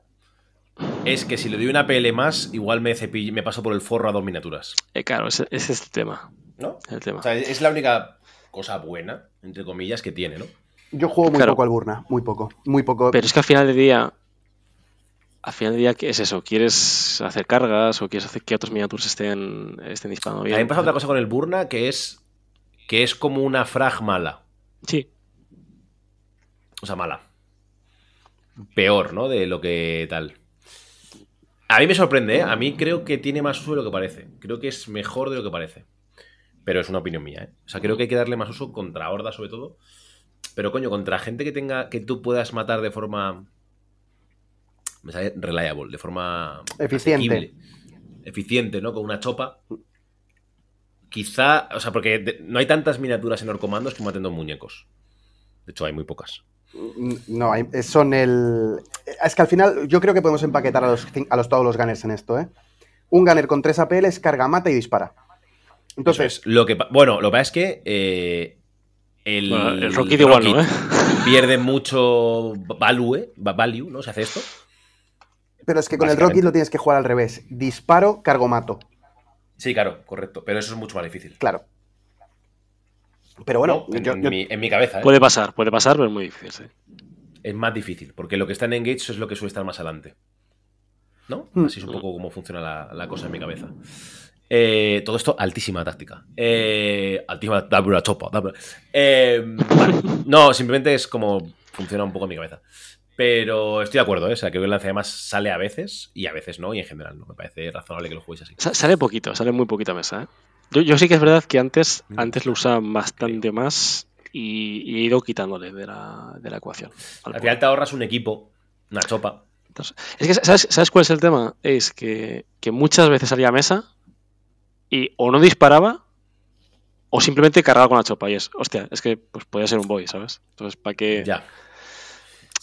es que si le doy una PL más, igual me, cepill- me paso por el forro a dos miniaturas. Eh, claro, ese, ese es el tema. ¿No? El tema. O sea, es la única cosa buena, entre comillas, que tiene, ¿no? Yo juego muy Claro. poco al Burna, muy poco, muy poco. Pero es que al final del día... Al final del día, ¿qué es eso? ¿Quieres hacer cargas o quieres hacer que otros miniatures estén, estén disparando A bien? mí me pasa otra cosa con el Burna, que es que es como una frag mala. Sí, O sea, mala. Peor, ¿no? De lo que tal. A mí me sorprende, ¿eh? A mí creo que tiene más uso de lo que parece. Creo que es mejor de lo que parece. Pero es una opinión mía, ¿eh? O sea, creo que hay que darle más uso contra hordas, sobre todo. Pero, coño, contra gente que tenga. que tú puedas matar de forma. Me sale reliable, de forma. Eficiente. asequible. Eficiente, ¿no? Con una chopa. Quizá. O sea, porque no hay tantas miniaturas en Orcomandos que maten dos muñecos. De hecho, hay muy pocas. No, hay- son el. Es que al final yo creo que podemos empaquetar a los, a los todos los gunners en esto, ¿eh? Un gunner con 3 APLs carga, mata y dispara. Entonces, es. Lo que, bueno, lo que pasa es que eh, el, Bueno, el Rocket igual no, ¿eh? [laughs] pierde mucho value, value, ¿no? Se hace esto. Pero es que con el. Rocket lo tienes que jugar al revés. Disparo, cargo, mato. Sí, claro, correcto. Pero eso es mucho más difícil. Claro. Pero bueno, No, en, yo- en yo- mi, en mi cabeza, ¿eh? Puede pasar, puede pasar, pero es muy difícil, sí. es más difícil, porque lo que está en Engage es lo que suele estar más adelante. ¿No? Hmm. Así es un poco como funciona la, la cosa en mi cabeza. Eh, todo esto, altísima táctica. Eh, altísima, dame una chopa. dame- Eh, vale. [laughs] No, simplemente es como funciona un poco en mi cabeza. Pero estoy de acuerdo, ¿eh? O sea, creo que el lance además sale a veces y a veces no, y en general no. Me parece razonable que lo juegues así. Sa- Sale poquito, sale muy poquita mesa, ¿eh? Yo, yo sí que es verdad que antes, antes lo usaba bastante más y, y he ido quitándole de la, de la ecuación. al final te ahorras un equipo, una chopa. Entonces, es que, ¿sabes, ¿sabes cuál es el tema? Es que, que muchas veces salía a mesa y o no disparaba o simplemente cargaba con la chopa. Y es, hostia, es que pues podía ser un boy, ¿sabes? Entonces, ¿para qué? Ya.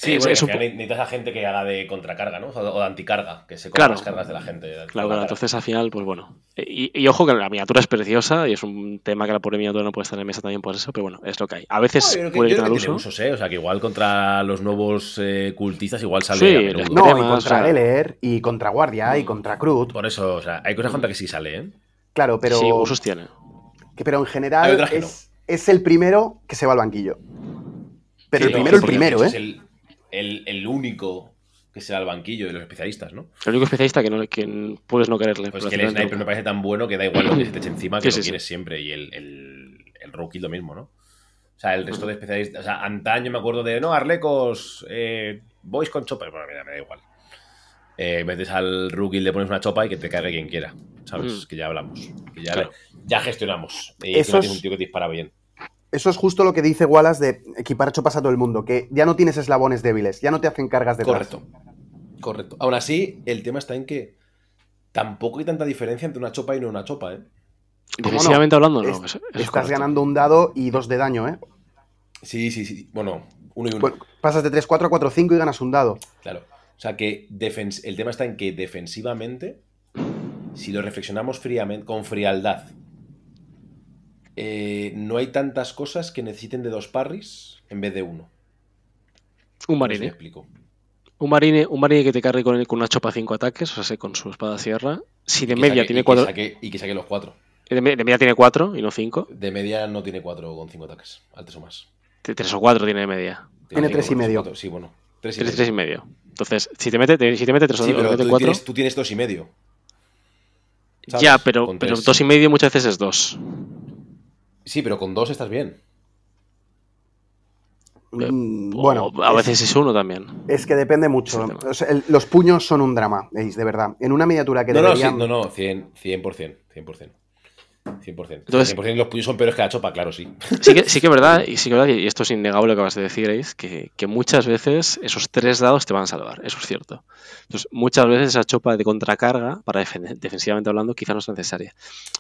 Sí, Es- bueno, es un necesitas a gente que haga de contracarga, ¿no? O de anticarga, que se coma Claro. las cargas de la gente. de Claro, entonces al final, pues bueno. Y, y ojo que la miniatura es preciosa y es un tema que la pobre miniatura no puede estar en mesa también por eso, pero bueno, es lo que hay. A veces No, puede uso. usos, ¿eh? O sea, que igual contra los nuevos eh, cultistas igual sale Sí, a no, y contra o sea- Leler, y contra Guardia, y contra Crud. Por eso, o sea, hay cosas contra que sí sale, ¿eh? Claro, pero, Sí, usos tiene. que- pero en general es, es el primero que se va al banquillo. Pero Sí, el no, primero, el primero, ¿eh? Es el, el- el único que se da al banquillo de los especialistas, ¿no? El único especialista que, no, que puedes no quererle. Pues que el sniper me parece tan bueno que da igual lo que se te eche encima, que Sí, lo sí, tienes siempre. Y el, el, el rookie lo mismo, ¿no? O sea, el resto de especialistas. O sea, antaño me acuerdo de, no, Arlecos, eh, boys con chopper. Bueno, mira, me da igual. Eh, metes al rookie, le pones una chopa y que te cargue quien quiera. ¿Sabes? Mm. Que ya hablamos. Que ya, Claro. ya gestionamos. Y Eso encima es- tienes un tío que te dispara bien. Eso es justo lo que dice Wallace de equipar chopas a todo el mundo, que ya no tienes eslabones débiles, ya no te hacen cargas detrás. Correcto. Correcto. Aún así, el tema está en que tampoco hay tanta diferencia entre una chopa y no una chopa, ¿eh? Defensivamente hablando, no. Es- es estás correcto. ganando un dado y dos de daño, ¿eh? Sí, sí, sí. Bueno, uno y uno. Bueno, pasas de 3-4 a 4-5 y ganas un dado. Claro. O sea que defens- el tema está en que defensivamente, si lo reflexionamos fríamente, con frialdad, eh, no hay tantas cosas que necesiten de dos parries en vez de uno. Un No marine. explico. Un marine, un marine que te cargue con, con una chopa 5 ataques, o sea, sé, con su espada sierra. Si de media saque- tiene y que 4. saque- y que saque los cuatro. De, me- de media tiene 4 y no 5. De media no tiene cuatro con cinco ataques. Altos o más. 3 o 4 tiene de media. Tiene cinco tres y con medio. cuatro. Sí, bueno. Tres y 3, medio. 3 y medio. Entonces, si te mete, te- si te mete 3 Sí, o pero te mete tú 4. tienes, tú tienes dos y medio. ¿sabes? Ya, pero, Con pero tres. 2 y medio muchas veces es 2. Sí, pero con dos estás bien. Mm, bueno, a es- veces es 1 también. Es que depende mucho. O sea, el- los puños son un drama, veis, de verdad. En una miniatura que No, no, sí, deberían... no, no, 100, 100%, 100%. 100%. Entonces- 100% los puños son peores que la chopa, claro, sí. Sí que, sí que es verdad, y sí que verdad, y esto es innegable lo que acabas de decir, Ace, que, que muchas veces esos tres dados te van a salvar, eso es cierto. Entonces, muchas veces esa chopa de contracarga, para defen- defensivamente hablando, quizá no es necesaria.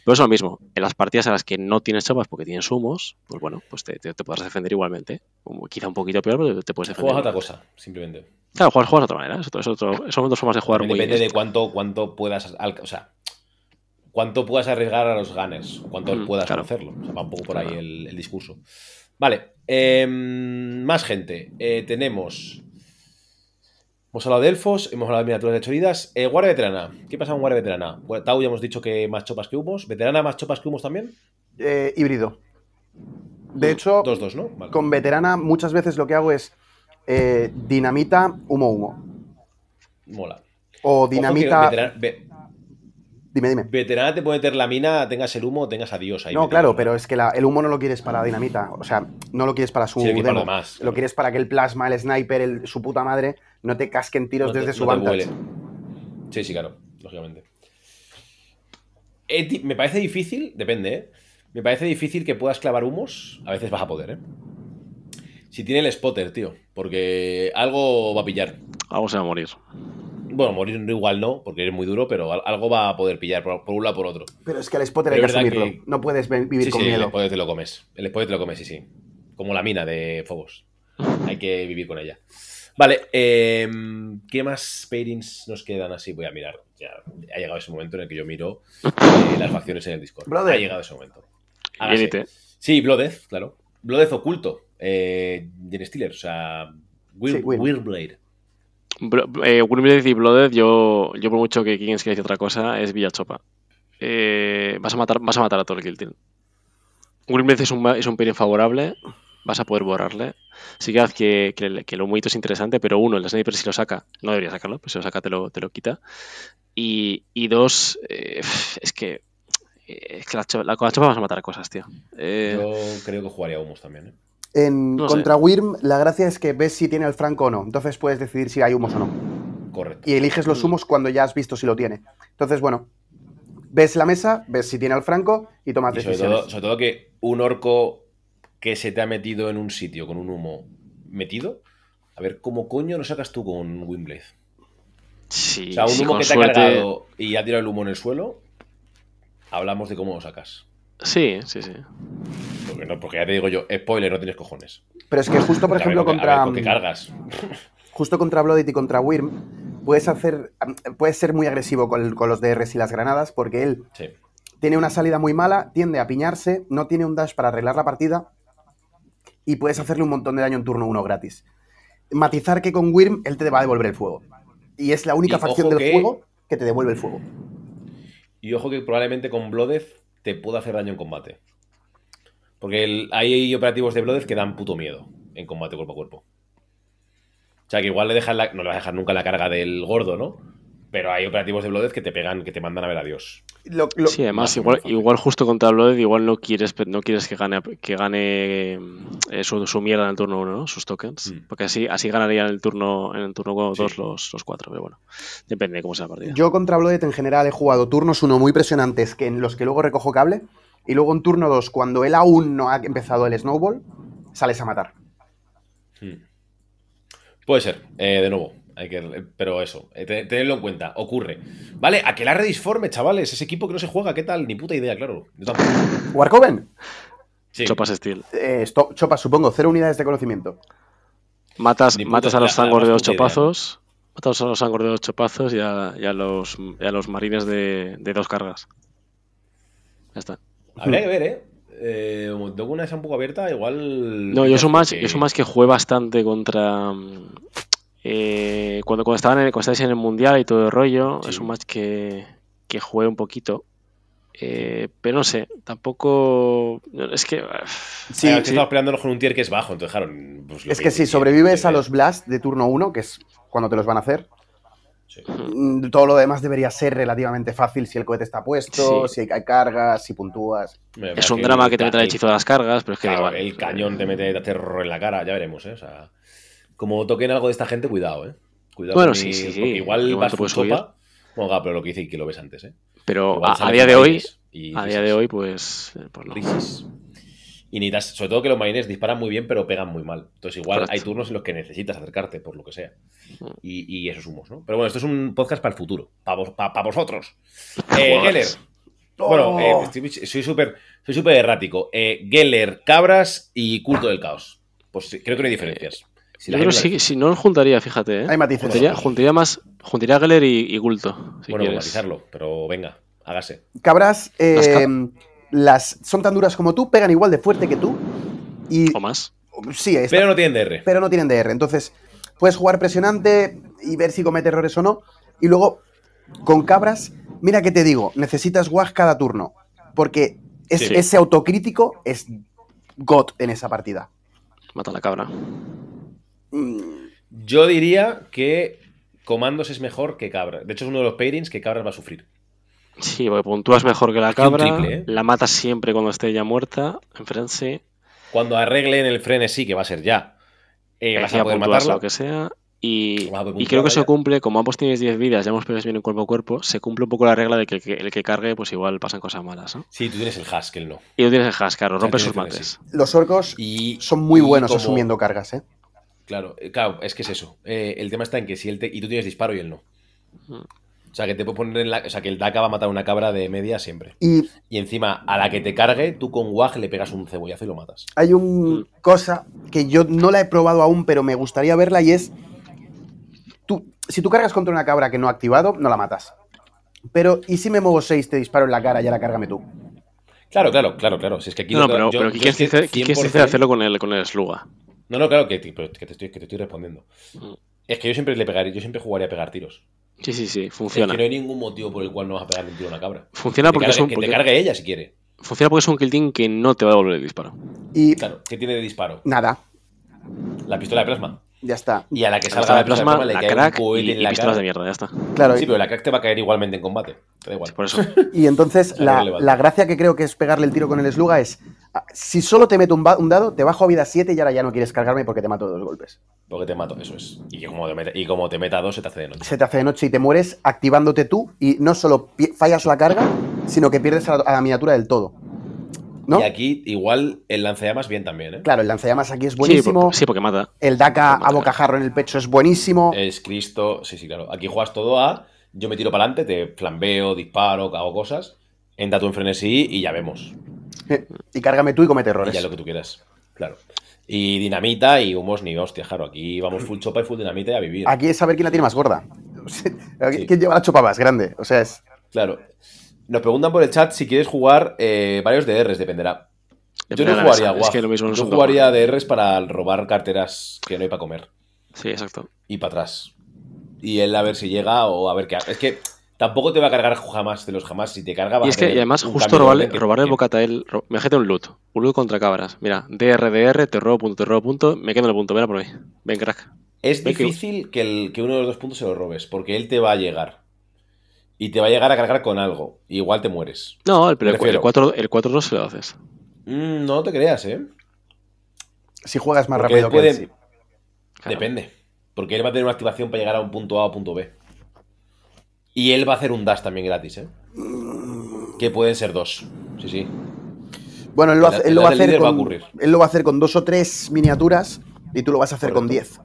Pero es lo mismo, en las partidas en las que no tienes chopas porque tienes humos, pues bueno, pues te, te, te podrás defender igualmente. Como quizá un poquito peor, pero te puedes defender. Juegas otra cosa, simplemente. Claro, juegas, juegas de otra manera, es otro, es otro- son otras formas de jugar muy Depende de cuánto, cuánto puedas. O sea, cuánto puedas arriesgar a los ganes, cuánto Mm, puedas claro. no hacerlo. O sea, va un poco por ahí el, el discurso. Vale, em, más gente. Eh, tenemos. Hemos hablado de elfos, hemos hablado de miniaturas de choridas. Eh, guardia veterana. ¿Qué pasa con guardia veterana? Bueno, Tau ya hemos dicho que más chopas que humos. ¿Veterana más chopas que humos también? Eh, híbrido. De hecho, 2-2, ¿no? Vale. con veterana muchas veces lo que hago es eh, dinamita, humo, humo. Mola. O dinamita... veterana, ve- Dime, dime. veterana te puede meter la mina, tengas el humo, tengas a Dios ahí. No, claro, pero es que la- el humo no lo quieres para dinamita. O sea, no lo quieres para su Sí, lo quieres para Lo quieres que el plasma, el sniper, el- su puta madre, no te casquen tiros No te- desde su no te. Sí, sí, claro, lógicamente. Eh, me parece difícil, depende, ¿eh? Me parece difícil que puedas clavar humos. A veces vas a poder, ¿eh? Si tiene el spotter, tío. Porque algo va a pillar. Algo se va a morir. Bueno, morir igual no, porque eres muy duro, pero al- algo va a poder pillar por, por un lado o por otro. Pero es que el spotter Pero hay que asumirlo. que- No puedes vivir Sí, con sí, el miedo. spotter te lo comes. El spotter te lo comes, sí, sí. Como la mina de Fobos. [laughs] Hay que vivir con ella. Vale, eh, ¿qué más pairings nos quedan así? Voy a mirar. Ya ha llegado ese momento en el que yo miro eh, las facciones en el Discord. Brother. Ha llegado ese momento. Hágase. Sí, Bloodeth, claro. Blooded oculto. Eh, Jen Stiller, o sea. Will, Sí, Will. Willblade. Blo- eh, y Blooded, yo, yo por mucho que Kings quiera decir otra cosa, es Villachopa. Eh, vas, a matar, vas a matar a todo el Kill Team. Es un, es un favorable, vas a poder borrarle. Sí que que, que, que el humito es interesante, pero uno, el sniper si lo saca, no debería sacarlo, pues si lo saca te lo, te lo quita. Y, y dos, eh, es que eh, es que la, la- con la chopa vas a matar cosas, tío. Eh, Yo creo que jugaría humos también. ¿eh? En No sé. contra Wyrm, la gracia es que ves si tiene el franco o no. Entonces puedes decidir si hay humos o no. Correcto. Y eliges los humos cuando ya has visto si lo tiene. Entonces, bueno, ves la mesa, ves si tiene el franco y tomas Y sobre decisiones. todo, sobre todo que un orco que se te ha metido en un sitio con un humo metido, a ver, ¿cómo coño lo sacas tú con Windblade? sí, O sea, un humo que te suerte- ha cargado y ha tirado el humo en el suelo, hablamos de cómo lo sacas. Sí, sí, sí. Porque, no, porque ya te digo yo, spoiler, no tienes cojones. Pero es que justo, por A ver, ejemplo, con a contra, ver, ¿con qué cargas? justo contra Blooded y contra Wyrm, puedes hacer. Puedes ser muy agresivo con, con los DRs y las granadas, porque él Sí. tiene una salida muy mala, tiende a piñarse, no tiene un dash para arreglar la partida y puedes hacerle un montón de daño en turno 1 gratis. Matizar que con Wyrm él te va a devolver el fuego. Y es la única Y facción del que- juego que te devuelve el fuego. Y ojo que probablemente con Blooded te pueda hacer daño en combate. Porque hay operativos de Blooded que dan puto miedo en combate cuerpo a cuerpo. O sea que igual le dejas la- no le vas a dejar nunca la carga del gordo, ¿no? Pero hay operativos de Blooded que te pegan, que te mandan a ver a Dios. Lo- lo- Sí, además, igual, justo contra Blooded, igual no quieres, no quieres que gane, que gane eh, su, su mierda en el turno 1, ¿no? Sus tokens. Mm. Porque así, así ganaría en el turno en el turno 2 Sí. los, los 4, pero bueno. Depende de cómo sea la partida. Yo contra Blooded en general he jugado turnos 1 muy presionantes que en los que luego recojo cable y luego en turno 2 cuando él aún no ha empezado el snowball sales a matar. Hmm. Puede ser, eh, de nuevo. Hay que, pero eso, eh, te- tenedlo en cuenta, ocurre. Vale, Aquelarre disforme, chavales. Ese equipo que no se juega, ¿qué tal? Ni puta idea, claro. Warcoven, Sí. Chopas Steel. eh, stop, chopa, supongo, cero unidades de conocimiento. Matas, matas a los zangos de 8 puta idea. pazos. Matas a los zangos de 8 pazos y a, y a los, y a los marines de, de dos cargas. Ya está. Habría que ver, ¿eh? eh como tengo una esa un poco abierta, igual. No, yo soy más, porque- yo soy más que jugué bastante contra. Eh, cuando, cuando estaban en, cuando estáis en el mundial y todo el rollo, Sí. es un match que, que jugué un poquito. Eh, pero no sé, tampoco. Es que. Sí, sí. estamos peleándonos con un tier que es bajo, entonces, claro. pues, Es que- que si sobrevives a los blast de turno 1, que es cuando te los van a hacer, Sí. mm, todo lo demás debería ser relativamente fácil si el cohete está puesto, Sí. si hay cargas, si puntúas. Es un drama que te mete el hechizo de las cargas, pero es que da claro, igual. el cañón te mete terror en la cara, ya veremos, ¿eh? O sea, como toquen algo de esta gente, cuidado, ¿eh? Cuidado Bueno, con sí, mi- sí, Igual Igual vas puedes chopa. Bueno, claro, pero lo que dice que lo ves antes, ¿eh? Pero a, día de hoy, y a día de hoy, pues, eh, pues no. Risas. Y necesitas, sobre todo que los marines disparan muy bien, pero pegan muy mal. Entonces, igual Correcto. hay turnos en los que necesitas acercarte, por lo que sea. Mm. Y, y esos humos, ¿no? Pero bueno, esto es un podcast para el futuro, para vos- pa- pa vosotros. [laughs] Eh. Geller. Bueno, ¡Oh! eh, estoy- soy súper soy súper errático. Eh, Geller, Cabras y Culto del Caos. Pues creo que no hay diferencias. Si Yo creo la- si, si no los juntaría, fíjate, ¿eh? Hay matices. Juntaría, juntaría más. Juntaría a Geller y, y Gulto, si bueno, quieres. matizarlo, pero venga, hágase. Cabras, eh, Las las, son tan duras como tú, pegan igual de fuerte que tú. Y O más. sí, está- Pero no tienen DR. pero no tienen DR. Entonces, puedes jugar presionante y ver si comete errores o no. Y luego, con cabras, mira que te digo, necesitas WAG cada turno. Porque es- Sí. ese autocrítico es God en esa partida. Mata a la cabra. Yo diría que Comandos es mejor que Cabra. De hecho, es uno de los pairings que Cabras va a sufrir. Sí, porque puntúas mejor que la cabra. triple, ¿eh? La matas siempre cuando esté ya muerta. En frente. Cuando arreglen el frenesí, que va a ser ya, eh, vas a poder matarla. lo que sea. Y, creo que puntuarla se ya. cumple, como ambos tienes 10 vidas, ya hemos pegado bien en cuerpo a cuerpo, se cumple un poco la regla de que el que, el que cargue, pues igual pasan cosas malas, ¿no? Sí, tú tienes el hash, que él no. Y tú tienes el hash, claro, O sea, rompe tienes sus frenesí. mates. los orcos Y, son muy y buenos como- asumiendo cargas, ¿eh? Claro, eh, claro, es que es eso. Eh, el tema está en que si él te... Y tú tienes disparo y él no. O sea, que te puede poner en la... O sea, que el DACA va a matar una cabra de media siempre. Y Y encima, a la que te cargue, tú con WAG le pegas un cebollazo y lo matas. hay una cosa que yo no la he probado aún, pero me gustaría verla y es. Tú, si tú cargas contra una cabra que no ha activado, no la matas. Pero, ¿y si me muevo 6, te disparo en la cara y ahora cárgame tú? Claro, claro, claro, claro. Si es que aquí No, no, pero, yo- pero yo ¿quién es que dice, ¿quién dice 100%? hacerlo con el, con el Sluga? No, no, claro que, te- pero que te estoy, que te estoy respondiendo. Mm. Es que yo siempre le pegaría, yo siempre jugaría a pegar tiros. Sí, sí, sí, Es funciona. que no hay ningún motivo por el cual no vas a pegarle un tiro a una cabra. Funciona Que porque, es un, que porque- te cargue ella si quiere. funciona porque es un kill team que no te va a devolver el disparo. Y Claro, ¿qué tiene de disparo? nada, La pistola de plasma. ya está. Y a la que La salga la de plasma, la cae crack un y, en y la pistolas cara. de mierda, ya está. Claro, Sí, y- pero la crack te va a caer igualmente en combate. Te da igual. Por eso. Y entonces La la, la gracia que creo que es pegarle el tiro con el sluga es, si solo te meto un, dado, te bajo a vida 7 y ahora ya no quieres cargarme porque te mato de dos golpes. Porque te mato, eso es. Y como te meta, y como te meta dos, se te hace de noche. Se te hace de noche y te mueres activándote tú y no solo fallas la carga, sino que pierdes a la, a la miniatura del todo. ¿No? Y aquí, igual, el lanzallamas bien también, ¿eh? Claro, el lanzallamas aquí es Sí, buenísimo. por- sí, porque mata. El DACA Mata. a bocajarro en el pecho es buenísimo. Es Cristo, sí, sí, claro. Aquí juegas todo a. Yo me tiro para adelante, te flambeo, disparo, hago cosas. Entra tú en frenesí y ya vemos. Y cárgame tú y comete Y errores. ya lo que tú quieras. Claro. Y dinamita y humos ni hostia, claro. Aquí vamos full chopa y full dinamita y a vivir. Aquí es saber quién la tiene más gorda. [laughs] Sí. ¿Quién lleva la chopa más grande? O sea, es. Claro. Nos preguntan por el chat si quieres jugar eh, varios DRs, dependerá. Yo Depende no jugaría mesa, guaf. Es que lo mismo no es Yo jugaría. DRs para robar carteras que no hay para comer. Sí, exacto. Y para atrás. Y él a ver si llega o a ver qué hace. Es que tampoco te va a cargar jamás de los jamás. Si te carga, vas Y a es que y además, justo robarle, el que- bocatael. ro- Imagínate un loot. Un loot contra cabras. Mira, DR, DR, te robo punto, te robo punto. Me quedo en el punto. Ven a por ahí. Ven, crack. Es difícil que, el- que uno de los dos puntos se lo robes, porque él te va a llegar. Y te va a llegar a cargar con algo. y igual te mueres. No, el, pero el, Prefiero. 4, el 4 se lo haces. Mm, no te creas, ¿eh? Si juegas más Porque rápido que él, sí. Depende. Porque él va a tener una activación para llegar a un punto A o punto B. Y él va a hacer un dash también gratis, ¿eh? Que pueden ser dos. Sí, sí. Bueno, él lo, El- hace- él lo va a hacer líder va a con, ocurrir. él lo va a hacer con dos o tres miniaturas y tú lo vas a hacer con. 10.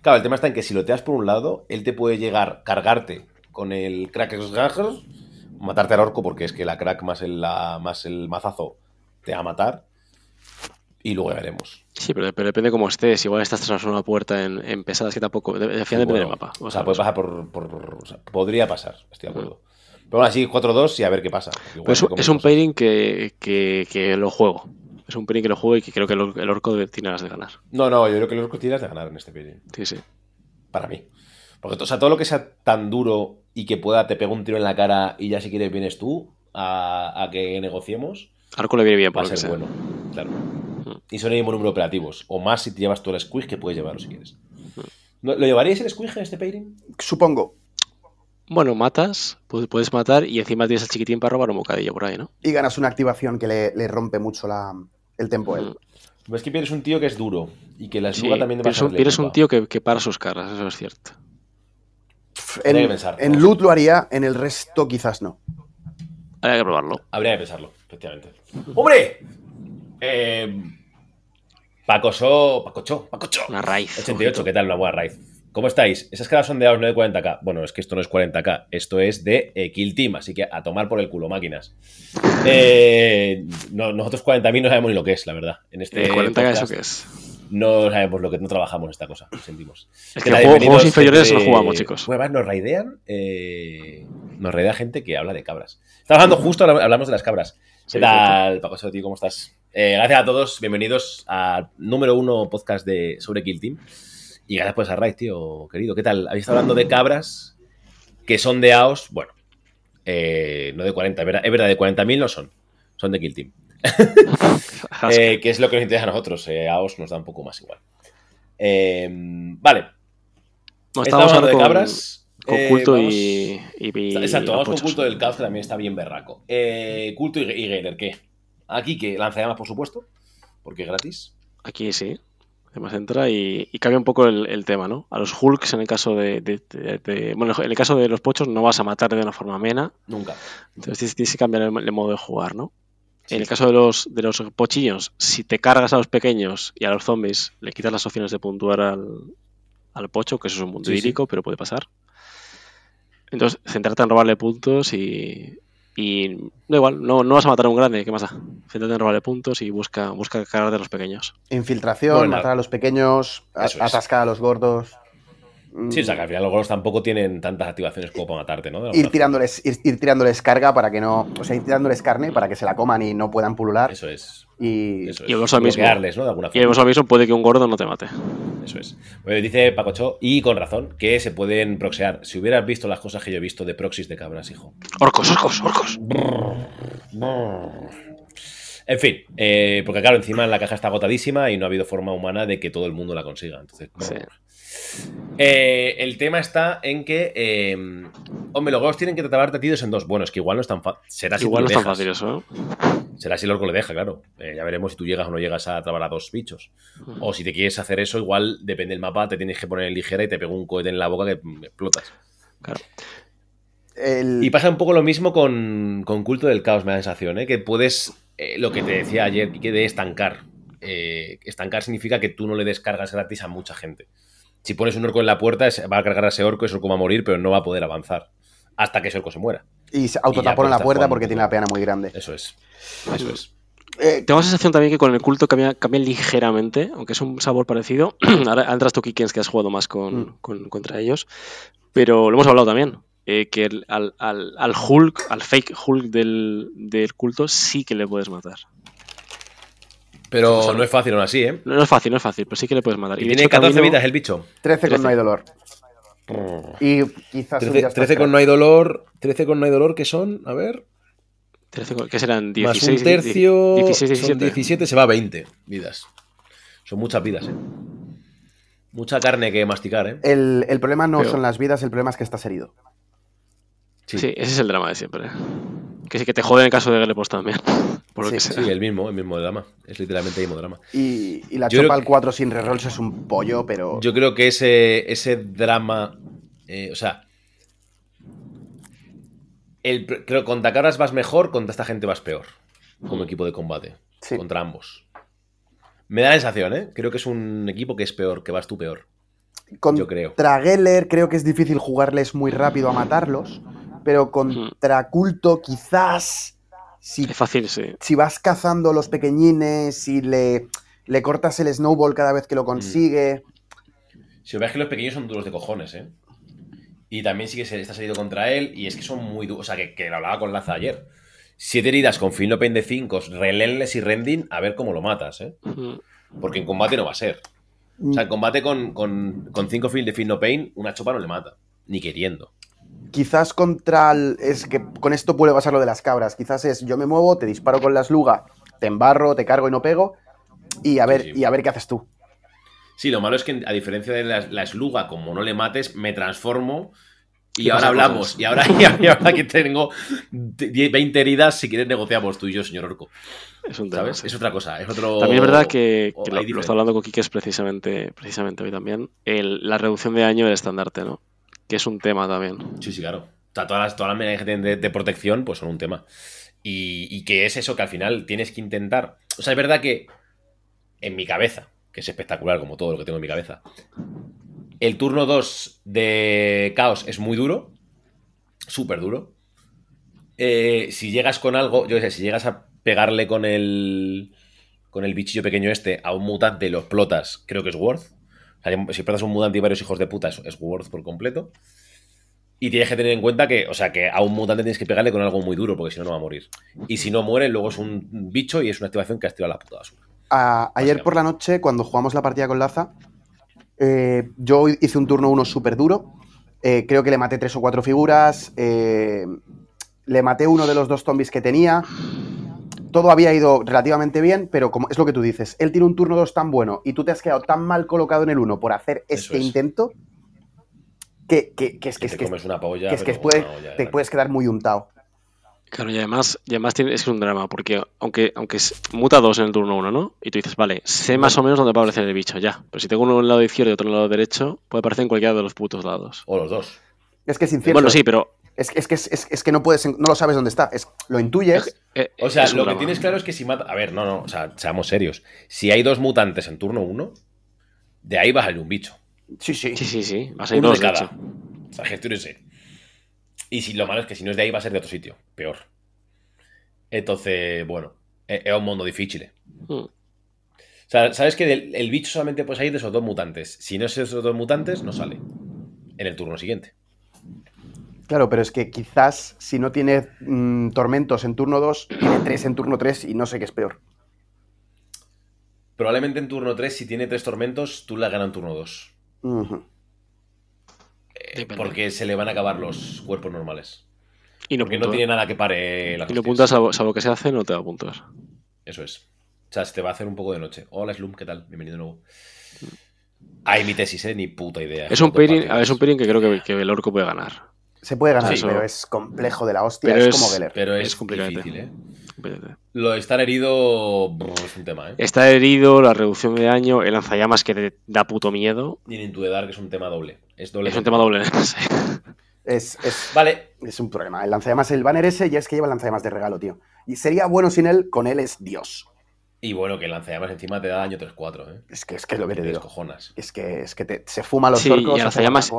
Claro, el tema está en que si lo te das por un lado, él te puede llegar, cargarte con el crack matarte al orco, porque es que la crack más el, la- más el mazazo te va a matar. Y luego ya veremos. Sí, pero, pero depende cómo estés. Igual estás tras una puerta en, en pesadas que tampoco. de- Al final depende del mapa. O sea, puede pasar por. por- o sea, podría pasar, estoy de acuerdo. Pero bueno, así 4-2 y a ver qué pasa. Igual Pero es, un- pairing que, que, que lo juego. Es un pairing que lo juego y que creo que el, el orco tiene ganas de ganar. No, no, yo creo que los orcos tiras de ganar en este pairing. Sí, sí. Para mí. Porque o sea, todo lo que sea tan duro y que pueda te pega un tiro en la cara y ya si quieres vienes tú a, a que negociemos, Arco le viene bien, va por a lo que ser sea. bueno. Claro. Y son el mismo número de operativos. O más si te llevas todo el squig que puedes llevarlo si quieres. ¿No- ¿Lo llevaríais el squig en este pairing? Supongo. Bueno, matas, pu- puedes matar y encima tienes al chiquitín para robar un bocadillo por ahí, ¿no? Y ganas una activación que le, le rompe mucho la, el tempo a él. Mm. Es que pierdes un tío que es duro y que la Sí, sluga también pierdes un, pierdes un tío que, que para sus caras, eso es cierto. En, que pensar, en ¿no? loot lo haría, en el resto quizás no. Habría que probarlo. Habría que pensarlo, efectivamente. ¡Hombre! Eh, Pacoso, Pacocho, Pacocho. Una raíz. 88, ¿qué tal? Una buena raíz. ¿Cómo estáis? Esas caras son de AOS 940k. Bueno, es que esto no es 40k, esto es de eh, Kill Team, así que a tomar por el culo, máquinas. [laughs] Eh, no- nosotros 40.000 no sabemos ni lo que es, la verdad. En este ¿El 40 eso qué es? no sabemos lo que no trabajamos esta cosa, lo sentimos. Es ¿Qué que juego- juegos inferiores no de- jugamos, chicos. Bueno, nos raidean, eh, nos raidea gente que habla de cabras. Estamos hablando justo, habla- hablamos de las cabras. ¿Qué Sí, tal, Paco Soto, ¿Cómo estás? Eh, gracias a todos, bienvenidos al número uno podcast de, sobre Kill Team. Y gracias por esa raid, tío, querido. ¿Qué tal? Habéis estado hablando de cabras que son de AOS, bueno, eh, no de 40, es verdad, es verdad, de 40.000 no son, son de Kill Team. [laughs] Eh, que es lo que nos interesa a nosotros. eh, AOS nos da un poco más igual. Eh, vale, estamos hablando de con, cabras. con culto vamos- y, y, Exacto, vamos con culto del caos que también está bien berraco. Culto y, y Gainer, ¿qué? Aquí que lanzallamas, por supuesto, porque es gratis. Aquí sí. Además entra y, y cambia un poco el, el tema, ¿no? A los Hulks, en el caso de, de- de- de- Bueno, en el caso de los pochos no vas a matar de una forma amena. Nunca. Entonces tienes, que cambiar el, el modo de jugar, ¿no? Sí. En el caso de los, de los pochillos, si te cargas a los pequeños y a los zombies, le quitas las opciones de puntuar al, al pocho, que eso es un mundo Sí, pero puede pasar. Entonces, centrarte en robarle puntos y. Y da igual, no, no vas a matar a un grande, ¿qué más da? Céntrate en robarle puntos y busca, busca cargar de los pequeños. Infiltración, Bueno, matar a los pequeños, a- atascar a los gordos. Sí, o sea, que al final los golos tampoco tienen tantas activaciones como para matarte, ¿no? Ir tirándoles, ir, ir tirándoles carga para que no. O sea, ir tirándoles carne para que se la coman y no puedan pulular. Eso es. Y Eso es. Y el mismo. ¿no? De alguna Y el forma. boss aviso puede que un gordo no te mate. Eso es. Bueno, dice Pacocho, y con razón, que se pueden proxear. Si hubieras visto las cosas que yo he visto de proxies de cabras, hijo. Orcos, orcos, orcos. En fin, eh, porque claro, encima la caja está agotadísima y no ha habido forma humana de que todo el mundo la consiga. Entonces, Sí. Eh, el tema está en que, eh, hombre, los tienen que tratar partidos en dos. Bueno, es que igual no es tan fácil. Será si Igual no es tan dejas. fácil eso, ¿eh? Será si el orco le deja, claro. Eh, ya veremos si tú llegas o no llegas a trabar a dos bichos. O si te quieres hacer eso, igual, depende del mapa, te tienes que poner en ligera y te pega un cohete en la boca que mm, explotas. Claro. el- Y pasa un poco lo mismo con, con Culto del Caos, me da la sensación, ¿eh? que puedes, eh, lo que te decía ayer, que de estancar. Eh, estancar significa que tú no le descargas gratis a mucha gente. Si pones un orco en la puerta, va a cargar a ese orco, ese orco va a morir, pero no va a poder avanzar hasta que ese orco se muera. y se y ya autotapó en la puerta porque tiene la peana muy grande. Eso es. Eso es. Eh, Tengo la sensación también que con el culto cambia, cambia ligeramente, aunque es un sabor parecido. [clears throat] Ahora entras tú, Kikens, que has jugado más con, Mm. con- contra ellos. Pero lo hemos hablado también. eh, que el- al, al- al Hulk, al fake Hulk del, del culto, sí que le puedes matar. Pero O sea, no es fácil aún así, ¿eh? No, no es fácil, no es fácil, pero sí que le puedes matar. Y de tiene hecho, 14 camino- vidas el bicho. 13 con 13. no hay dolor. Y quizás 13, subirás 13 con no hay dolor. 13 con no hay dolor, ¿qué son? A ver. 13 con- ¿Qué serán? Más 16, un tercio. 16, son 17. 17, se va a 20 vidas. Son muchas vidas, ¿eh? Mucha carne que masticar, ¿eh? El, el problema no Pero- son las vidas, el problema es que estás herido. Sí. ese es el drama de siempre. Que sí que te jode en el caso de Gelepos también. [laughs] Por lo Sí, que sea. Sí, el mismo, el mismo drama. Es literalmente el mismo drama. Y, y la Yo chopa al 4 sin rerolls es un pollo, pero. Yo creo que ese, ese drama. eh, o sea. El, creo que contra caras vas mejor, contra esta gente vas peor. Como equipo de combate. Sí. Contra ambos. Me da la sensación, ¿eh? Creo que es un equipo que es peor, que vas tú peor. yo creo. Contra Geller creo que es difícil jugarles muy rápido a matarlos, pero contra Culto quizás si, Es fácil, sí. si vas cazando los pequeñines, si le, le cortas el snowball cada vez que lo consigue. Si ves que los pequeños son duros de cojones, ¿eh? Y también sí que se está salido contra él. Y es que son muy duros. O sea, que, que lo hablaba con Laza ayer. Siete heridas con Fin Pain de 5, Relentless y Rending, a ver cómo lo matas, ¿eh? Porque en combate no va a ser. O sea, en combate con, con, con cinco field de Pain, una chopa no le mata. Ni queriendo. Quizás contra el- es que con esto puede pasar lo de las cabras. Quizás es yo me muevo, te disparo con la sluga, te embarro, te cargo y no pego. Y a ver, Sí, sí. y a ver qué haces tú. Sí, lo malo es que, a diferencia de la, la sluga, como no le mates, me transformo. Y ahora hablamos. Y ahora, y ahora que tengo 10, 20 heridas, si quieres negociamos tú y yo, señor Orco. Es un tema. ¿Sabes? sí. Es otra cosa. Es otro. También es verdad que, que lo, lo está hablando con Kikes precisamente, precisamente hoy también, el- la reducción de daño del estandarte, ¿no? Que es un tema también. Sí, sí, claro. O sea, todas las, medidas que tienen de, protección, pues son un tema. Y, y que es eso que al final tienes que intentar. O sea, es verdad que en mi cabeza, que es espectacular como todo lo que tengo en mi cabeza, el turno 2 de Caos es muy duro. Súper duro. Eh, si llegas con algo, yo qué sé, si llegas a pegarle con el. con el bichillo pequeño este a un mutante y lo explotas, creo que es worth. Si explotas un mutante y varios hijos de puta, es, es worth por completo. Y tienes que tener en cuenta que, o sea, que a un mutante tienes que pegarle con algo muy duro, porque si no, no va a morir. Y si no muere, luego es un bicho y es una activación que has tirado a la puta basura. Ayer por la noche, cuando jugamos la partida con Laza, eh, yo hice un turno 1 súper duro. Eh, creo que le maté tres o cuatro figuras. eh, le maté uno de los dos zombies que tenía. Todo había ido relativamente bien, pero como es lo que tú dices, él tiene un turno 2 tan bueno y tú te has quedado tan mal colocado en el 1 por hacer Eso este es. intento que, que- que es Que que, te es que, comes una polla. que es que pero puede- una olla de te puedes quedar muy untado. Claro, y además, y además tiene- es un drama, porque aunque, aunque es- muta dos en el turno uno, ¿no? Y tú dices, vale, sé más o menos dónde va a aparecer el bicho, ya. Pero si tengo uno en el lado izquierdo y otro en el lado derecho, puede aparecer en cualquiera de los putos lados. O los dos. Es que es incierto. Bueno, sí, pero. Es, es que, es, es- es que no puedes, no lo sabes dónde está. Es, lo intuyes. eh, O sea, lo que tienes claro es que si mata. A ver, no, no, o sea, seamos serios. Si hay dos mutantes en turno 1, de ahí va a salir un bicho. Sí, sí. Sí, sí, sí. Va a ser Uno de dos, de cada. O sea, gestiónese. Y si lo malo es que si no es de ahí, va a ser de otro sitio. Peor. Entonces, bueno, es es un mundo difícil. eh. Mm. O sea, sabes que del- el bicho solamente puede salir de esos dos mutantes. Si no es de esos dos mutantes, no sale. en el turno siguiente. Claro, pero es que quizás si no tiene mm, tormentos en turno 2, tiene 3 en turno 3 y no sé qué es peor. Probablemente en turno 3, si tiene tres tormentos, tú la ganas en turno 2. Ujú. Eh, porque se le van a acabar los cuerpos normales. Y no, Porque no tiene nada que pare la Y no puntas, salvo, salvo que se hace, no te va a puntuar. Eso es. O sea, se te va a hacer un poco de noche. Hola, Slum, ¿qué tal? Bienvenido de nuevo. Ahí mi tesis, ¿eh? Ni puta idea. Es un Dos pairing, a partidas. ver, es un pairing que creo que, que el orco puede ganar. Se puede ganar, Sí. pero es complejo de la hostia. Pero es, es- como Geller. Pero es, Es complicado. difícil, ¿eh? Lo de estar herido brr, es un tema, ¿eh? Está herido, la reducción de daño, el lanzallamas que te da puto miedo. Y en tu edad, que es un tema doble. Es doble. Es un tema doble. [laughs] sí. Es, es, Vale. es un problema. El lanzallamas, el banner ese, ya es que lleva el lanzallamas de regalo, tío. Y sería bueno sin él, con él es Dios. Y bueno, que el lanzallamas encima te da daño 3-4, ¿eh? Es que es que lo que te Te digo. Es que, es que te- se fuma los Sí, orcos. y el hace lanzallamas-.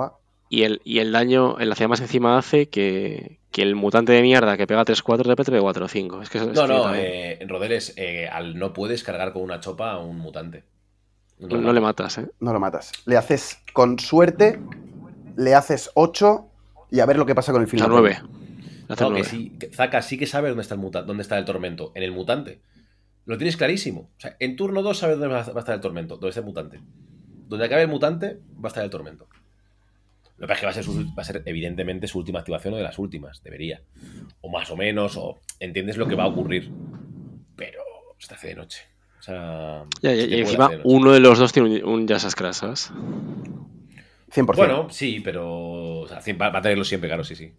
Y el, y el daño, el lanzallamas encima hace que, que el mutante de mierda que pega 3-4 de repente de 4-5. Es que es No, que no, también- eh, en Rodeles, eh, al no puedes cargar con una chopa a un mutante. no, le matas, ¿eh? No lo matas. Le haces, con suerte, le haces 8 y a ver lo que pasa con el final. sea, 9. Hace No, que 9. sí, que Zaka sí que sabe dónde está el muta- dónde está el tormento, en el mutante. Lo tienes clarísimo. O sea, en turno 2 sabes dónde va a va a estar el tormento, dónde está el mutante. Donde acabe el mutante, va a estar el tormento. Lo que pasa es que va a ser, su- va a ser evidentemente su última activación o de las últimas, debería. O más o menos, o entiendes lo que va a ocurrir. Pero se te hace de noche. O sea. Ya, ya, y encima hacer de noche. uno de los dos tiene un, un Crash, ¿sabes? 100%. Bueno, sí, pero. O sea, va va a tenerlo siempre, claro, sí, sí.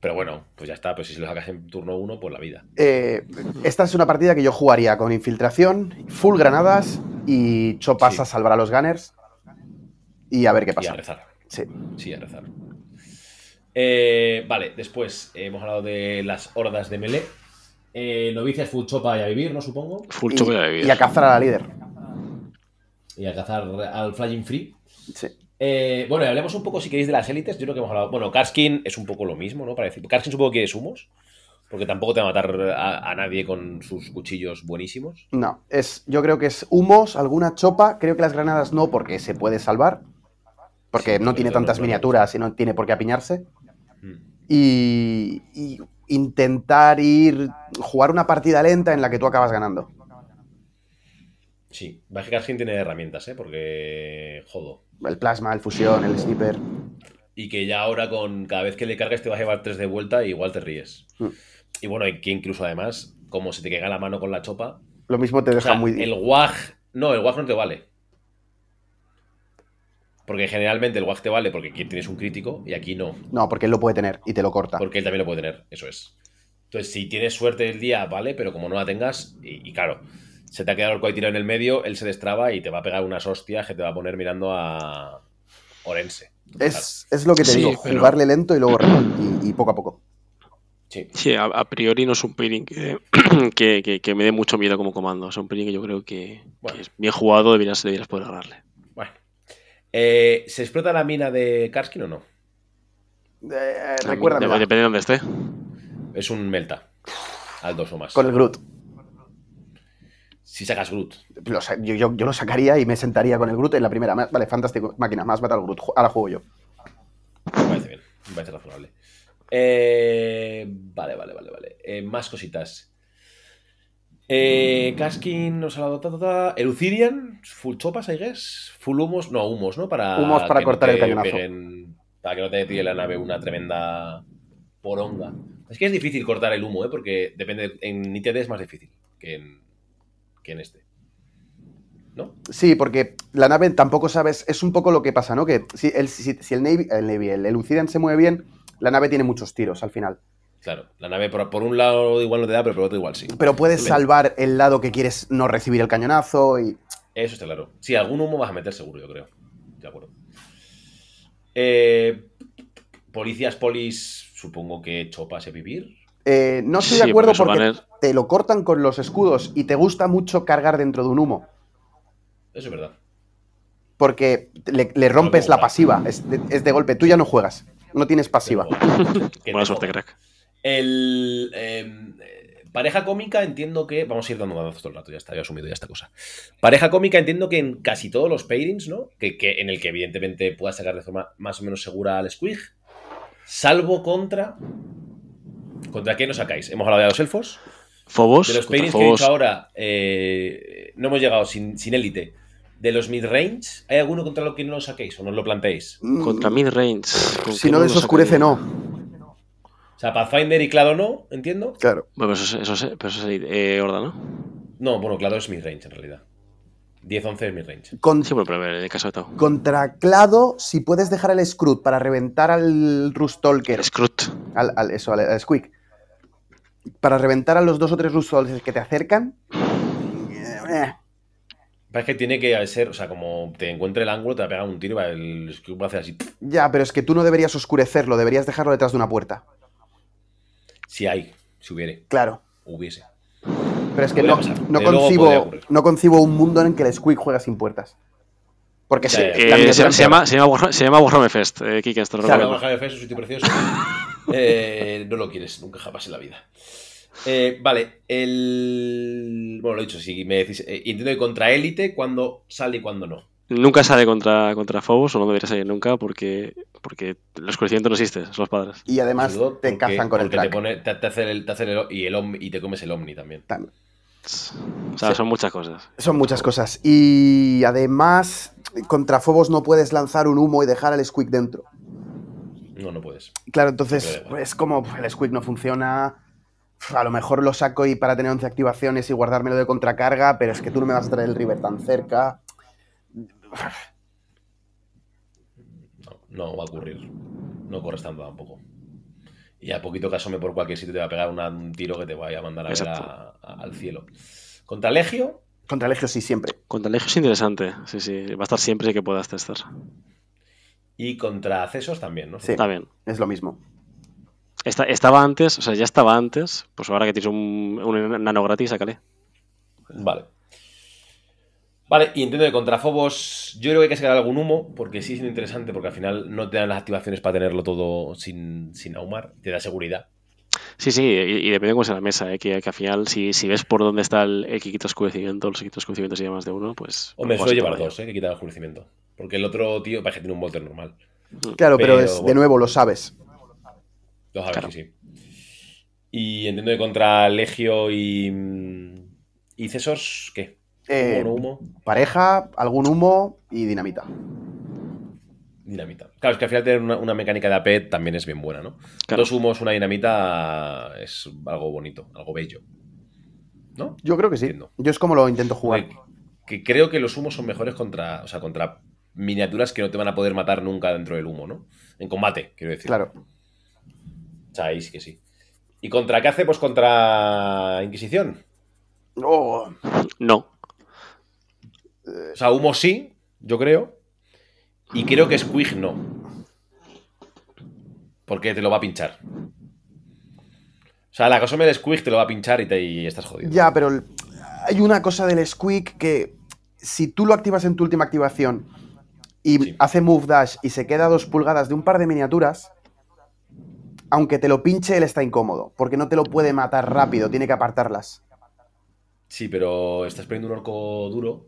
Pero bueno, pues ya está. Pues si se lo sacas en turno 1, pues la vida. Eh, esta es una partida que yo jugaría con infiltración, full granadas y chopas Sí. a salvar a los gunners. Y a ver qué Y a pasa. rezar. Sí. Sí, a rezar. Eh, vale, después eh, hemos hablado de las hordas de melee. Eh, novicias full chopa y a vivir, ¿no? Supongo. Full Y, choque de vivir. y a cazar a la líder. Y a cazar al Flying Free. Sí. Eh, bueno, y hablemos un poco, si queréis, de las élites. Yo creo que hemos hablado. Bueno, Karskin es un poco lo mismo, ¿no? Para decir. Karskin supongo que es humos. Porque tampoco te va a matar a, a nadie con sus cuchillos buenísimos. No, es, yo creo que es humos, alguna chopa. Creo que las granadas no, porque se puede salvar. Porque Sí, no tiene tantas miniaturas y no tiene por qué apiñarse. Mm. Y, y intentar ir. jugar una partida lenta en la que tú acabas ganando. Sí, que Karskin tiene herramientas, ¿eh? Porque. Jodo. El plasma, el fusión, el sniper. Y que ya ahora con cada vez que le cargues te vas a llevar tres de vuelta y igual te ríes. Mm. Y bueno, hay que incluso además, como se te queda la mano con la chopa. Lo mismo te O deja sea, muy. el WAG. No, el WAG no te vale. Porque generalmente el WAG te vale porque aquí tienes un crítico y aquí no. No, porque él lo puede tener y te lo corta. Porque él también lo puede tener, eso es. Entonces, si tienes suerte el día, vale, pero como no la tengas, y, y claro, se te ha quedado el ahí tirado en el medio, él se destraba y te va a pegar unas hostias que te va a poner mirando a Orense. Es, es lo que te Sí, digo, pero- jugarle lento y luego y, y poco a poco. Sí. Sí, a, a priori no es un pairing que, [clears throat] que, que- que me dé mucho miedo como comando. Es un pairing que yo creo que, Bueno. que es bien jugado, deberías, deberías poder ganarle. Eh, ¿Se explota la mina de Karskin o no? Eh, recuérdame, Dep- Depende de dónde esté. Es un Melta. Al 2 o más. con el Groot. Si sacas Groot. Lo yo, yo- yo lo sacaría y me sentaría con el Groot en la primera. Vale, fantástico. Máquina, más mata al Groot. Ahora juego yo. Me parece bien. Me parece razonable. Eh, vale, vale, vale, vale. Eh, más cositas. Eh, Kaskin nos ha dado ta, ta, ta. Elucidian, full chopas, I guess. Full humos, no, humos, ¿no? Para Humos para no cortar el cañonazo. peguen- para que no te tire la nave una tremenda poronga. Es que es difícil cortar el humo, ¿eh? Porque depende. En ITD es más difícil que en, que en este. ¿No? Sí, porque la nave tampoco sabes. Es un poco lo que pasa, ¿no? Que si el, si, si el Navy, el, Navy, el Elucidian se mueve bien, la nave tiene muchos tiros al final. Claro. La nave por, por un lado igual no te da, pero por otro igual sí. Pero puedes salvar el lado que quieres no recibir el cañonazo y. Eso está claro. Sí, algún humo vas a meter seguro, yo creo. De acuerdo. Eh, policías polis, supongo que chopas y vivir. Eh, no estoy Sí, de acuerdo porque te lo cortan con los escudos y te gusta mucho cargar dentro de un humo. Eso es verdad. Porque le, le rompes la pasiva. Es de, es de golpe. Tú ya no juegas. No tienes pasiva. [laughs] Buena te suerte, crack. El. eh, eh, Pareja cómica entiendo que. Vamos a ir dando datos todo el rato, ya está, ya he asumido ya esta cosa. Pareja cómica entiendo que en casi todos los pairings, ¿no? Que, que en el que evidentemente puedas sacar de forma más o menos segura al Squig. Salvo contra. ¿Contra qué nos sacáis? Hemos hablado de los elfos. Fobos. De los pairings que he dicho ahora, eh, no hemos llegado sin, sin élite. De los mid-range, ¿hay alguno contra lo que no lo saquéis o no os lo planteéis? Contra mid-range. ¿con Si no lo desoscurece, sacaría? no. O sea, Pathfinder y Clado no, entiendo. Claro. Bueno, pero eso, es- eso, es- pero eso es eh, Horda, ¿no? No, bueno, Clado es mid-range en realidad. 10-11 es mid-range. Con- Sí, bueno, pero en el caso de Tau. contra Clado, si puedes dejar el Scrut para reventar al Rustolker, Scrut. al, al- eso, al, al Squeak, para reventar a los dos o tres Rustolkers que te acercan, Parece que tiene que ser, o sea, como te encuentre el ángulo, te va a pegar un tiro y va- el Scrub va a hacer así. ya, pero es que tú no deberías oscurecerlo, deberías dejarlo detrás de una puerta. Si hay, si hubiere, Claro. hubiese. Pero es que no, no De concibo, no concibo un mundo en el que el Squeak juega sin puertas. Porque Ya, Eh, se, es se llama, se, llama Warhammer, se llama Warhammer Fest, eh, Kikens, te lo Claro. recomiendo. Baja de fe, es un sitio precioso. [laughs] Eh, no lo quieres nunca jamás en la vida. Eh, vale, el. Bueno, lo he dicho, si me decís. eh, entiendo que contra élite, cuando sale y cuando no. Nunca sale contra, contra Phobos, o no debería salir nunca, porque, porque el oscurecimiento no existe, son los padres. Y además Sobre todo te porque- cazan con el track. Te, pone, te, te hace el, te hace el- y, el om- y te comes el Omni también. También. O sea, son muchas cosas. Son muchas cosas. Y además, contra Fobos no puedes lanzar un humo y dejar al Squeak dentro. No, no puedes. Claro, entonces es como el Squeak no funciona. A lo mejor lo saco y para tener 11 activaciones y guardármelo de contracarga, pero es que tú no me vas a traer el River tan cerca. No, no va a ocurrir. No corres tanto tampoco. Y a poquito que asome por cualquier sitio te va a pegar una- un tiro que te vaya a mandar a ver Exacto. a- a- al cielo. Contra Legio, Contra Legio sí, siempre. Contra Legio es interesante, sí, sí. Va a estar siempre que puedas testar. Y contra Cesos también, ¿no? Sí. Está bien. Es lo mismo. Esta- estaba antes, o sea, ya estaba antes, pues ahora que tienes un, un nano gratis, sácale. Vale. Vale, y entiendo que contra Fobos yo creo que hay que sacar algún humo, porque sí es interesante, porque al final no te dan las activaciones para tenerlo todo sin, sin ahumar, te da seguridad. Sí, sí, y, y depende de cómo sea la mesa, ¿eh? que, que al final, si, si ves por dónde está el, el que quita oscurecimiento, los que quita oscurecimiento se más de uno, pues. Hombre, pues suele llevar dos, ¿eh? Que quita el oscurecimiento. Porque el otro tío parece que tiene un volter normal. Claro, pero, Pero, es, de bueno. nuevo, lo sabes. Lo sabes, Claro. sí, sí. Y entiendo que contra Legio y. mm, ¿Y Cesos qué? Eh, ¿Humo, no pareja, algún humo y dinamita. Dinamita. Claro, es que al final tener una, una mecánica de AP también es bien buena, ¿no? Claro. Dos humos, una dinamita es algo bonito, algo bello. ¿No? Yo creo que sí. Entiendo. Yo es como lo intento jugar. Que, que creo que los humos son mejores contra. O sea, contra miniaturas que no te van a poder matar nunca dentro del humo, ¿no? En combate, quiero decir. Claro. O sea, ahí sí que sí. ¿Y contra qué hace? Pues contra Inquisición. Oh, No. O sea, humo sí, yo creo. Y creo que Squig no. Porque te lo va a pinchar. O sea, la cosa del Squig te lo va a pinchar y, te, y estás jodido. Ya, pero el- hay una cosa del Squeak que si tú lo activas en tu última activación y Sí. hace move dash y se queda a dos pulgadas de un par de miniaturas, aunque te lo pinche, él está incómodo, porque no te lo puede matar rápido, tiene que apartarlas. Sí, pero estás poniendo un orco duro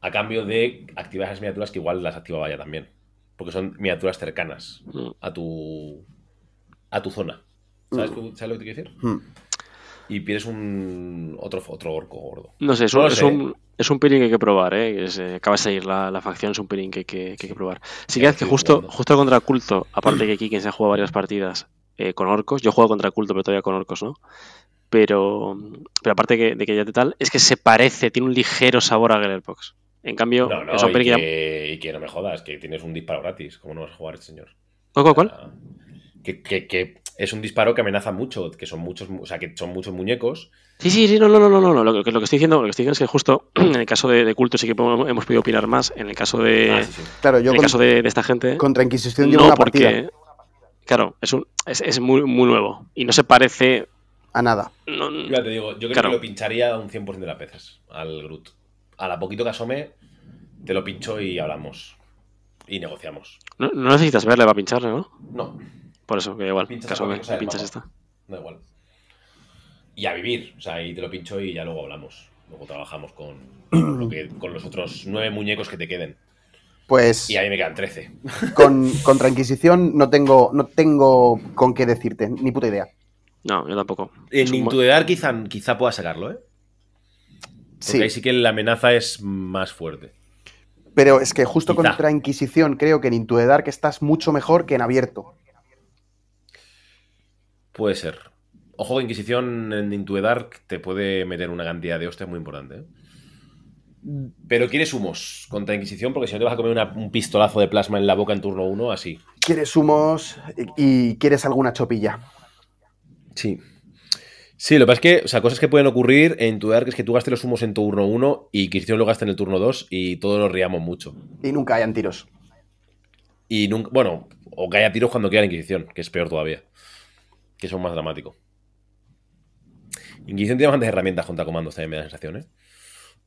a cambio de activar esas miniaturas que igual las activaba ya también. Porque son miniaturas cercanas Mm. a tu a tu zona. ¿Sabes, ¿sabes lo que te quiero decir? Hmm. Y pides un otro, otro orco gordo. No sé, es No un, lo es un, es un peeling que hay que probar, ¿eh? Es, eh, acaba de salir la, la facción, es un peeling que, que, que hay que probar. Sí Ya que es que justo, jugando. justo contra culto, aparte que [clears throat] aquí quien se ha jugado varias partidas eh, con orcos, yo juego contra culto, pero todavía con orcos, ¿no? Pero, pero aparte que, de que ya te tal, es que se parece, tiene un ligero sabor a Gellerbox. En cambio, No, no, es un y que, y que no me jodas, que tienes un disparo gratis. ¿Cómo no vas a jugar este señor? ¿Cuál, cuál, cuál? Ah, Que, que- que es un disparo que amenaza mucho, que son muchos, mu- o sea, que son muchos muñecos. Sí, sí, sí, no, no, no, no, no. Lo, que, lo que estoy diciendo, lo que estoy diciendo es que justo [clears throat] en el caso de, de culto sí que podemos- hemos podido opinar más. En el caso de, Ah, sí, sí. Claro, yo en el con- caso de, de esta gente, contra Inquisición llevo no, una partida. porque, claro, es, un, es, es muy, muy nuevo y no se parece. A nada. no- Ya te digo, yo creo Claro. que lo pincharía un 100% de las veces al Groot. A la poquito que asome, te lo pincho y hablamos. Y negociamos. no, no necesitas verle para pincharle, ¿no? No, Por eso, que igual, Pinchas caso a que cosa del pinchas esta. da igual. y a vivir. O sea, ahí te lo pincho y ya luego hablamos. Luego trabajamos con, con lo que- con los otros nueve muñecos que te queden. Pues Y ahí me quedan 13. con, contra Inquisición no tengo, no tengo con qué decirte, ni puta idea. No, yo tampoco. En Dark quizá, quizá pueda sacarlo, ¿eh? Porque Sí, ahí sí que la amenaza es más fuerte. pero es que justo Quizá. contra Inquisición creo que en Into the Dark estás mucho mejor que en abierto. Puede ser. Ojo que Inquisición en Into the Dark te puede meter una cantidad de hostias muy importante. ¿eh? Pero quieres humos contra Inquisición porque si no te vas a comer una- un pistolazo de plasma en la boca en turno 1, así. Quieres humos y, y quieres alguna chopilla. Sí. Sí, lo que pasa es que, o sea, cosas que pueden ocurrir en the Dark es que tú gastes los humos en turno 1 y Inquisición lo gasta en el turno 2 y todos nos riamos mucho. Y nunca hayan tiros. Y nunca, bueno, o que haya tiros cuando queda la Inquisición, que es peor todavía. Que eso es más dramático. Inquisición tiene bastantes herramientas contra comandos, también me da la sensación, ¿eh?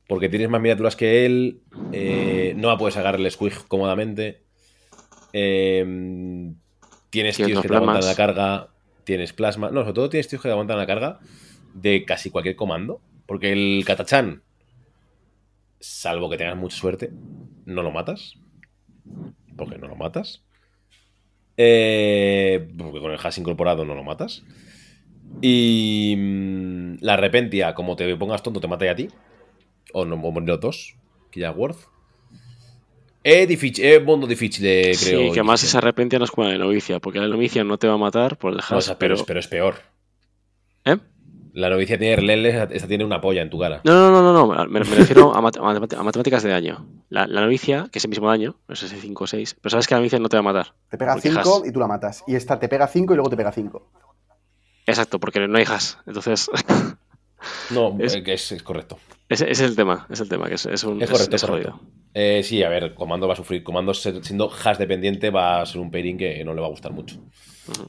Porque tienes más miniaturas que él, eh, no puedes sacar el squig cómodamente. eh, tienes tíos que te aguantan la carga, tienes plasma. No, sobre todo tienes tíos que aguantan la carga de casi cualquier comando. Porque el Katachan, salvo que tengas mucha suerte, no lo matas. Porque no lo matas. Eh, porque con el hash incorporado no lo matas. Y mm, la repentia, como te pongas tonto, te mata ya a ti. O no, o los dos. Que ya worth. Es difícil, es mundo difícil, creo. Sí, que además se arrepentia no es como la de novicia, porque la novicia no te va a matar por No, hash, esa- pero, pero... es- pero es peor. ¿Eh? La novicia tiene releles, esta tiene una polla en tu cara. No, no, no, no, no, me, me refiero a, mat- a mat- a matemáticas de daño. La, la novicia, que es el mismo daño, no sé si 5 o 6, pero sabes que la novicia no te va a matar. Te pega Porque 5 hash. y tú la matas. Y esta te pega 5 y luego te pega 5. Exacto, porque no hay hash. Entonces, [laughs] No, [laughs] Es- eh, que es, es correcto. ese, es el tema, es el tema, que es, es un Es correcto, es es correcto. jodido. Eh, sí, a ver, Comando va a sufrir. Comando ser- siendo hash dependiente va a ser un pairing que no le va a gustar mucho.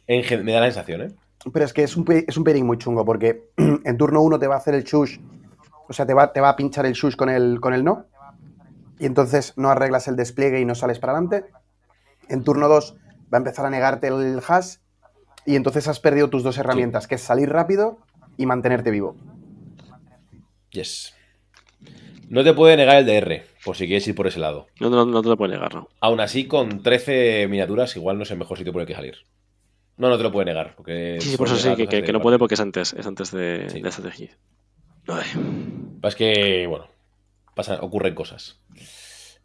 En me da la sensación, ¿eh? Pero es que es un, es un pairing muy chungo porque [clears throat] en turno 1 te va a hacer el shush. O sea, te va, te va a pinchar el shush con el, con el no. Y entonces no arreglas el despliegue y no sales para adelante. En turno 2 va a empezar a negarte el hash. Y entonces has perdido tus dos herramientas, que es salir rápido y mantenerte vivo. Yes. No te puede negar el DR, por si quieres ir por ese lado. No, no, no te lo puedo negar, ¿no? Aún así, con 13 miniaturas, igual no es el mejor sitio por el que salir. No, no te lo puede negar. Porque Sí, sí, por eso sí, que, que- que no puede porque es antes, es antes de, Sí. de estrategia. Ay. Es que, bueno, pasan, ocurren cosas.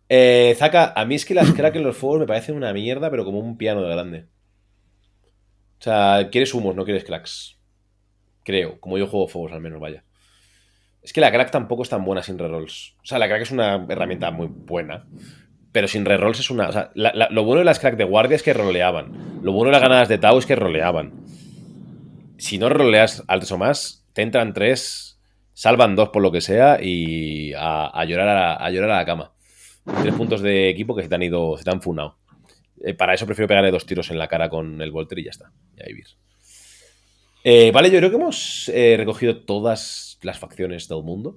Eh, Zaka, a mí es que las crack en los fuegos me parecen una mierda, pero como un piano de grande. O sea, quieres humos, no quieres cracks. Creo, como yo juego fuegos al menos, vaya. Es que la crack tampoco es tan buena sin rerolls. O sea, la crack es una herramienta muy buena. Pero sin rerolls es una. O sea, la- la- lo bueno de las crack de guardia es que roleaban. Lo bueno de las ganadas de Tau es que roleaban. Si no roleas altos o más, te entran tres, salvan dos por lo que sea y a, llorar, a, a llorar a la cama. Tres puntos de equipo que se te han ido, se te han funado. Eh, para eso prefiero pegarle dos tiros en la cara con el Volter y ya está. Y a vivir. Eh, vale, yo creo que hemos eh, recogido todas las facciones del mundo.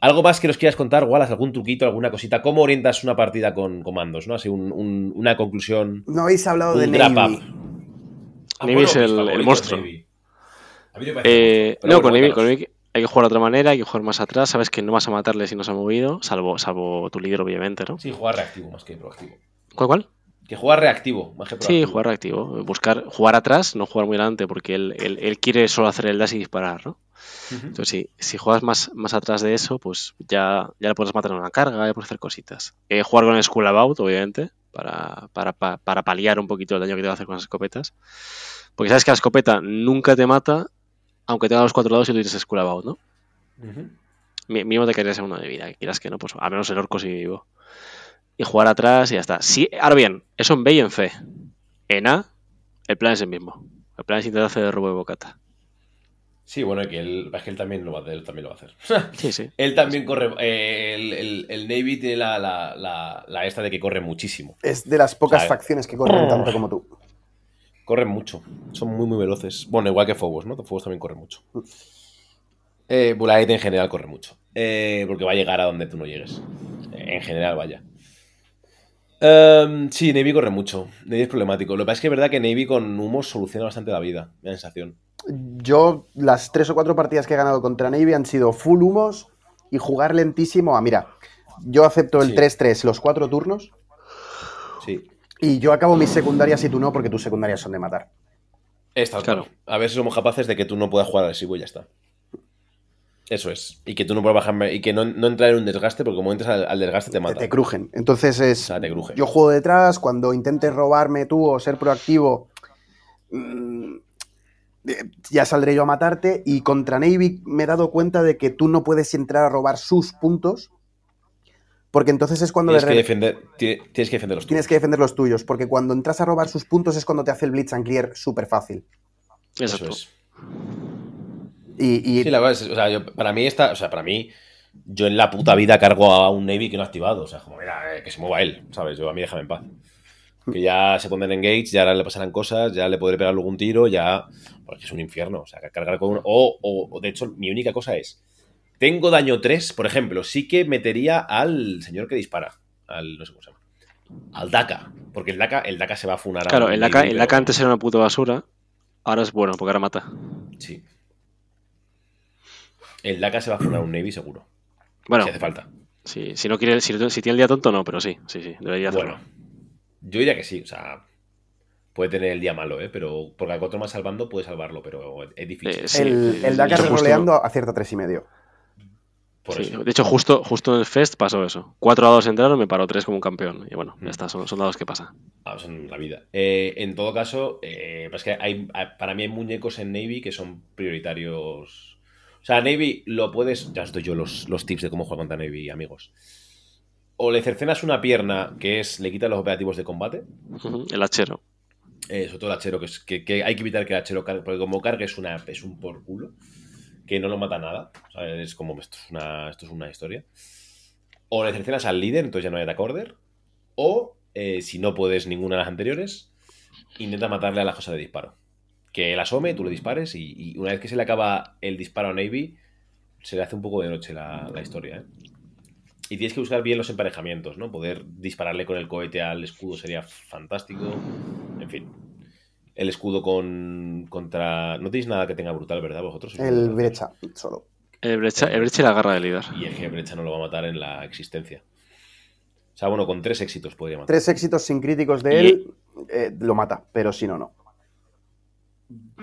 ¿Algo más que nos quieras contar, Wallace? ¿Algún truquito, alguna cosita? ¿Cómo orientas una partida con comandos? ¿no? Así un- un- una conclusión. No habéis hablado de Navy. Ah, Navy es el- el monstruo. Navy. A mí me parece Eh, no, bueno, con Navy, con Navy hay que jugar de otra manera, hay que jugar más atrás. Sabes que no vas a matarle si no se ha movido, salvo, salvo tu líder, obviamente, ¿no? Sí, jugar reactivo más que proactivo. ¿Cuál, cuál? Que jugar reactivo más que proactivo. Sí, jugar reactivo. Buscar, jugar atrás, no jugar muy adelante, porque él, él- él quiere solo hacer el dash y disparar, ¿no? Entonces, sí, si juegas más, más atrás de eso, pues ya, ya le puedes matar en una carga, ya puedes hacer cositas. Eh, jugar con el Skull About, obviamente, para, para, pa- para paliar un poquito el daño que te va a hacer con las escopetas. Porque sabes que la escopeta nunca te mata, aunque tenga los cuatro lados y tú tienes Skull About, ¿no? Ujú. Mi- Mínimo te quedarías en uno de vida, que quieras que no, pues a menos el orco si vivo. Y jugar atrás y ya está. Sí, ahora bien, eso en B y en C. En A, el plan es el mismo. El plan es intentar hacer el robo de bocata. Sí, bueno, que él, es que él también lo va, él también lo va a hacer. [laughs] Sí, sí. él también corre. eh, el, el- el Navy tiene la, la, la, la esta de que corre muchísimo. Es de las pocas facciones que corren tanto como tú. Corren mucho. Son muy, muy veloces. Bueno, igual que Phobos, ¿no? Phobos también corre mucho. Eh, en general corre mucho. Eh, porque va a llegar a donde tú no llegues. En general, vaya. Em, sí, Navy corre mucho. Navy es problemático. Lo que pasa es que es verdad que Navy con humos soluciona bastante la vida, me da sensación. Yo, las tres o cuatro partidas que he ganado contra Navy han sido full humos y jugar lentísimo. Ah, mira, yo acepto el Sí. 3-3 los cuatro turnos Sí. y yo acabo mis secundarias y tú no, porque tus secundarias son de matar. Está Claro. claro. A ver si somos capaces de que tú no puedas jugar agresivo y ya está. Eso es. Y que tú no puedas bajarme. Y que no, no entrar en un desgaste, porque como entras al, al desgaste te Te, mata. te crujen. Entonces es. O sea, te cruje. Yo juego detrás, cuando intentes robarme tú o ser proactivo, mm, eh, ya saldré yo a matarte. Y contra Navy me he dado cuenta de que tú no puedes entrar a robar sus puntos, porque entonces es cuando Tienes le que, defender, ti- tienes que defender los tienes tuyos. que defender los tuyos, porque cuando entras a robar sus puntos es cuando te hace el Blitz and Clear súper fácil. Eso es. Y, y- Sí, la verdad es, o sea, yo- para mí está, o sea, para mí, yo en la puta vida cargo a un Navy que no ha activado. O sea, como, mira, eh, que se mueva él, ¿sabes? Yo a mí déjame en paz. Que ya se pondrán en engage, ya ahora le pasarán cosas, ya le podré pegar un tiro, ya. Porque es un infierno. O sea, cargar con uno. O, o, o, de hecho, mi única cosa es. Tengo daño 3, por ejemplo, sí que metería al señor que dispara. Al. no sé cómo se llama. Al DACA. Porque el DACA, el DACA se va a funar a Claro, un el AK, el pero- AK antes era una puta basura, ahora es bueno, porque ahora mata. Sí. El DACA se va a funar a un Navy seguro. [clears throat] Bueno, si hace falta. si, si no quiere, si, si tiene el día tonto, no, pero sí, sí, sí, debería hacerlo. Bueno, yo diría que sí, o sea, puede tener el día malo, ¿eh? Pero porque al otro más salvando puede salvarlo, pero es difícil. Eh, sí. el, el sí, Dakar roleando acierta tres y medio. Por Sí, eso. De hecho, justo, justo en el Fest pasó eso. Cuatro dados entraron, me paró tres como un campeón. Y bueno, Mm. ya está, son, son dados que pasan. Ah, son la vida. Eh, en todo caso, eh, pues que hay- para mí hay muñecos en Navy que son prioritarios. O sea, Navy lo puedes. Ya os doy yo los, los tips de cómo jugar contra Navy, amigos. O le cercenas una pierna, que es le quitas los operativos de combate. El hachero. Eh, sobre todo el hachero, que, es, que, que hay que evitar que el hachero cargue, porque como cargue es, una, es un por culo, que no lo mata nada. Es como, esto es, una, esto es una historia. O le cercenas al líder, entonces ya no hay attack order. O, eh, si no puedes ninguna de las anteriores, intenta matarle a la cosa de disparo. Que él asome, tú le dispares y, y una vez que se le acaba el disparo a Navy, se le hace un poco de noche la, la historia, ¿eh? Y tienes que buscar bien los emparejamientos, ¿no? Poder dispararle con el cohete al escudo sería fantástico. En fin. El escudo con contra. No tenéis nada que tenga brutal, ¿verdad? Vosotros. El brecha, solo. El brecha, el brecha y la garra de líder. Y es que Brecha no lo va a matar en la existencia. O sea, bueno, con tres éxitos podría matar. Tres éxitos sin críticos de Y- él, eh, lo mata, pero si no, no.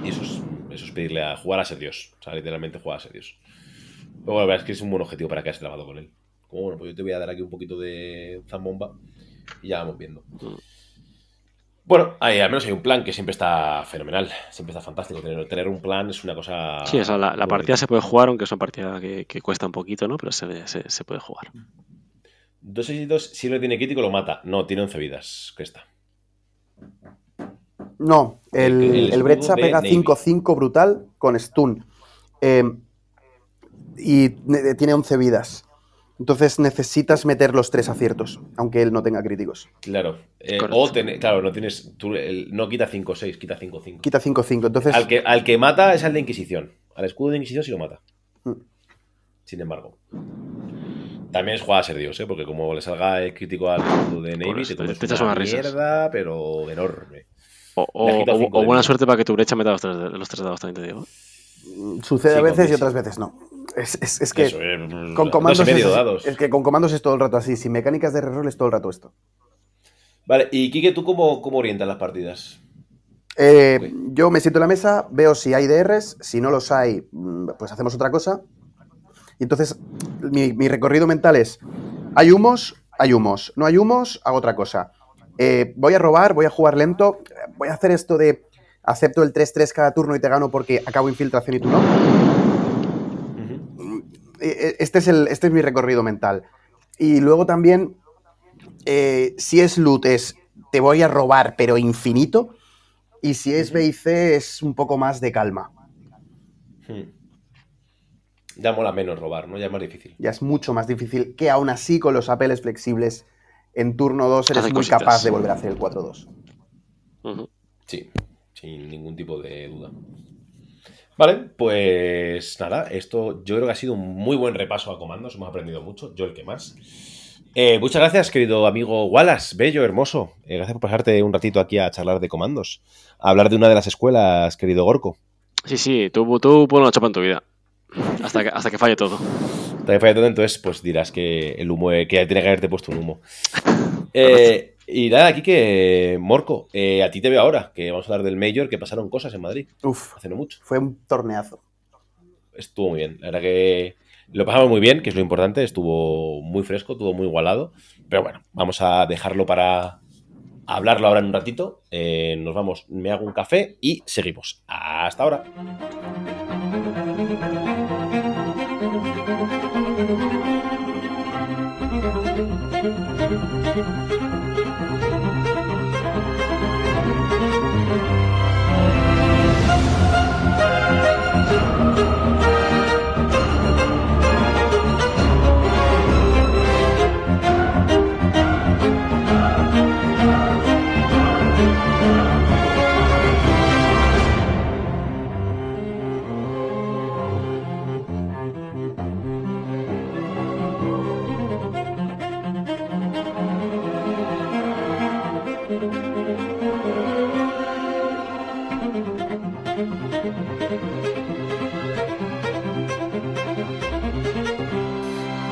Y eso es, eso es pedirle a jugar a ser Dios. O sea, literalmente jugar a ser Dios. Pero bueno, la verdad es que es un buen objetivo para que hayas trabajado con él. Como bueno, pues yo te voy a dar aquí un poquito de zambomba y ya vamos viendo. Bueno, hay- al menos hay un plan que siempre está fenomenal, siempre está fantástico. Tener, tener un plan es una cosa. Sí, o sea, la, partida se puede jugar, aunque es una partida que, que cuesta un poquito, ¿no? Pero se, se, se puede jugar. Dos éxitos, si no tiene crítico, lo mata. No, tiene 11 vidas. Cresta. No, el, El- pega Navy. 5-5 brutal con stun. Eh, y ne- tiene 11 vidas. Entonces necesitas meter los tres aciertos, aunque él no tenga críticos. Claro. Eh, o tener- claro, no tienes. tú, el- no quita 5-6, quita 5-5. Quita 5-5. Entonces, Al que, al que mata es al de Inquisición. Al escudo de Inquisición sí lo mata. Mm. Sin embargo. También es jugar a ser Dios, ¿eh? Porque como le salga el crítico al escudo de Navy, eso, te echas una risas. mierda, pero enorme. O, buena suerte para que tu brecha meta los tres, los tres dados, también te digo. sucede sí, a veces y con- otras veces no. Es, es- es que Eso, eh, con dos comandos, medio es, dados. es que con comandos es todo el rato así. Sin mecánicas de reroll es todo el rato esto. Vale, y Kike, ¿tú cómo, cómo orientas las partidas? Eh. Yo me siento en la mesa, veo si hay DRs, si no los hay, mm, pues hacemos otra cosa. Y entonces mi, mi recorrido mental es, hay humos, hay humos, no hay humos, hago otra cosa. Eh, voy a robar, voy a jugar lento, voy a hacer esto de acepto el 3-3 cada turno y te gano porque acabo infiltración y tú no. Ujú. Eh, Este es, el, este es mi recorrido mental. Y luego también, eh, si es loot, es te voy a robar, pero infinito. Y si es B y C, es un poco más de calma. Hmm. Ya mola menos robar, ¿no? Ya es más difícil. Ya es mucho más difícil que aún así con los apeles flexibles en turno 2 eres muy cositas. capaz de volver a hacer el 4-2. Ujú. Sí, sin ningún tipo de duda. Vale, pues nada, esto yo creo que ha sido un muy buen repaso a comandos, hemos aprendido mucho, yo el que más. Eh, muchas gracias, querido amigo Wallace, bello, hermoso. Eh, gracias por pasarte un ratito aquí a charlar de comandos. A hablar de una de las escuelas, querido Gorko. Sí, sí, tú, tú pon una chapa en tu vida. Hasta que, hasta que falle todo. Hasta que falle todo, entonces pues dirás que el humo, eh, que tiene que haberte puesto un humo. [laughs] Eh, y nada, aquí que, Morco, eh, a ti te veo ahora, que vamos a hablar del Major, que pasaron cosas en Madrid, Uf, hace no mucho. fue un torneazo. Estuvo muy bien, la verdad que lo pasamos muy bien, que es lo importante, estuvo muy fresco, estuvo muy igualado, pero bueno, vamos a dejarlo para hablarlo ahora en un ratito. Eh, nos vamos, me hago un café y seguimos. Hasta ahora.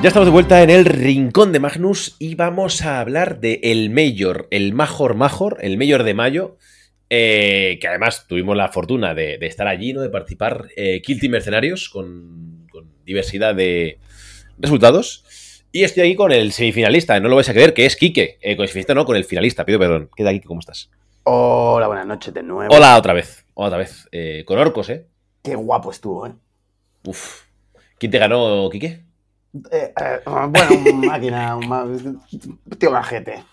Ya estamos de vuelta en el rincón de Magnus y vamos a hablar de el Mayor, el Major Major, el Mayor de mayo, eh, que además tuvimos la fortuna de, de estar allí, ¿no? de participar eh, Kill Team Mercenarios con, con diversidad de resultados. Y estoy aquí con el semifinalista, no lo vais a creer, que es Quique. Eh, con el semifinalista, no, con el finalista, pido perdón. ¿Qué tal, Quique? ¿Cómo estás? Hola, buenas noches de nuevo. Hola otra vez, hola otra vez. Eh, con Orcos, ¿eh? Qué guapo estuvo, ¿eh? Uf. ¿Quién te ganó, Quique? Eh, eh, bueno, un máquina, un ma- tío majete.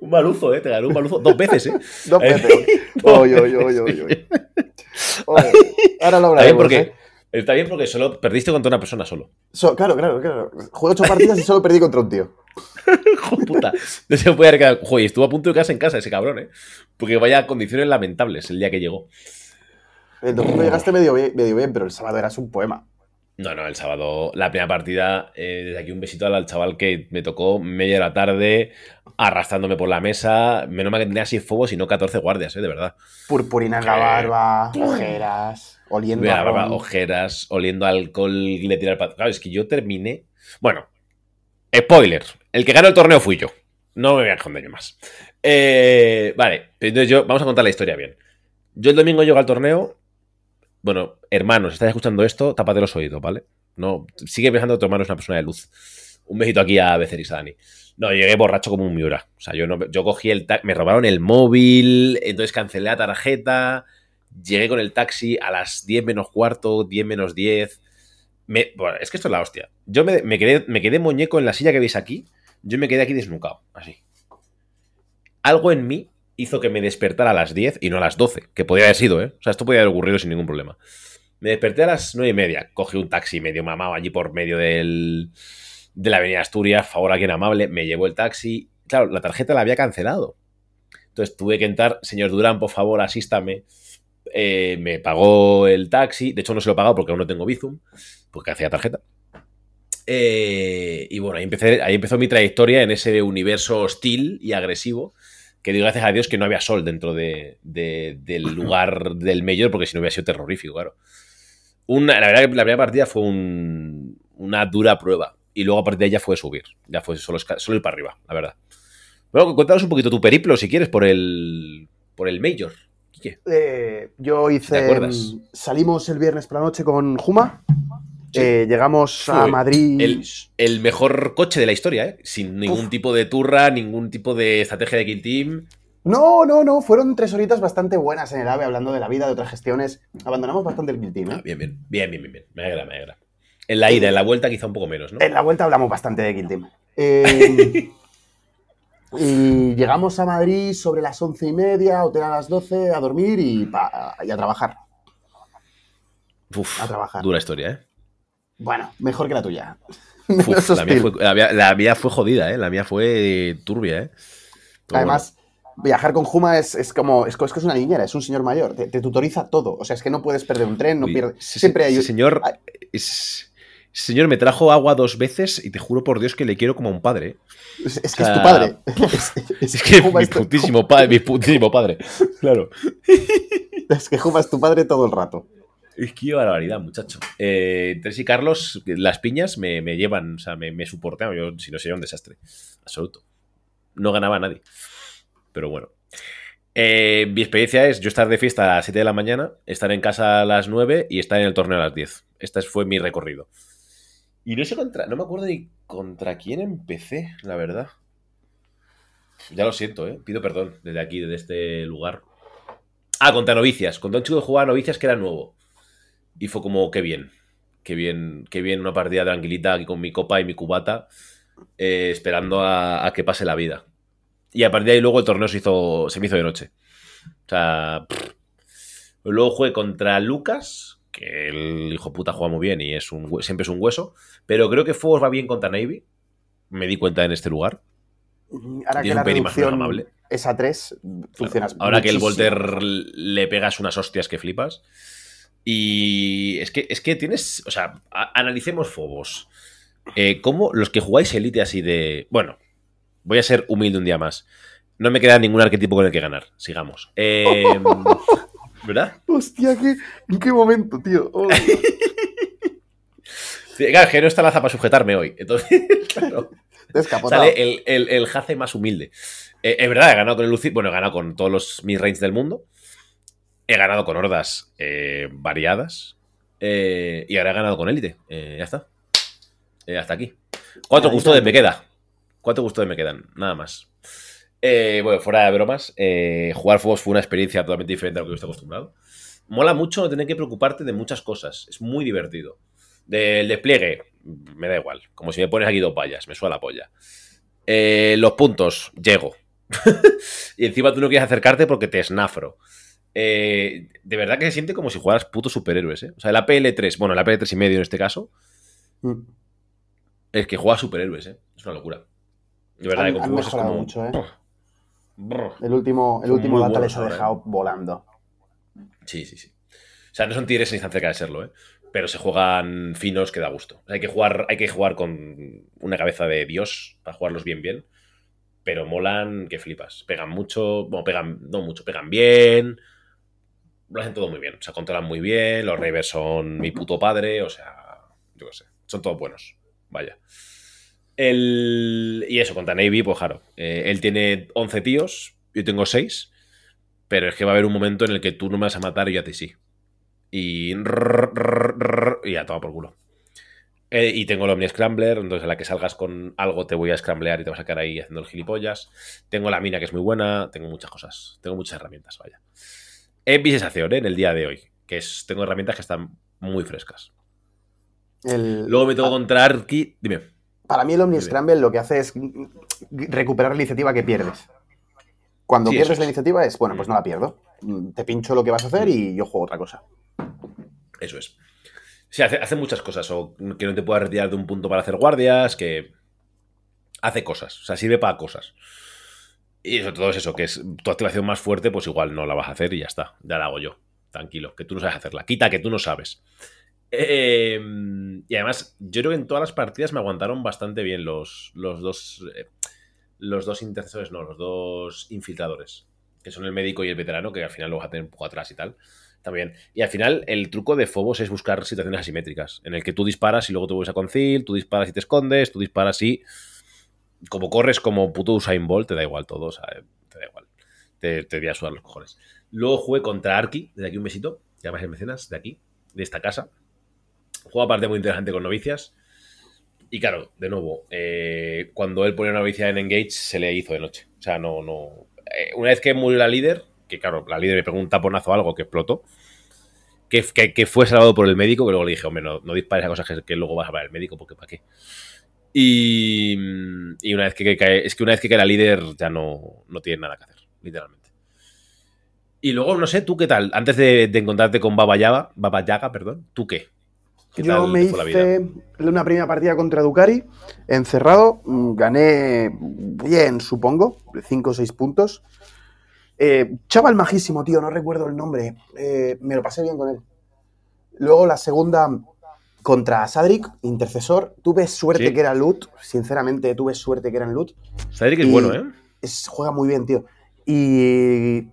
Un maluzo, ¿eh? Te ganó un maluzo dos veces, ¿eh? [laughs] Dos veces. [laughs] Oy, oy, oy, oy, oy. Oye, Ahora lo hablaremos, porque, ¿eh? está bien porque solo perdiste contra una persona solo. So- claro, claro, claro. Jugué ocho partidas y solo perdí contra un tío. [laughs] Hijo de puta. No se puede. Joder, estuvo a punto de quedarse en casa ese cabrón, ¿eh? Porque vaya condiciones lamentables el día que llegó. El domingo llegaste medio bien, medio bien, pero el sábado eras un poema. No, no, el sábado, la primera partida, eh, desde aquí un besito al chaval que me tocó media de la tarde, arrastrándome por la mesa. Menos mal que tenía así fuego, sino 14 guardias, ¿eh? De verdad. Purpurina en la barba, ojeras, oliendo Mira, a barba, ojeras, oliendo alcohol y le tiré al pat- Claro, es que yo terminé. Bueno, spoiler. El que ganó el torneo fui yo. No me voy a esconder yo más. Eh, vale, entonces yo. Vamos a contar la historia bien. Yo el domingo llego al torneo. Bueno, hermanos, estáis escuchando esto, tápate los oídos, ¿vale? No, sigue pensando que tu hermano es una persona de luz. Un besito aquí a Beceris Dani. No, llegué borracho como un miura. O sea, yo, no, yo cogí el me robaron el móvil, entonces cancelé la tarjeta, llegué con el taxi a las 10 menos cuarto, 10 menos 10. Me- bueno, es que esto es la hostia. Yo me, me quedé, me quedé muñeco en la silla que veis aquí. Yo me quedé aquí desnucado, así. Algo en mí hizo que me despertara a las 10 y no a las 12, que podía haber sido, ¿eh? O sea, esto podía haber ocurrido sin ningún problema. Me desperté a las 9 y media, cogí un taxi medio mamado allí por medio del, de la avenida Asturias, favor a quien amable, me llevó el taxi. Claro, la tarjeta la había cancelado. Entonces tuve que entrar, señor Durán, por favor, asístame. Eh, me pagó el taxi, de hecho no se lo he pagado porque aún no tengo Bizum, porque hacía tarjeta. Eh, y bueno, ahí, empecé, ahí empezó mi trayectoria en ese universo hostil y agresivo, que digo gracias a Dios que no había sol dentro de, de- del lugar del mayor, porque si no hubiera sido terrorífico, claro. Una, la verdad que la primera partida fue un- una dura prueba. Y luego a partir de ahí ya fue subir. Ya fue solo, solo ir para arriba, la verdad. Bueno, cuéntanos un poquito tu periplo, si quieres, por el, por el Major. Eh, yo ¿Te hice. acuerdas? mm, Salimos el viernes por la noche con Juma. Sí. Eh, llegamos a Madrid. El, el mejor coche de la historia, ¿eh? Sin ningún Uf. tipo de turra, ningún tipo de estrategia de kill team. No, no, no. Fueron tres horitas bastante buenas en el AVE hablando de la vida, de otras gestiones. Abandonamos bastante el Kill Team. ¿eh? Ah, bien, bien, bien, bien, bien, bien. Me alegra, me alegra. En la ida, en la vuelta quizá un poco menos, ¿no? En la vuelta hablamos bastante de Kill Team. [laughs] Eh, y llegamos a Madrid sobre las once y media, hotel a las 12, a dormir y, pa- y a trabajar. Uf, a trabajar. Dura historia, ¿eh? Bueno, mejor que la tuya. Uf, [laughs] la, mía fue, la mía- la mía fue jodida, ¿eh? La mía fue turbia, ¿eh? Además, viajar con Juma es, es como. Es, es que es una niñera, es un señor mayor. Te, te tutoriza todo. O sea, es que no puedes perder un tren, no Uy, pierdes. Siempre hay. señor hay- es, señor me trajo agua dos veces y te juro por Dios que le quiero como a un padre. ¿eh? Es, es que O sea, es tu padre. [laughs] Es que [laughs] Juba mi es putísimo padre, mi putísimo padre. Claro. es que Juba es tu padre todo el rato. Qué barbaridad, muchacho. Eh, Tres y Carlos, las piñas me, me llevan, o sea, me, me soportan. Yo, si no, sería un desastre. Absoluto. No ganaba nadie. Pero bueno. Eh, mi experiencia es yo estar de fiesta a las 7 de la mañana, estar en casa a las 9 y estar en el torneo a las 10. Este fue mi recorrido. Y no sé contra. No me acuerdo ni contra quién empecé, la verdad. Ya lo siento, ¿eh? Pido perdón desde aquí, desde este lugar. Ah, contra novicias. Contra un chico que jugaba a novicias que era nuevo. Y fue como, qué bien. Qué bien, qué bien una partida tranquilita aquí con mi copa y mi cubata, eh, esperando a, a que pase la vida. Y a partir de ahí luego el torneo se, hizo, se me hizo de noche. O sea, pff. luego jugué contra Lucas, que el hijo puta juega muy bien y es un, siempre es un hueso. Pero creo que Fuegos va bien contra Navy. Me di cuenta en este lugar. Ahora Y que es la más amable. es a 3, funcionas Ahora que el Volter le pegas unas hostias que flipas. Y es que, es que tienes. O sea, a- analicemos Fobos. Eh, ¿Cómo los que jugáis Elite así de. Bueno, voy a ser humilde un día más. No me queda ningún arquetipo con el que ganar. Sigamos. Eh, [laughs] ¿Verdad? Hostia, ¿qué, ¿en qué momento, tío? Oh, [laughs] Claro, que no está la para sujetarme hoy. Entonces, [laughs] claro. Sale el, el, el Jace más humilde. Eh, es verdad, he ganado con el Lucid. Bueno, he ganado con todos los midrange del mundo. He ganado con hordas eh, variadas. eh, y ahora he ganado con élite. Eh, ya está. Eh, hasta aquí. Cuatro custodes me queda. Cuatro custodes me quedan. Nada más. Bueno, fuera de bromas. jugar Fobos fue una experiencia totalmente diferente a lo que yo estoy acostumbrado. Mola mucho no tener que preocuparte de muchas cosas. Es muy divertido. Del despliegue, me da igual. Como si me pones aquí dos vallas, me suena la polla. Los puntos, llego. [laughs] y encima tú no quieres acercarte porque te snafro. Eh, de verdad que se siente como si jugaras putos superhéroes, ¿eh? O sea, el APL3, bueno, el APL3 y medio en este caso, Mm. es que juega superhéroes, ¿eh? Es una locura. De verdad, Han- que con han juegos es mejorado como... mucho, ¿eh? Brr. El último, el último data les ha ahora, dejado volando. Sí, sí, sí. O sea, no son tigres ni están cerca de serlo, ¿eh? Pero se juegan finos que da gusto. O sea, hay, que jugar, hay que jugar con una cabeza de Dios para jugarlos bien, bien. Pero molan que flipas. Pegan mucho, bueno, pegan, no mucho, pegan bien. Lo hacen todo muy bien. O sea, controlan muy bien. Los Ravers son mi puto padre. O sea, yo qué sé. Son todos buenos. Vaya. El... Y eso, contra Navy, pues claro. eh, él tiene 11 tíos, yo tengo 6. Pero es que va a haber un momento en el que tú no me vas a matar y yo a ti sí. Y. y ya, toma por culo. Eh, y tengo el Omni Scrambler, entonces a la que salgas con algo te voy a scramblear y te vas a quedar ahí haciendo el gilipollas. Tengo la mina que es muy buena, tengo muchas cosas, tengo muchas herramientas, vaya. Es mi sensación ¿eh? en el día de hoy, que es, tengo herramientas que están muy frescas. El- Luego me tengo contra Arki. Dime. Para mí el Omni. Scramble lo que hace es recuperar la iniciativa que pierdes. Cuando Sí, pierdes la iniciativa es, bueno, pues no la pierdo. Mm, Te pincho lo que vas a hacer y yo juego otra cosa. Eso es. Sí, hace, hace muchas cosas. O que no te puedas retirar de un punto para hacer guardias, que hace cosas. O sea, sirve para cosas. Y sobre todo es eso, que es tu activación más fuerte, pues igual no la vas a hacer y ya está. Ya la hago yo. Tranquilo, que tú no sabes hacerla. Quita que tú no sabes. Eh, y además, yo creo que en todas las partidas me aguantaron bastante bien los, los dos. eh, los dos intercesores, no, los dos infiltradores. Que son el médico y el veterano, que al final lo vas a tener un poco atrás y tal. También. Y al final, el truco de Phobos es buscar situaciones asimétricas, en el que tú disparas y luego te vuelves a concil, tú disparas y te escondes, tú disparas y. Como corres como puto Usain Bolt, te da igual todo, o sea, te da igual. Te, te a sudar los cojones. Luego jugué contra Arki, desde aquí un besito, ya más mecenas, de aquí, de esta casa. Juega aparte muy interesante con novicias. Y claro, de nuevo, eh, cuando él ponía una novicia en Engage, se le hizo de noche. O sea, no, no. eh, una vez que murió la líder, que claro, la líder me pegó un taponazo a algo que explotó, que, que, que fue salvado por el médico, que luego le dije, hombre, no, no dispares a cosas que, que luego vas a ver el médico, porque ¿para qué? Y, y una vez que, que cae, es que una vez que cae la líder ya no, no tiene nada que hacer, literalmente. Y luego, no sé, ¿tú qué tal? Antes de, de encontrarte con Baba Yaga, Baba Yaga, perdón, ¿tú qué? ¿Qué Yo me hice una primera partida contra Ducari, encerrado, mm, gané bien, supongo, 5 o 6 puntos. Eh, chaval majísimo, tío, no recuerdo el nombre, eh, me lo pasé bien con él. Luego la segunda Contra Sadric, intercesor, tuve suerte Sí. que era loot. Sinceramente, tuve suerte que era en loot. Cedric es bueno, ¿eh? Es- juega muy bien, tío. Y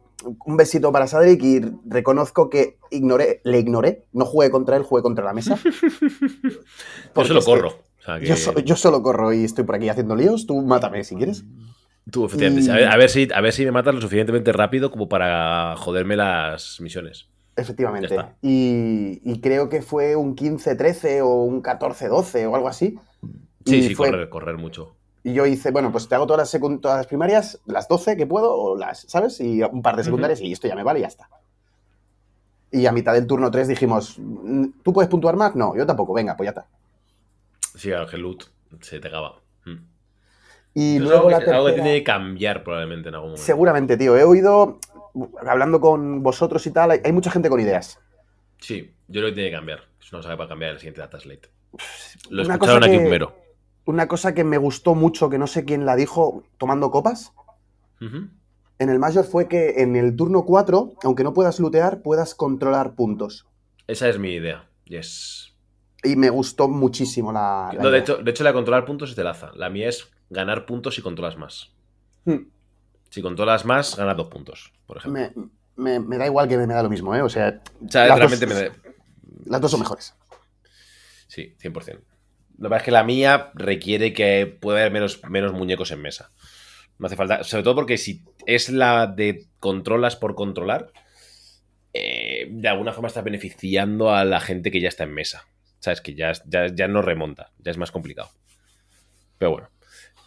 un besito para Sadric y reconozco que ignoré, le ignoré. No jugué contra él, jugué contra la mesa. [laughs] Yo solo corro. O sea, que- Yo, so- yo solo corro y estoy por aquí haciendo líos. Tú mátame si quieres. Tú, efectivamente. Y- A, ver, a ver si, a ver si me matas lo suficientemente rápido como para joderme las misiones. Efectivamente. Y, y creo que fue un 15-13 o un 14-12 o algo así. Sí, Y sí, fue- correr, correr mucho. Y yo hice, bueno, pues te hago todas las, todas las primarias, las 12 que puedo, o las, ¿sabes? Y un par de secundarias y esto ya me vale y ya está. Y a mitad del turno 3 dijimos, "Mm, ¿tú puedes puntuar más? No, yo tampoco, venga, pues ya está. Sí, Ángel Loot se te acaba. Mm. Y luego algo, la que, algo que tercera... tiene que cambiar probablemente en algún momento. Seguramente, tío. He oído, hablando con vosotros y tal, hay, hay mucha gente con ideas. Sí, yo creo que tiene que cambiar. Es una cosa para cambiar el siguiente Data Slate. Lo Una escucharon cosa aquí que- un mero. Una cosa que me gustó mucho, que no sé quién la dijo tomando copas, en el Major fue que en el turno 4, aunque no puedas lootear, puedas controlar puntos. Esa es mi idea. Yes. Y me gustó muchísimo la... la No, de hecho, de hecho, la de controlar puntos es de laza. La mía es ganar puntos si controlas más. Hmm. Si controlas más, ganas dos puntos, por ejemplo. Me, me- me da igual que me, me da lo mismo, ¿eh? O sea, O sea, las realmente dos- me da- las dos son mejores. Sí, 100%. Lo que pasa es que la mía requiere que pueda haber menos, menos muñecos en mesa. No hace falta. Sobre todo porque si es la de controlas por controlar, eh, de alguna forma estás beneficiando a la gente que ya está en mesa. Sabes que ya, ya, ya no remonta, ya es más complicado. Pero bueno.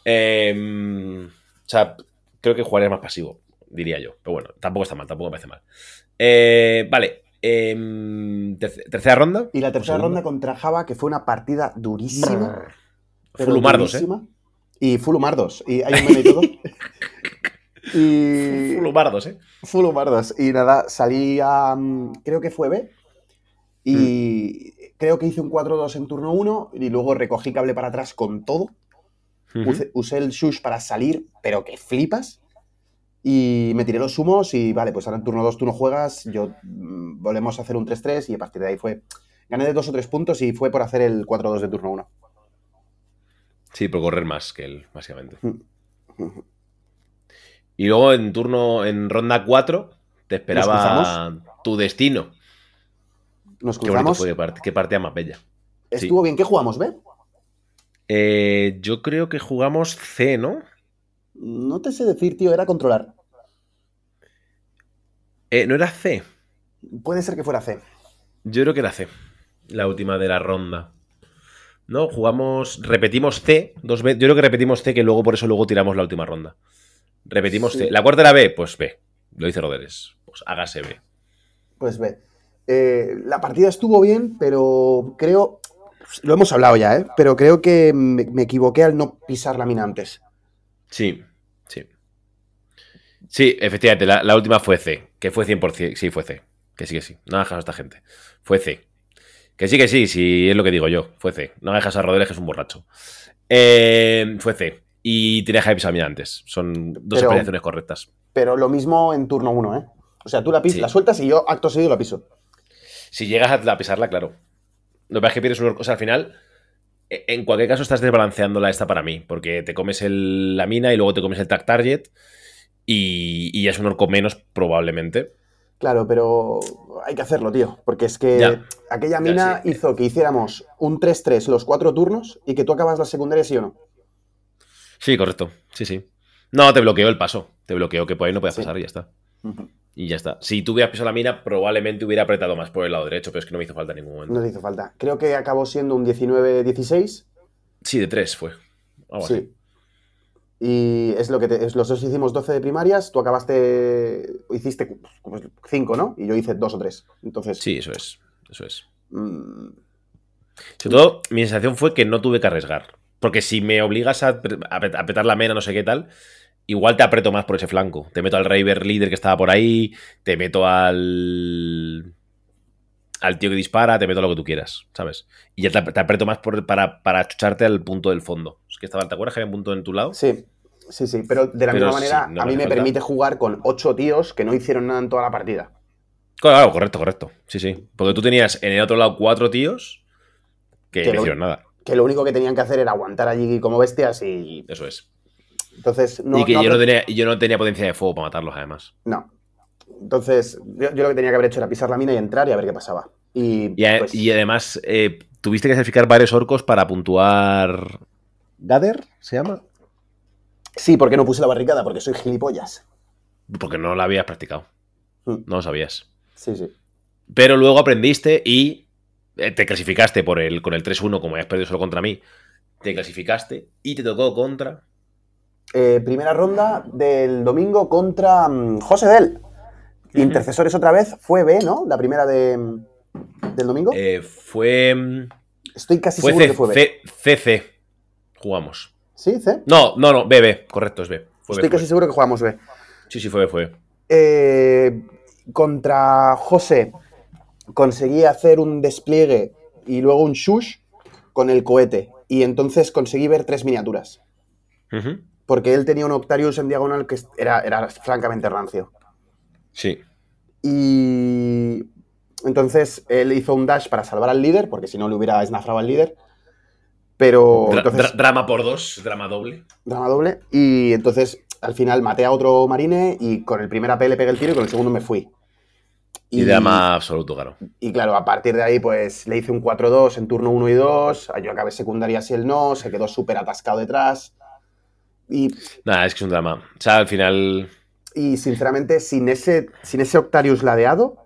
Eh, o sea, creo que jugaría más pasivo, diría yo. Pero bueno, tampoco está mal, tampoco me parece mal. Eh, vale. em, terce- tercera ronda. Y la tercera ronda contra Java, que fue una partida durísima. pero Fulumardos, ¿eh? Y Fulumardos. Y hay un meme y todo. [laughs] y... Fulumardos, ¿eh? Fulumardos. Y nada, salí a. mm, Creo que fue B. Y creo que hice un 4-2 en turno 1. Y luego recogí cable para atrás con todo. Usé, usé el shush para salir, pero que flipas. Y me tiré los humos y vale, pues ahora en turno 2 tú no juegas, yo mm, volvemos a hacer un 3-3 y a partir de ahí fue... Gané de 2 o 3 puntos y fue por hacer el 4-2 de turno 1. Sí, por correr más que él, básicamente. Ujú. Y luego en turno, en ronda 4, te esperaba tu destino. Nos Qué cruzamos. fue, qué part- qué partida más bella. Estuvo bien. ¿Qué jugamos, ve? Eh, yo creo que jugamos C, ¿no? No te sé decir, tío, era controlar. Eh, ¿No era C? Puede ser que fuera C. Yo creo que era C. La última de la ronda. No, jugamos. Repetimos C dos veces. Yo creo que repetimos C, que luego por eso luego tiramos la última ronda. Repetimos Sí. C. ¿La cuarta era B? Pues B. Lo dice Roderes. Pues hágase B. Pues ve. Eh, la partida estuvo bien, pero creo. Lo hemos hablado ya, ¿eh? Pero creo que me, me equivoqué al no pisar la mina antes. Sí. Sí, efectivamente, la, la última fue C, que fue 100%, sí, fue C. Que sí, que sí. No hagas a esta gente. Fue C. Que sí, que sí, sí, es lo que digo yo. Fue C. No hagas a Rodríguez, que es un borracho. Eh, fue C. Y tenía que haber pisado a mí antes. Son dos Pero- operaciones correctas. Pero lo mismo en turno 1, ¿eh? O sea, tú la, Sí. la sueltas y yo acto seguido la piso. Si llegas a, a pisarla, claro. Lo que pasa es que pierdes un orco. O sea, al final, e- en cualquier caso, estás desbalanceándola esta para mí. Porque te comes el- la mina y luego te comes el tag target. Y, y es un orco menos, probablemente. Claro, pero hay que hacerlo, tío. Porque es que Ya. aquella mina sí. hizo que hiciéramos un 3-3 los cuatro turnos y que tú acabas la secundaria, sí o no. Sí, correcto. Sí, sí. No, te bloqueó el paso. Te bloqueó que por ahí no podías Sí. pasar y ya está. Y ya está. Si tú hubieras pisado la mina, probablemente hubiera apretado más por el lado derecho, pero es que no me hizo falta en ningún momento. No te hizo falta. Creo que acabó siendo un 19-16. Sí, de tres fue. Algo así. Sí. Y es lo que te- es- los dos hicimos 12 de primarias, tú acabaste, hiciste 5, ¿no? Y yo hice 2 o 3. Entonces, Sí, eso es. Eso es. mm, Sobre todo, mi sensación fue que no tuve que arriesgar. Porque si me obligas a apretar la mena, no sé qué tal, igual te aprieto más por ese flanco. Te meto al Raver líder que estaba por ahí, te meto al. Al tío que dispara, te meto lo que tú quieras, ¿sabes? Y ya te, te aprieto más por- para, para al punto del fondo. Es que estaba, ¿te acuerdas que había un punto en tu lado? sí, sí, sí. Pero de la Pero misma sí, manera, no a mí me falta. permite jugar con 8 tíos que no hicieron nada en toda la partida. Claro, correcto, correcto. Sí, sí. Porque tú tenías en el otro lado cuatro tíos Que, Que no hicieron nada. Que lo único que tenían que hacer era aguantar allí como bestias y. Eso es. Entonces, no. y que no yo, no tenía, yo no tenía potencia de fuego para matarlos, además. No. Entonces, yo, yo lo que tenía que haber hecho era pisar la mina y entrar y a ver qué pasaba. Y, Y, a- pues, y además, eh, tuviste que sacrificar varios orcos para puntuar. ¿Gather? ¿Se llama? sí, porque no puse la barricada? Porque soy gilipollas. Porque no lo habías practicado. Mm. No lo sabías. Sí, sí. Pero luego aprendiste y eh, te clasificaste por el, con el 3-1, como habías perdido solo contra mí. Te clasificaste y te tocó contra. Eh, primera ronda del domingo contra mm, José Del. Intercesores otra vez. Fue B, ¿no? La primera de, del domingo. eh, fue. mm, Estoy casi Fue seguro C- que fue B. CC. Jugamos. ¿Sí? ¿C? No, no, no, BB, correcto, es B. Fue B, Estoy casi B. seguro que jugamos B. Sí, sí, fue B, fue B. Eh, contra José conseguí hacer un despliegue y luego un shush con el cohete. Y entonces conseguí ver tres miniaturas. Porque él tenía un Octarius en diagonal que era, era francamente rancio. Sí. Y entonces él hizo un dash para salvar al líder, porque si no le hubiera snafrado al líder. Pero Dra- entonces, dra- drama por dos, drama doble. drama doble. Y entonces al final maté a otro marine y con el primer AP le pegué el tiro y con el segundo me fui. Y, drama absoluto, claro. Y claro, a partir de ahí, pues le hice un 4-2 en turno 1 y 2. Yo acabé secundaria si él no, se quedó súper atascado detrás. Y, Nada, es que es un drama. O sea, al final. Y, sinceramente, sin ese, sin ese Octarius ladeado,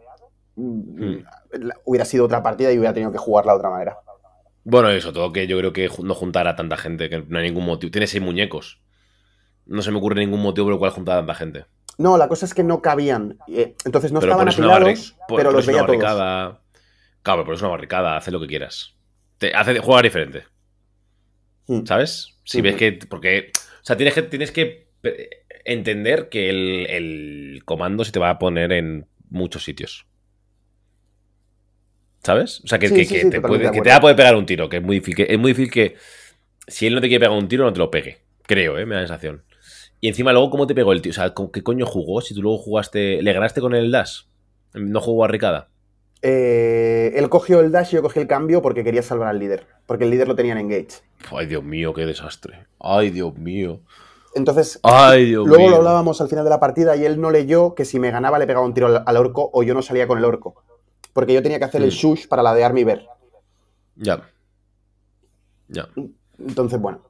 mm, hubiera sido otra partida y hubiera tenido que jugarla de otra manera. Bueno, eso, todo que yo creo que no juntar a tanta gente, que no hay ningún motivo. Tiene seis muñecos. No se me ocurre ningún motivo por el cual juntar a tanta gente. No, la cosa es que no cabían. eh, Entonces no pero estaban apilados, pon- pero los veía todos. barricada. Claro, pero es una barricada, haz lo que quieras. Te hace jugar diferente. Hmm. ¿Sabes? Si Ujú. ves que. Porque. O sea, tienes que, tienes que entender que el, el comando se te va a poner en muchos sitios. ¿Sabes? O sea, que, Sí, que- sí, que sí, te, puede, de que te va a poder pegar un tiro, que es muy difícil. Que, es muy difícil que. Si él no te quiere pegar un tiro, no te lo pegue. Creo, ¿eh? Me da la sensación. Y encima, luego, ¿cómo te pegó el tío? O sea, ¿con ¿qué coño jugó? Si tú luego jugaste. ¿Le ganaste con el Dash? ¿No jugó barricada? Eh, él cogió el dash y yo cogí el cambio porque quería salvar al líder. Porque el líder lo tenía en engage. Ay, Dios mío, qué desastre. Ay, Dios mío. Entonces, Ay, Dios Luego mío. lo hablábamos al final de la partida y él no leyó que si me ganaba le pegaba un tiro al, al orco o yo no salía con el orco. Porque yo tenía que hacer el Mm. shush para ladearme y ver. Ya. Ya. Entonces, bueno.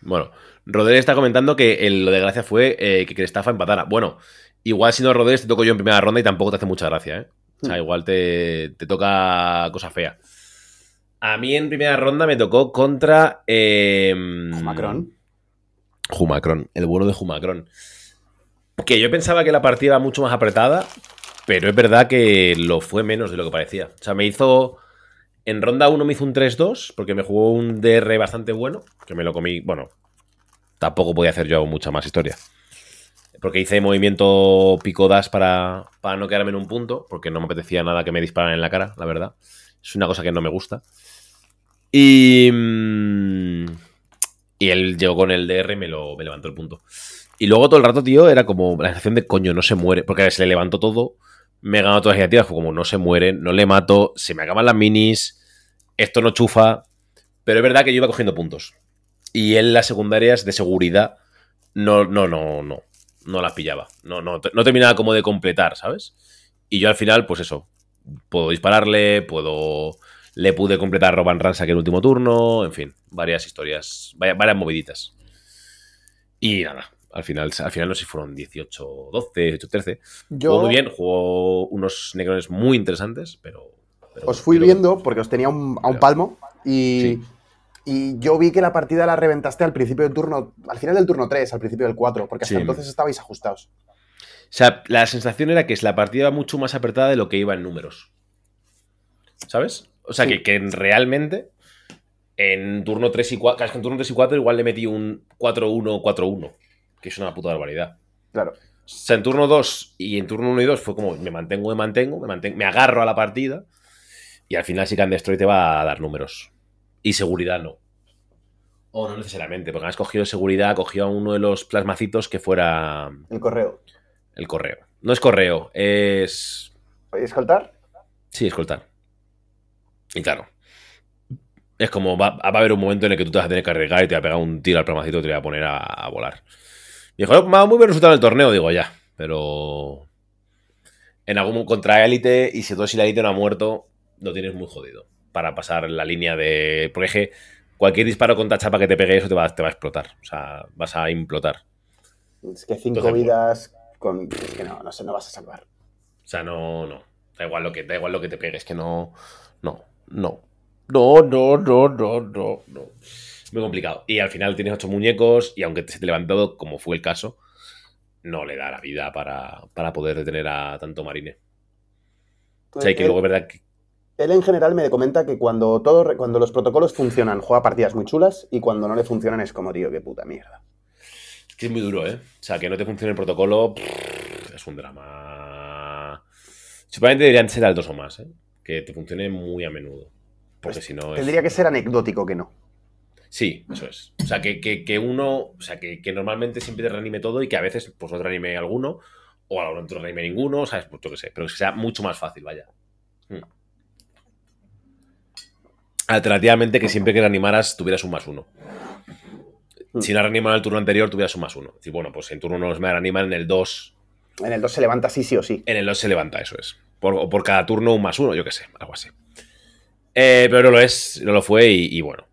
Bueno, Rodríguez está comentando que el- lo de gracia fue eh, que Crestafa empatara. Bueno, igual si no Rodríguez te toco yo en primera ronda y tampoco te hace mucha gracia, ¿eh? O sea, Mm. igual te, te toca cosa fea. A mí en primera ronda me tocó contra. Eh, Macron. Jumacron, el bueno de Jumacron. Que yo pensaba que la partida era mucho más apretada, pero es verdad que lo fue menos de lo que parecía. O sea, me hizo. En ronda 1 me hizo un 3-2, porque me jugó un DR bastante bueno, que me lo comí. Bueno, tampoco podía hacer yo mucha más historia. Porque hice movimiento pico dash para, para no quedarme en un punto, porque no me apetecía nada que me dispararan en la cara, la verdad. Es una cosa que no me gusta. Y. mm, Y él llegó con el DR y me, lo, me levantó el punto. Y luego todo el rato, tío, era como la sensación de coño, no se muere. Porque se le levantó todo, me ganó todas las iniciativas, fue como no se muere, no le mato, se me acaban las minis, esto no chufa. Pero es verdad que yo iba cogiendo puntos. Y él las secundarias de seguridad no, no, no, no, no las pillaba. No, no, no terminaba como de completar, ¿sabes? Y yo al final, pues eso, puedo dispararle, puedo... Le pude completar a Roban Ransack en el último turno, en fin, varias historias, varias, varias moviditas. Y nada, al final, al final no sé si fueron 18, 12, 18, 13. Yo Jugó muy bien, jugó unos necrones muy interesantes, pero... pero os fui viendo porque os tenía un- a un palmo y, Sí. y yo vi que la partida la reventaste al principio del turno, al final del turno 3, al principio del 4, porque hasta Sí. entonces estabais ajustados. O sea, la sensación era que la partida iba mucho más apretada de lo que iba en números. ¿Sabes? O sea, Sí. que, que realmente en turno 3 y 4, claro, es que en turno 3 y 4 igual le metí un 4-1, 4-1, que es una puta barbaridad. Claro. O sea, en turno 2 y en turno 1 y 2 fue como me mantengo, me mantengo, me mantengo, me agarro a la partida y al final sí que Destroy te va a dar números. Y seguridad no. O no necesariamente, porque has cogido seguridad, cogió a uno de los plasmacitos que fuera El correo. el correo. No es correo, es. ¿Podéis escoltar? Sí, escoltar. Y claro. es como va, va a haber un momento en el que tú te vas a tener que arriesgar y te va a pegar un tiro al plomacito y te va a poner a, a volar. Y dijo, me ha muy buen resultado en el torneo, digo, ya, pero en algún contra élite y si todo si la élite no ha muerto, lo tienes muy jodido para pasar la línea de... Porque es que cualquier disparo contra chapa que te pegue eso te va, te va a explotar, o sea, vas a implotar. Es que cinco Entonces, vidas con. Es que no, no sé, no vas a salvar. O sea, no, no. Da igual lo que, da igual lo que te pegues, que no. No, no. No, no, no, no, no, no. Muy complicado. Y al final tienes ocho muñecos y aunque te, se te levantado, como fue el caso, no le da la vida para, para poder detener a tanto Marine. O sea, y que él, luego es verdad que. él en general me comenta que cuando, todo, cuando los protocolos funcionan, juega partidas muy chulas y cuando no le funcionan es como, tío, qué puta mierda. Es que es muy duro, ¿eh? O sea, que no te funcione el protocolo pff, es un drama. Supuestamente deberían ser al dos o más, ¿eh? Que te funcione muy a menudo. Porque Pues si no es... Tendría que ser anecdótico que no. Sí, eso es. O sea, que, que- que uno, o sea, que, que normalmente siempre te reanime todo y que a veces pues no te reanime alguno o a lo mejor no te reanime ninguno, ¿sabes? Pues yo qué sé, pero que sea mucho más fácil, vaya. Mm. Alternativamente, que siempre que reanimaras tuvieras un más uno. Mm. Si no reaniman el turno anterior, tuvieras un más uno. Es decir, bueno, pues en turno uno los me reaniman, en el 2, En el 2 se levanta sí, sí o sí. en el 2 se levanta, eso es. Por, o por cada turno un más uno, yo qué sé, algo así. Eh, pero no lo es, no lo fue y, bueno.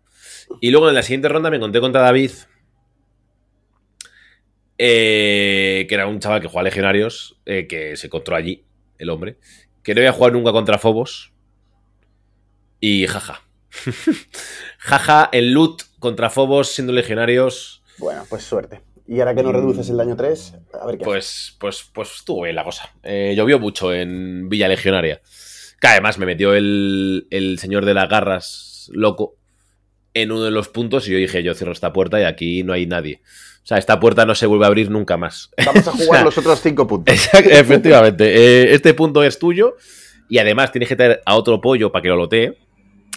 Y luego en la siguiente ronda me encontré contra David, eh, que era un chaval que juega a Legionarios, eh, que se encontró allí, el hombre, que no había jugado nunca contra Fobos. Y jaja. [laughs] jaja, el loot contra Fobos siendo Legionarios, Bueno, pues suerte. Y ahora que no reduces el daño 3, a ver qué pues, pues, pues estuvo bien la cosa. Eh, llovió mucho en Villa Legionaria. Que además me metió el, el señor de las garras loco en uno de los puntos y yo dije, yo cierro esta puerta y aquí no hay nadie. O sea, esta puerta no se vuelve a abrir nunca más. [laughs] Vamos a o jugar sea, los otros 5 [laughs] puntos. Efectivamente. Eh, este punto es tuyo y además tienes que traer a otro pollo para que lo lotee.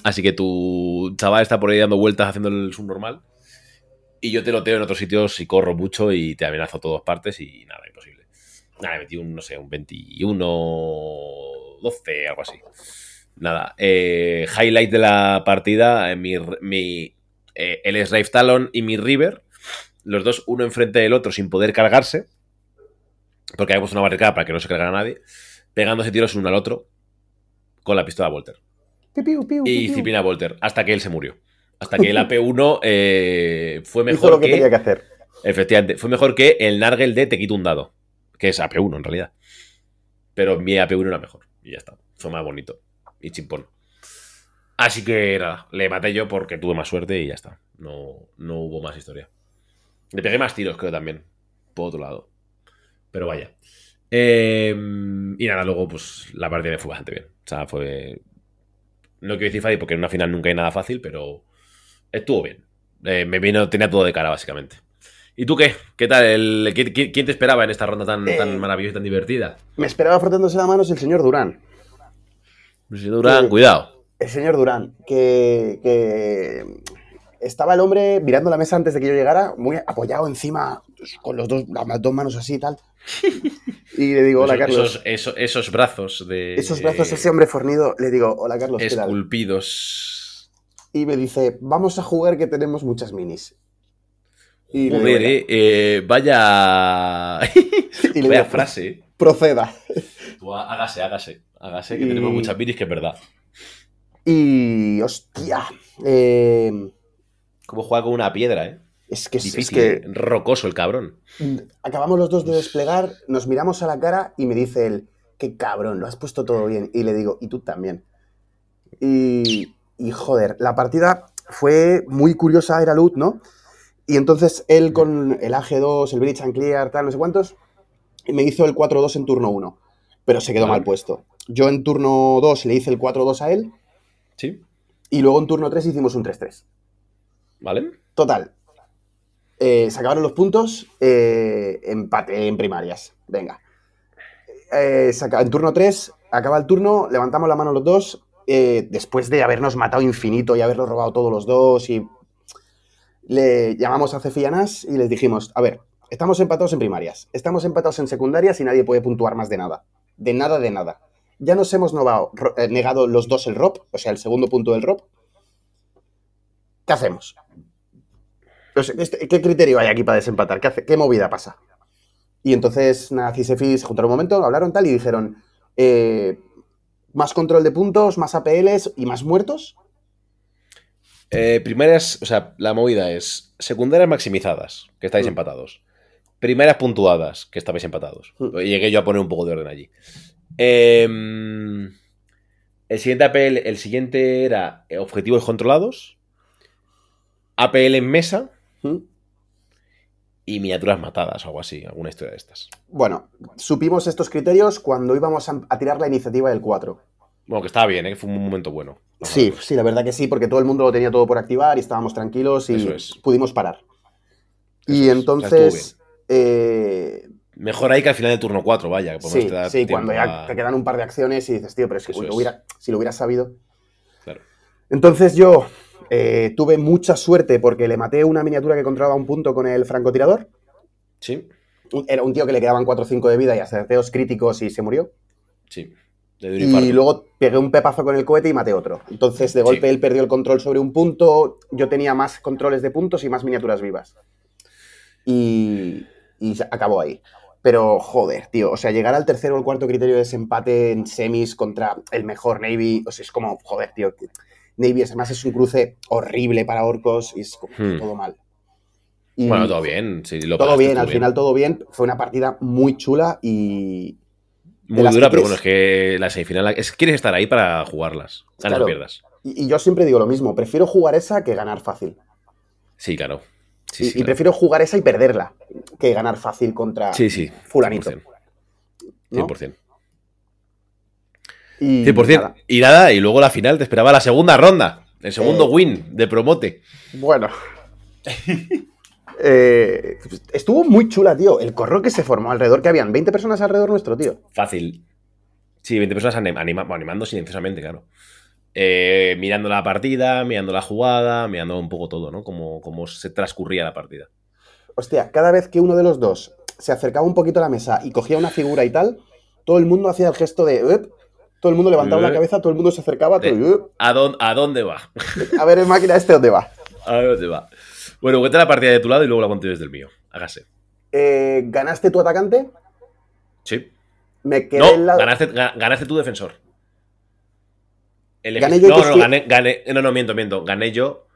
Así que tu chaval está por ahí dando vueltas haciendo el subnormal. Y yo te loteo en otros sitios y corro mucho y te amenazo a todas partes y nada, imposible. Nada, me metí un, no sé, un 21, 12, algo así. Nada, eh, highlight de la partida, eh, mi, mi, eh, el Slave Talon y mi River, los dos uno enfrente del otro sin poder cargarse, porque habíamos una barricada para que no se cargara nadie, pegándose tiros uno al otro con la pistola Volter Piu, piu, piu, y disciplina Volter, hasta que él se murió. Hasta que el [laughs] AP1 eh, fue Hizo mejor lo que, que, tenía que hacer. Efectivamente, fue mejor que el Nargel de Te quito un dado, que es AP1 en realidad. Pero mi AP1 era mejor, y ya está. Fue más bonito y chimpón. Así que nada, le maté yo porque tuve más suerte y ya está. No, no hubo más historia. Le pegué más tiros, creo también, por otro lado. Pero vaya. Eh, y nada, luego pues la partida me fue bastante bien. O sea, fue... No quiero decir fácil porque en una final nunca hay nada fácil, pero estuvo bien. Eh, me vino, tenía todo de cara, básicamente. ¿Y tú qué? ¿Qué tal? El, ¿quién, quién- te esperaba en esta ronda tan, Eh. tan maravillosa y tan divertida? Me esperaba frotándose las manos el señor Durán. Luis Durán, Sí. cuidado. El señor Durán, que, que estaba el hombre mirando la mesa antes de que yo llegara, muy apoyado encima, con los dos, las dos manos así y tal. Y le digo, hola esos, Carlos. esos, esos- esos brazos de. Esos brazos, ese hombre fornido, le digo, hola Carlos, esculpidos. Y me dice, vamos a jugar que tenemos muchas minis. Y digo, Joder, eh, eh, vaya. [laughs] Y le [laughs] vaya digo, frase. proceda. Tú há- hágase, hágase. Hágase, que Y- tenemos muchas minis que es verdad. Y, hostia, eh, Como juega con una piedra, ¿eh? es que, es Difícil, que ¿eh? rocoso el cabrón. acabamos los dos de desplegar, nos miramos a la cara y me dice él, qué cabrón, lo has puesto todo bien. Y le digo, y tú también. Y, y, joder, la partida fue muy curiosa, era loot, ¿no? Y entonces él con el AG2, el Bridge and Clear, tal, no sé cuántos, me hizo el 4-2 en turno 1, pero se quedó mal puesto. Yo en turno 2 le hice el 4-2 a él ¿Sí? y luego en turno 3 hicimos un 3-3. ¿Vale? Total. Eh, se acabaron los puntos. eh, empate en primarias. Venga. Eh, en turno 3, acaba el turno, levantamos la mano los dos. Eh, después de habernos matado infinito y haberlo robado todos los dos. Y le llamamos a Cefi y les dijimos: A ver, estamos empatados en primarias, estamos empatados en secundarias y nadie puede puntuar más de nada. De nada, de nada. Ya nos hemos novado- eh, negado los dos el ROP, o sea, el segundo punto del ROP. ¿qué hacemos? Este- ¿Qué criterio hay aquí para desempatar? ¿Qué, movida pasa? Y entonces Nazi y Sefi se juntaron un momento, hablaron tal y dijeron, eh, más control de puntos, más APLs y más muertos. Eh, primeras, o sea, la movida es secundarias maximizadas, que estáis Mm. empatados. Primeras puntuadas, que estabais empatados. Mm. Llegué yo a poner un poco de orden allí. Em, el siguiente APL, el siguiente era objetivos controlados, APL en mesa ¿Mm? Y miniaturas matadas o algo así, alguna historia de estas. Bueno, supimos estos criterios cuando íbamos a, a tirar la iniciativa del 4. Bueno, que estaba bien, ¿eh? fue un momento bueno. Sí, sí, la verdad que sí, porque todo el mundo lo tenía todo por activar y estábamos tranquilos y es. pudimos parar. Eso y es, entonces, eh, Mejor ahí que al final del turno 4, vaya. Que sí, sí, cuando ya a- te quedan un par de acciones y dices, tío, pero es que Eso uy, lo es. hubiera- si lo hubiera sabido. Claro. Entonces yo eh, tuve mucha suerte porque le maté una miniatura que controlaba un punto con el francotirador. Sí, Era un tío que le quedaban 4 o 5 de vida y acerteos críticos y se murió. sí. Y luego pegué un pepazo con el cohete y maté otro. Entonces, de golpe, Sí. él perdió el control sobre un punto. Yo tenía más controles de puntos y más miniaturas vivas. Y, y acabó ahí. Pero, joder, tío. O sea, llegar al tercero o el cuarto criterio de desempate en semis contra el mejor Navy. O sea, es como, joder, tío. Navy, además, es un cruce horrible para orcos y es como Hmm. todo mal. Y Bueno, todo bien. sí, lo todo bien, al final todo bien. Fue una partida muy chula y, Muy dura, pero bueno, es que la semifinal. Es, quieres estar ahí para jugarlas. Ganas Claro. pierdas. y- y yo siempre digo lo mismo. Prefiero jugar esa que ganar fácil. Sí, claro. Sí, y, sí, y claro. prefiero jugar esa y perderla que ganar fácil contra Sí, sí. fulanito. 100%. ¿no? 100%. Y 100%. nada. Y nada, y luego la final te esperaba la segunda ronda. El segundo Eh. win de promote. Bueno. [laughs] Eh, estuvo muy chula, tío. El corro que se formó alrededor, que habían 20 personas alrededor nuestro, tío. Fácil. Sí, 20 personas anim- anima- bueno, animando silenciosamente, claro. Eh, mirando la partida, mirando la jugada, mirando un poco todo, ¿no? Como, como se transcurría la partida. Hostia, cada vez que uno de los dos se acercaba un poquito a la mesa y cogía una figura y tal, todo el mundo hacía el gesto de... Todo el mundo levantaba la Eh. cabeza, todo el mundo se acercaba. todo, De- "Up". ¿A dónde, ¿A dónde va? A ver, el máquina este, ¿dónde va? ¿A dónde va? Bueno, cuenta la partida de tu lado y luego la yo desde el mío. Hágase. Eh, ¿Ganaste tu atacante? Sí. Me quedé No, en la... ganaste, ga- ganaste tu defensor. Gané yo no, no, sí. gané, gané- no, no, miento, miento. Gané yo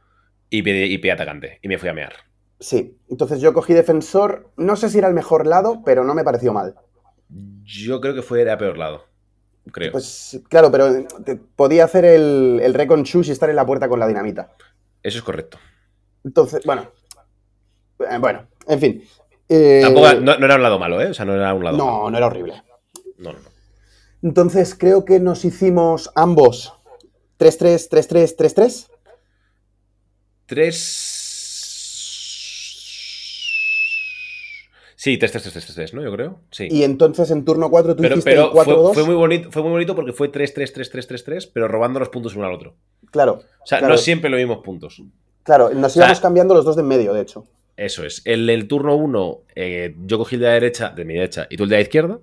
y pedí, y pedí atacante. Y me fui a mear. Sí, entonces yo cogí defensor, no sé si era el mejor lado, pero no me pareció mal. Yo creo que fue a peor lado. Creo. Pues claro, pero te- podía hacer el, el recon shoes y estar en la puerta con la dinamita. Eso es correcto. Entonces, bueno. Eh, bueno, en fin. Eh, Tampoco, no, no era un lado malo, ¿eh? O sea, no era un lado malo. no, no era horrible. No, no, no. Entonces creo que nos hicimos ambos 3-3, 3-3, 3-3. Tres. Sí, 3, 3, 3, 3, 3, ¿no? Yo creo. Sí. Y entonces en turno 4 tú pero hiciste pero el 4-2. fue, fue muy bonito, fue muy bonito porque fue 3, 3, 3, 3, 3, 3, pero robando los puntos uno al otro. Claro, O sea, Claro. no siempre los mismos puntos. claro, nos sea- íbamos cambiando los dos de en medio, de hecho. Eso es. En el turno 1, yo cogí el de la derecha, de mi derecha, y tú el de la izquierda.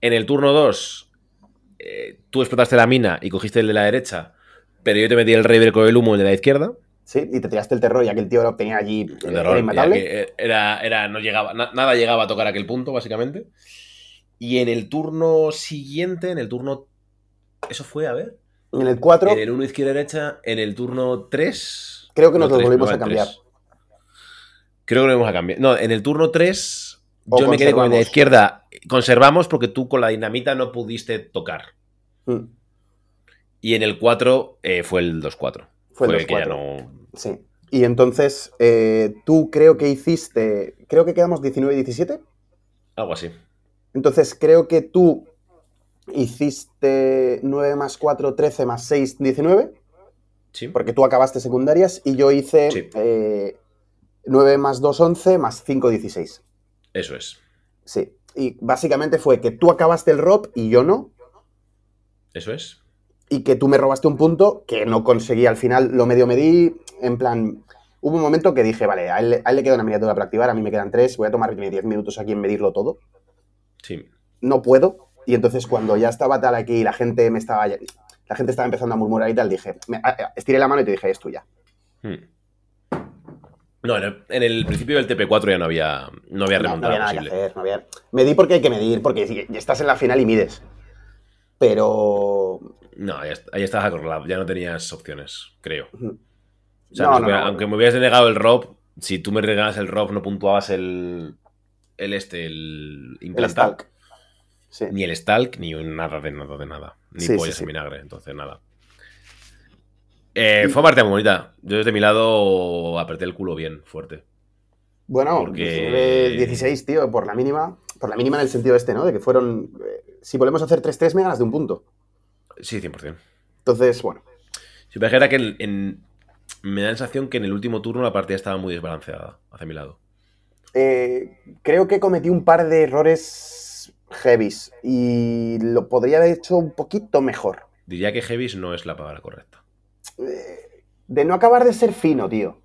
En el turno 2, tú explotaste la mina y cogiste el de la derecha, pero yo te metí el rey con el humo, el de la izquierda. Sí, y te tiraste el terror ya que el tío lo tenía allí. El eh, de era rol, ya inmatable. eh, era, era, no llegaba, na- nada llegaba a tocar aquel punto, básicamente. Y en el turno siguiente, en el turno. Eso fue, a ver. En el 4 En el 1 izquierda-derecha, en el turno 3. creo que nos los volvimos a cambiar. Creo que lo vamos a cambiar. No, en el turno 3 O yo me quedé con la izquierda. Conservamos porque tú con la dinamita no pudiste tocar. Mm, Y en el 4 eh, fue el 2-4. Fue el que ya 2-4. no. Sí. Y entonces, eh, tú creo que hiciste. Creo que quedamos 19 y 17. Algo así. Entonces, creo que tú hiciste 9 más 4, 13 más 6, 19. Sí. Porque tú acabaste secundarias. Y yo hice Sí. eh, 9 más 2, 11 más 5, 16. Eso es. Sí. Y básicamente fue que tú acabaste el ROP y yo no. Eso es. Y que tú me robaste un punto que no conseguí al final, lo medio medí, en plan, hubo un momento que dije, vale, a él, le- a él le queda una miniatura para activar, a mí me quedan tres, voy a tomarme 10 minutos aquí en medirlo todo, Sí. no puedo, y entonces cuando ya estaba tal aquí y la gente me estaba, la gente estaba empezando a murmurar y tal, dije, me- estiré la mano y te dije, es tuya. Hmm. No, en el, en el principio del TP4 ya no había, no había No, no había nada que hacer. No había... Medí porque hay que medir, porque estás en la final y mides. Pero. No, est- ahí estabas acorralado, ya no tenías opciones, creo. O sea, No, no no, aunque me hubieras denegado el ROB, si tú me regalas el ROB no puntuabas el, el este, el. Stalk. Sí. Ni el Stalk, ni nada de nada de nada. Ni Sí, pollas sí. en vinagre, entonces nada. Eh, fue una partida muy bonita. Yo desde mi lado apreté el culo bien, fuerte. Bueno, Porque- 19, 16, tío, por la mínima. Por la mínima en el sentido este, ¿no? De que fueron. eh, si volvemos a hacer 3-3, me ganas de un punto. Sí, 100%. Entonces, bueno. Si me dijera que en, en- me da la sensación que en el último turno la partida estaba muy desbalanceada hacia mi lado. eh, creo que cometí un par de errores heavies. Y lo podría haber hecho un poquito mejor. Diría que Heavis no es la palabra correcta. Eh, de no acabar de ser fino, tío.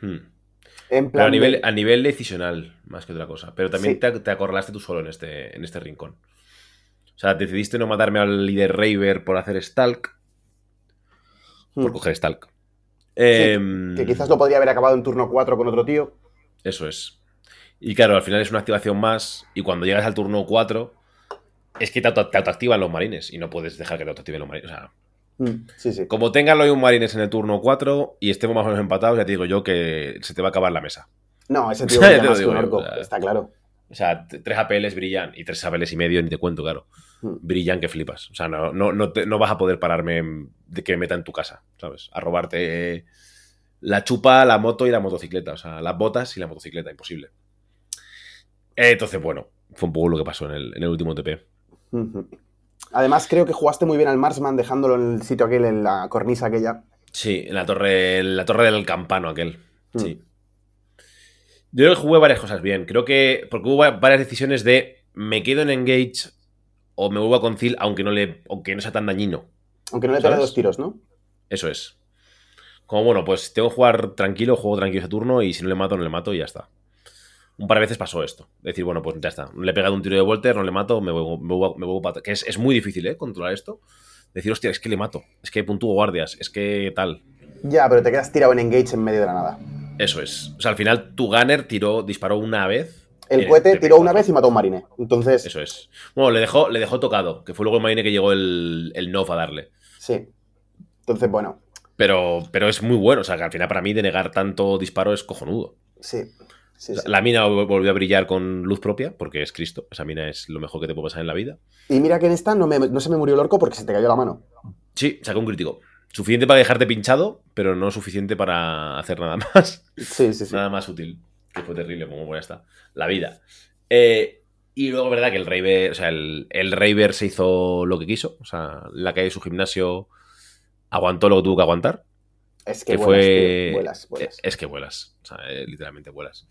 Hmm. En plan. Pero a nivel, de- a nivel decisional, más que otra cosa. Pero también Sí. te, te acorralaste tú solo en este, en este rincón. O sea, decidiste no matarme al líder Raver por hacer Stalk, por Hmm. coger Stalk. Em, Que quizás lo podría haber acabado en turno 4 con otro tío. Eso es. Y claro, al final es una activación más. Y cuando llegas al turno 4, es que te, auto- te autoactivan los marines. Y no puedes dejar que te autoactiven los marines. O sea, Mm, Sí, sí. como tengas los un marines en el turno 4 y estemos más o menos empatados, ya te digo yo que se te va a acabar la mesa. No, ese [laughs] tío lo más que digo un yo, orco, o sea. está claro. O sea, tres APLs brillan y tres APLs y medio, ni te cuento, claro. Mm. Brillan que flipas. O sea, no, no, no, te- no vas a poder pararme de que me meta en tu casa, ¿sabes? A robarte la chupa, la moto y la motocicleta. O sea, las botas y la motocicleta, imposible. Eh, Entonces, bueno, fue un poco lo que pasó en el, en el último TP. Además, creo que jugaste muy bien al Marsman dejándolo en el sitio aquel, en la cornisa aquella. Sí, en la torre, en la torre del campano aquel. Mm. Sí. Yo creo que jugué varias cosas bien. Creo que. Porque hubo va- varias decisiones de me quedo en engage o me vuelvo a concil, aunque no le. aunque no sea tan dañino. Aunque no le pegue dos tiros, ¿no? Eso es. Como bueno, pues tengo que jugar tranquilo, juego tranquilo ese turno y si no le mato, no le mato y ya está. Un par de veces pasó esto. Decir, bueno, pues ya está. Le he pegado un tiro de Volter, no le mato, me vuelvo, me vuelvo- me vuelvo pa- Que es, es muy difícil, ¿eh? Controlar esto. Decir, hostia, es que le mato. Es que puntúo guardias. Es que tal. Ya, pero te quedas tirado en engage en medio de la nada. Eso es. O sea, al final tu gunner tiró, disparó una vez. El cohete TP4. tiró una vez y mató a un marine. Entonces, Eso es. Bueno, le dejó, le dejó tocado, que fue luego el marine que llegó el, el Nov a darle. sí. Entonces, bueno, Pero, pero es muy bueno. O sea, que al final para mí denegar tanto disparo es cojonudo. sí. sí, O sea, sí. La mina vol- volvió a brillar con luz propia, porque es Cristo. Esa mina es lo mejor que te puede pasar en la vida. Y mira que en esta no, me- no se me murió el orco porque se te cayó la mano. Sí, sacó un crítico. Suficiente para dejarte pinchado, pero no suficiente para hacer nada más. Sí, sí, sí. Nada más útil. Que fue terrible, como ya está. La vida. Eh, y luego, verdad, que el Raver, o sea, el, el Raver se hizo lo que quiso. O sea, la calle de su gimnasio aguantó lo que tuvo que aguantar. Es que, Que vuelas, fue. tío, vuelas, vuelas. Es que vuelas. O sea, eh, literalmente vuelas.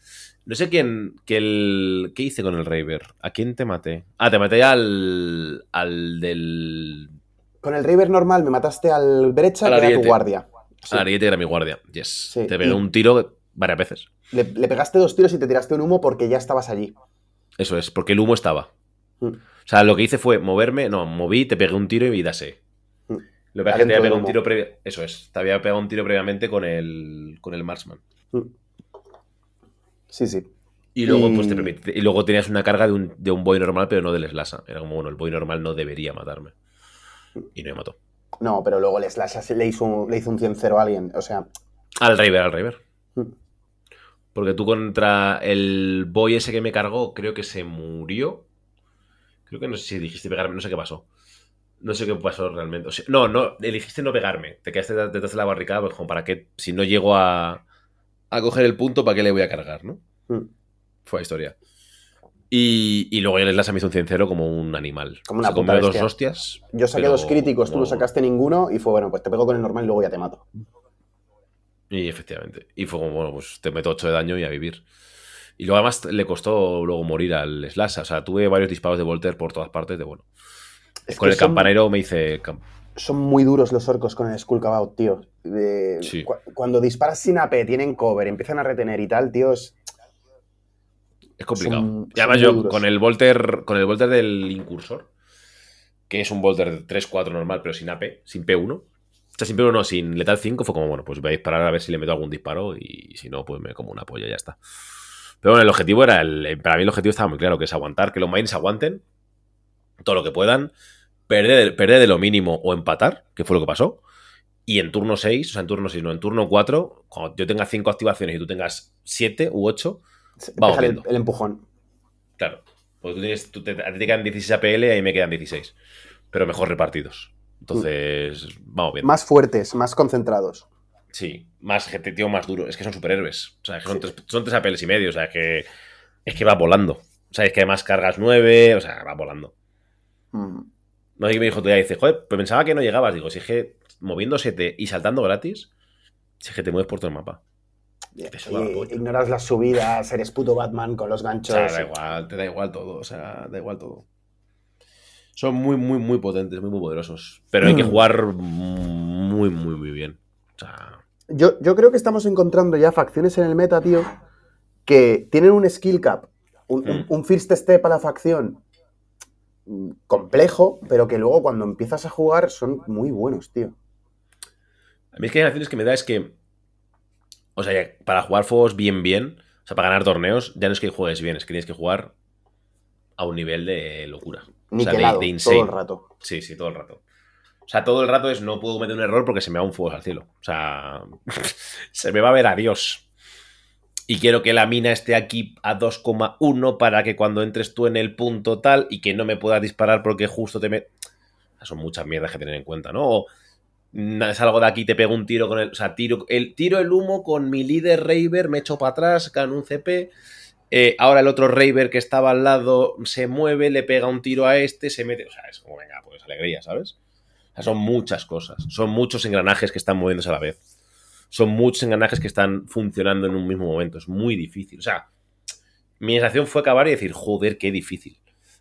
No sé quién. Que el, ¿Qué hice con el Raver? ¿A quién te maté? Ah, te maté al. Al del. Con el River normal me mataste al brecha, que era tu guardia. Sí. Ariete era mi guardia. Yes. Sí, Te pegué un tiro varias veces. Le, le pegaste dos tiros y te tiraste un humo porque ya estabas allí. Eso es, porque el humo estaba. Mm. O sea, lo que hice fue moverme, no, moví, te pegué un tiro y dase. Mm. Lo que pasa es que te Adentro había pegado un tiro previo. Eso es, te había pegado un tiro previamente con el, con el Marksman. Sí, sí. Y luego, Y- pues te permite- y luego tenías una carga de un, de un boy normal, pero no del Slasa. Era como, bueno, el boy normal no debería matarme. Y no me mató. No, pero luego el Slash le hizo, un- le hizo un 100-0 a alguien. O sea, Al River, al River. Mm. Porque tú contra el boy ese que me cargó, creo que se murió. Creo que no sé si dijiste pegarme, no sé qué pasó. No sé qué pasó realmente. O sea, no, no, elegiste no pegarme. Te quedaste detrás de la barricada, pues como para qué, si no llego a, a coger el punto, ¿para qué le voy a cargar, no? Mm. Fue la historia. Y, y luego el Lasa me hizo un 100 como un animal. Como una Se puta dos hostias. yo saqué dos críticos, tú no sacaste ninguno y fue bueno, pues te pego con el normal y luego ya te mato. Y efectivamente. Y fue como, bueno, pues te meto 8 de daño y a vivir. Y luego además le costó luego morir al Slash. O sea, tuve varios disparos de Volter por todas partes de bueno. Es Con el son- campanero me hice. Son muy duros los orcos con el Skull Cabout, tío. De- Sí. cu- cuando disparas sin AP, tienen cover, empiezan a retener y tal, tío, es- Es complicado. Son- y además yo con el Volter. Con el Volter del Incursor. Que es un Volter de 3-4 normal, pero sin AP, sin P1. O sea, siempre uno sin Letal 5 fue como, bueno, pues voy a disparar a ver si le meto algún disparo y si no, pues me como una polla y ya está. Pero bueno, el objetivo era, el, para mí el objetivo estaba muy claro, que es aguantar, que los Marines aguanten todo lo que puedan, perder, perder de lo mínimo o empatar, que fue lo que pasó. Y en turno 6, o sea, en turno 6, no, en turno 4, cuando yo tenga 5 activaciones y tú tengas 7 u 8, vamos el, viendo. el empujón. Claro. Porque tú tienes, tú te, a ti te quedan 16 APL y a mí me quedan 16. Pero mejor repartidos. Entonces, vamos bien. Más fuertes, más concentrados. Sí, más gente, tío, más duro. Es que son superhéroes. O sea, son, tres, son tres APLs y medio. O sea, es que, es que va volando. O sea, es que además cargas 9. O sea, va volando. Mm. No sé qué me dijo todavía. Dice, joder, pues pensaba que no llegabas. Digo, si es que moviéndose y saltando gratis, si es que te mueves por todo el mapa. Ignoras las subidas, eres puto Batman con los O ganchos. sea, da igual, te da igual todo, o sea, da igual todo. Son muy, muy, muy potentes, muy, muy poderosos. Pero hay que jugar muy, muy, muy bien. O sea, Yo, yo creo que estamos encontrando ya facciones en el meta, tío, que tienen un skill cap, un, un- Mm. un first step a la facción mm, complejo, pero que luego cuando empiezas a jugar son muy buenos, tío. a mí es que hay acciones que me da es que. O sea, para jugar juegos bien, bien, o sea, para ganar torneos, ya no es que juegues bien, es que tienes que jugar a un nivel de locura. O sea, de, insane. todo el rato. Sí, sí, todo el rato. O sea, todo el rato es no puedo cometer un error porque se me va un fuego al cielo. O sea, [laughs] se me va a ver a Dios. Y quiero que la mina esté aquí a 2,1 para que cuando entres tú en el punto tal y que no me puedas disparar porque justo te me... Son muchas mierdas que tener en cuenta, ¿no? O salgo de aquí te pego un tiro con el... O sea, tiro el, tiro el humo con mi líder Raver, me echo para atrás, gano un CP. eh, ahora el otro Raver que estaba al lado se mueve, le pega un tiro a este, se mete... O sea, es como, venga, pues alegría, ¿sabes? O sea, son muchas cosas. Son muchos engranajes que están moviéndose a la vez. Son muchos engranajes que están funcionando en un mismo momento. Es muy difícil. O sea, mi sensación fue acabar y decir, joder, qué difícil.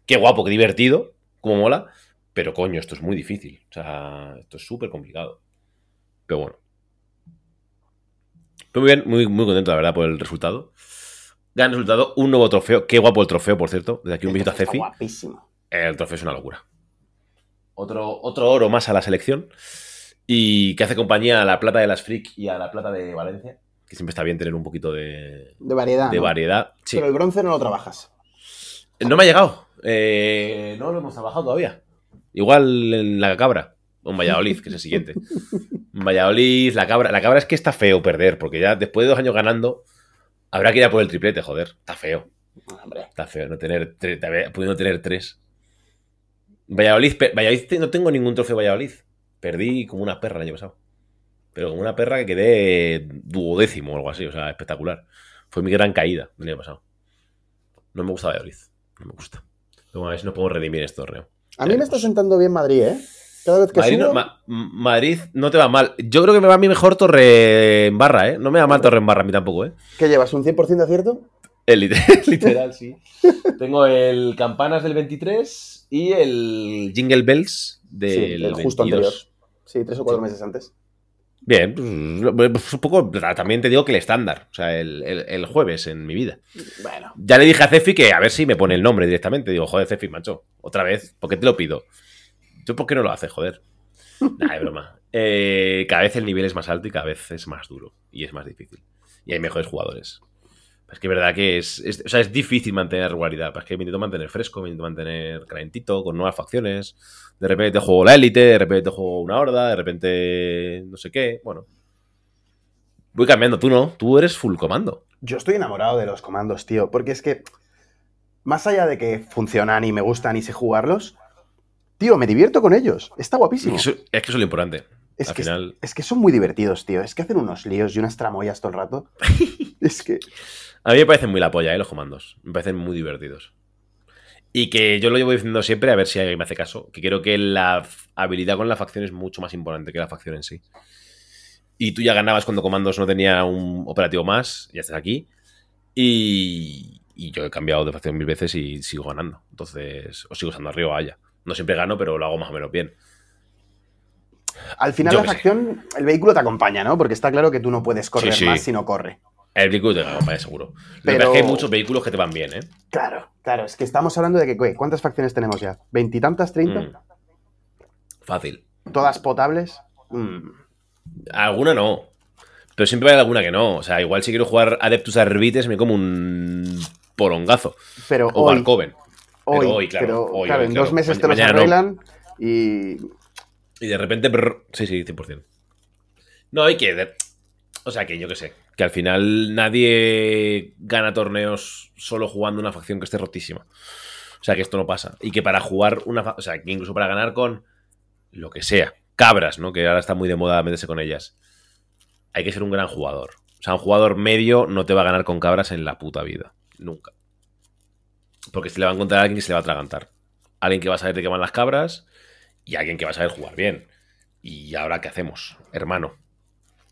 Qué guapo, qué divertido, como mola. Pero coño, esto es muy difícil. O sea, esto es súper complicado. Pero bueno. Pero muy bien, muy, muy contento, la verdad, por el resultado. Gran resultado, un nuevo trofeo. Qué guapo el trofeo, por cierto. Desde aquí un besito a Cefi. guapísimo. El trofeo es una locura. Otro, otro oro más a la selección. Y que hace compañía a la plata de las Freak y a la plata de Valencia. Que siempre está bien tener un poquito de, De variedad. de ¿no? variedad. Sí. Pero el bronce no lo trabajas. No me ha llegado. Eh, no lo hemos trabajado todavía. Igual en la cabra. O en Valladolid, que es el siguiente. En Valladolid, la cabra. La cabra es que está feo perder, porque ya después de dos años ganando, habrá que ir a por el triplete, joder. Está feo. Hombre. Está feo no tener tres, pudiendo tener tres. Valladolid, Valladolid no tengo ningún trofeo Valladolid. Perdí como una perra el año pasado. Pero como una perra que quedé duodécimo o algo así, o sea, espectacular. Fue mi gran caída el año pasado. No me gusta Valladolid. No me gusta. Bueno, a ver si nos podemos redimir este torneo. A mí me está sentando bien Madrid, ¿eh? Cada vez que Madrid no, subo, Ma- Madrid no te va mal. Yo creo que me va a mí mejor Torre en barra, ¿eh? No me va mal Torre en barra a mí tampoco, ¿eh? ¿qué llevas? ¿Un 100% de acierto? El literal, [laughs] literal, sí. [laughs] Tengo el Campanas del 23 y el Jingle Bells del Sí, el justo 22. anterior. Sí, tres o cuatro Sí. meses antes. Bien, pues, pues, un poco. También te digo que el estándar, o sea, el, el- el jueves en mi vida. Bueno, Ya le dije a Cefi que a ver si me pone el nombre directamente. Digo, joder, Cefi, macho, otra vez, ¿por qué te lo pido? ¿Tú por qué no lo haces, joder? [laughs] Nah, de broma. Eh, cada vez el nivel es más alto y cada vez es más duro y es más difícil. Y hay mejores jugadores. Es que es verdad que es, es- o sea, es difícil mantener regularidad. Es que me intento mantener fresco, me intento mantener calentito, con nuevas facciones. De repente juego la élite, de repente juego una horda, de repente no sé qué. Bueno. Voy cambiando, tú no, tú eres full comando. yo estoy enamorado de los comandos, tío, porque es que, más allá de que funcionan y me gustan y sé jugarlos, tío, me divierto con ellos. Está Es guapísimo. es que eso es lo importante. Es Al que, final, es que son muy divertidos, tío. Es que hacen unos líos y unas tramoyas todo el rato. [laughs] es que. A mí me parecen muy la polla, ¿eh? Los comandos. Me parecen muy divertidos. Y que yo lo llevo diciendo siempre, a ver si alguien me hace caso, que creo que la habilidad con la facción es mucho más importante que la facción en sí. Y tú ya ganabas cuando comandos no tenía un operativo más, ya estás aquí. Y, y yo he cambiado de facción mil veces y sigo ganando. Entonces, os sigo usando arriba o allá. No siempre gano, pero lo hago más o menos bien. Al final Yo la sé. facción, el vehículo te acompaña, ¿no? Porque está claro que tú no puedes correr sí. más si no corre. El vehículo te acompaña seguro. Lo Pero- es que hay muchos vehículos que te van bien, ¿eh? Claro, claro. Es que estamos hablando de que, güey, ¿cuántas facciones tenemos ya? ¿Veintitantas, treinta? Mm. Fácil. ¿Todas potables? Mm. Alguna no. Pero siempre hay alguna que no. O sea, igual si quiero jugar Adeptus Arbites me como un porongazo. Pero O hoy, Valcoven. hoy, pero hoy, claro, pero, hoy, claro, hoy, en claro. dos meses te los no. arreglan y Y de repente. brr, sí, sí, 100%. No, hay que. O sea, que yo qué sé. Que al final nadie gana torneos solo jugando una facción que esté rotísima. O sea, que esto no pasa. Y que para jugar una. O sea, que incluso para ganar con lo que sea. Cabras, ¿no? Que ahora está muy de moda meterse con ellas. Hay que ser un gran jugador. O sea, un jugador medio no te va a ganar con cabras en la puta vida. Nunca. Porque se le va a encontrar a alguien que se le va a atragantar. Alguien que va a saber de qué las cabras y alguien que va a saber jugar bien. ¿Y ahora qué hacemos? Hermano.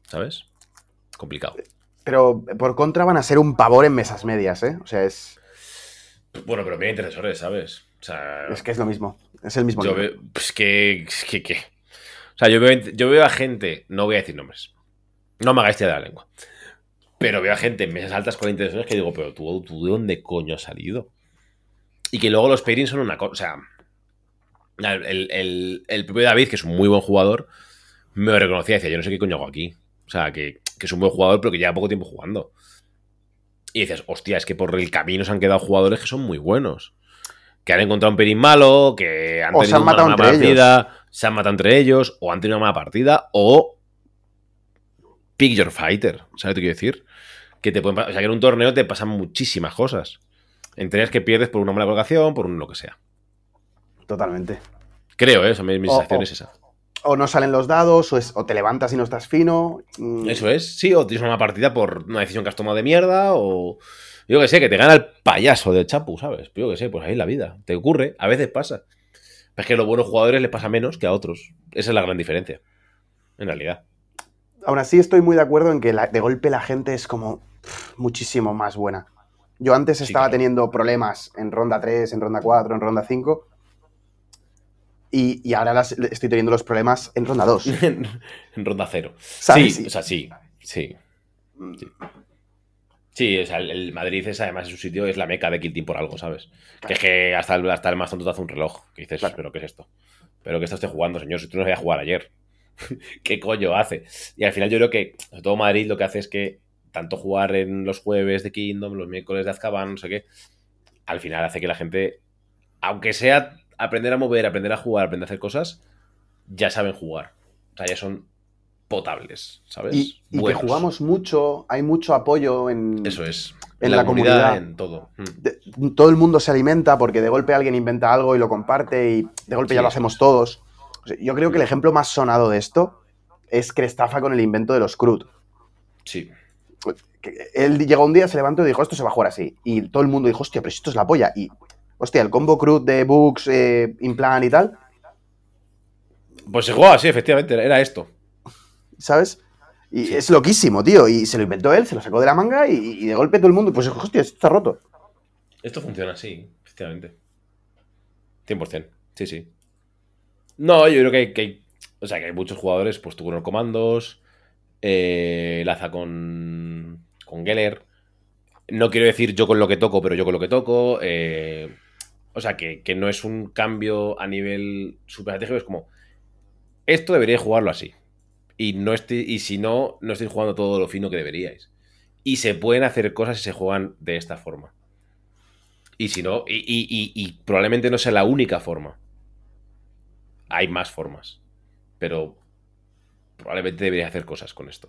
¿Sabes? Complicado. Pero por contra van a ser un pavor en mesas medias, ¿eh? O sea, es, Bueno, pero mira intercesores, ¿sabes? O sea, es que es lo mismo, es el mismo yo veo. Pues que. es que, que- O sea, yo veo, yo veo a gente. No voy a decir nombres. No me hagáis tirar de la lengua. Pero veo a gente en mesas altas con intercesores que digo, pero tú, tú ¿de dónde coño has salido? Y que luego los pairings son una cosa. O sea. El, el- el propio David, que es un muy buen jugador, me lo reconocía y decía, yo no sé qué coño hago aquí. O sea, que, que es un buen jugador, pero que lleva poco tiempo jugando. Y dices, hostia, es que por el camino se han quedado jugadores que son muy buenos. Que han encontrado un perín malo, que han O se tenido han matado una mala entre partida, se han matado entre ellos, o han tenido una mala partida, o pick your fighter, ¿sabes lo que quiero decir? Que te pueden o sea, que en un torneo te pasan muchísimas cosas. Entre ellas que pierdes por una mala colocación, por un lo que sea. Totalmente. Creo, ¿eh? Mi, mi O- sensación o- es esa. O no salen los dados, o, es- o te levantas y no estás fino. mm, Eso es, sí, o tienes una partida por una decisión que has tomado de mierda, o yo que sé, que te gana el payaso del chapu, ¿sabes? Yo que sé, pues ahí es la vida. Te ocurre, a veces pasa. Pero es que a los buenos jugadores les pasa menos que a otros. Esa es la gran diferencia. En realidad. Aún así estoy muy de acuerdo en que la- de golpe la gente es como pff, muchísimo más buena. Yo antes Sí, estaba claro. teniendo problemas en ronda 3, en ronda 4, en ronda 5. Y, y ahora las- estoy teniendo los problemas en ronda 2. [laughs] en, ronda cero. ¿Sabes? Sí, o sea, sí, sí. Sí, o sea, el- el Madrid es además en su sitio, es la meca de Kill Team por algo, ¿sabes? Que es que hasta el, hasta el más tonto te hace un reloj. Que dices, Claro. ¿pero qué es esto? ¿Pero qué está usted jugando, señor? Si tú no sabías jugar ayer. [laughs] ¿Qué coño hace? Y al final yo creo que, sobre todo Madrid, lo que hace es que tanto jugar en los jueves de Kingdom, los miércoles de Azkaban, no sé qué, al final hace que la gente, aunque sea aprender a mover, aprender a jugar, aprender a hacer cosas, ya saben jugar. O sea, ya son potables, ¿sabes? Y, y que jugamos mucho, hay mucho apoyo en... Eso es. en la comunidad. en todo. Mm. de- todo el mundo se alimenta porque de golpe alguien inventa algo y lo comparte y de golpe Sí, ya lo hacemos todos. O sea, yo creo que el ejemplo más sonado de esto es Crestafa con el invento de los CRUD. Sí. Él llegó un día, se levantó y dijo, esto se va a jugar así. Y todo el mundo dijo, hostia, pero esto es la polla. Y, hostia, el combo CRUD de Books, eh, Implant y tal, Pues se jugaba así, efectivamente, era esto. ¿sabes? Y Sí. es loquísimo, tío. Y se lo inventó él, se lo sacó de la manga y, y de golpe todo el mundo, pues, hostia, esto está roto. Esto funciona así, efectivamente. 100%. Sí, sí. No, yo creo que hay, que hay- o sea, que hay muchos jugadores, pues tú con los comandos, eh, Laza con, con Geller. No quiero decir yo con lo que toco, pero yo con lo que toco. eh, o sea, que, que no es un cambio a nivel super estratégico, es como, esto debería jugarlo así. Y, no estoy, y si no, no estáis jugando todo lo fino que deberíais. Y se pueden hacer cosas si se juegan de esta forma. Y si no, y, y- probablemente no sea la única forma. Hay más formas. Pero probablemente debería hacer cosas con esto.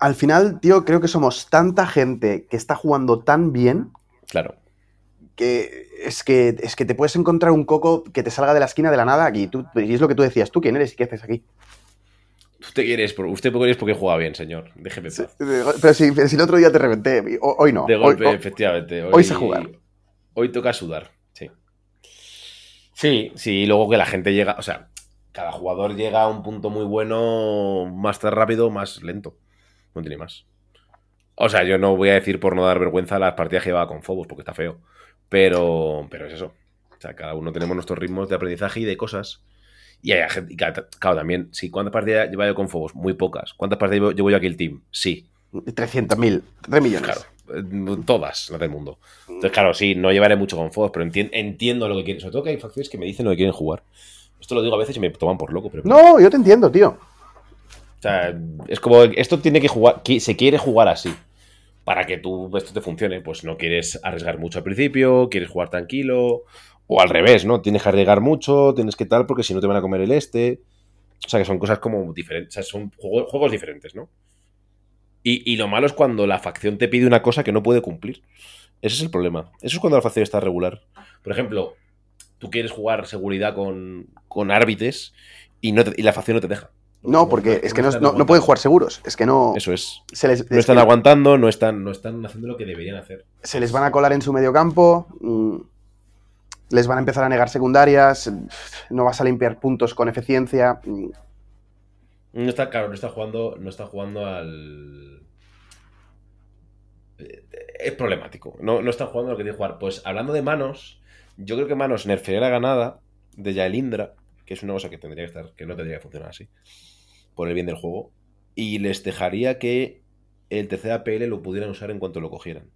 Al final, tío, creo que somos tanta gente que está jugando tan bien Claro. Que es que es que te puedes encontrar un coco que te salga de la esquina de la nada aquí. Tú, y es lo que tú decías, ¿tú quién eres y qué haces aquí? Usted quieres, por- usted quieres porque juega bien, señor. Déjeme paz. Pero si, pero si el otro día te reventé, ho- hoy no. De golpe, hoy- efectivamente. Hoy, hoy sé jugar. Hoy toca sudar, sí. Sí, sí, y luego que la gente llega, o sea, cada jugador llega a un punto muy bueno, más rápido, más lento. No tiene más. O sea, yo no voy a decir por no dar vergüenza las partidas que llevaba con Fobos, porque está feo. Pero, pero es eso. O sea, cada uno tenemos nuestros ritmos de aprendizaje y de cosas. Y hay gente, claro, también, sí, ¿cuántas partidas llevo yo con Fobos? Muy pocas. ¿Cuántas partidas llevo, yo aquí el team? Sí. 300.000, 3 millones. Claro, eh, todas las del mundo. Entonces, claro, sí, no llevaré mucho con Fobos, pero entien- entiendo lo que quieren. Sobre todo que hay facciones que me dicen lo que quieren jugar. Esto lo digo a veces y me toman por loco, pero No, yo te entiendo, tío. sea, es como, esto tiene que jugar, se quiere jugar así. Para que tú esto te funcione, pues no quieres arriesgar mucho al principio, quieres jugar tranquilo, o al revés, ¿no? Tienes que arriesgar mucho, tienes que tal, porque si no te van a comer el este. O sea, que son cosas como diferentes, o sea, son juego- juegos diferentes, ¿no? Y, y lo malo es cuando la facción te pide una cosa que no puede cumplir. Ese es el problema. Eso es cuando la facción está regular. Por ejemplo, tú quieres jugar seguridad con, con árbitres y, no y la facción no te deja. No, porque es que no, están no- no pueden jugar seguros. Es que no. Eso es. Se les, No es están que aguantando, no están, no están haciendo lo que deberían hacer. se les van a colar en su medio campo. mm, les van a empezar a negar secundarias. No vas a limpiar puntos con eficiencia. mm, No está, claro, no está jugando, no está jugando al. Eh, Es problemático. No, no está jugando lo que tiene que jugar. Pues hablando de manos, yo creo que manos nerfearía la ganada de Yaelindra, que es una cosa que tendría que estar, que no tendría que funcionar así, por el bien del juego, y les dejaría que el tercer APL lo pudieran usar en cuanto lo cogieran.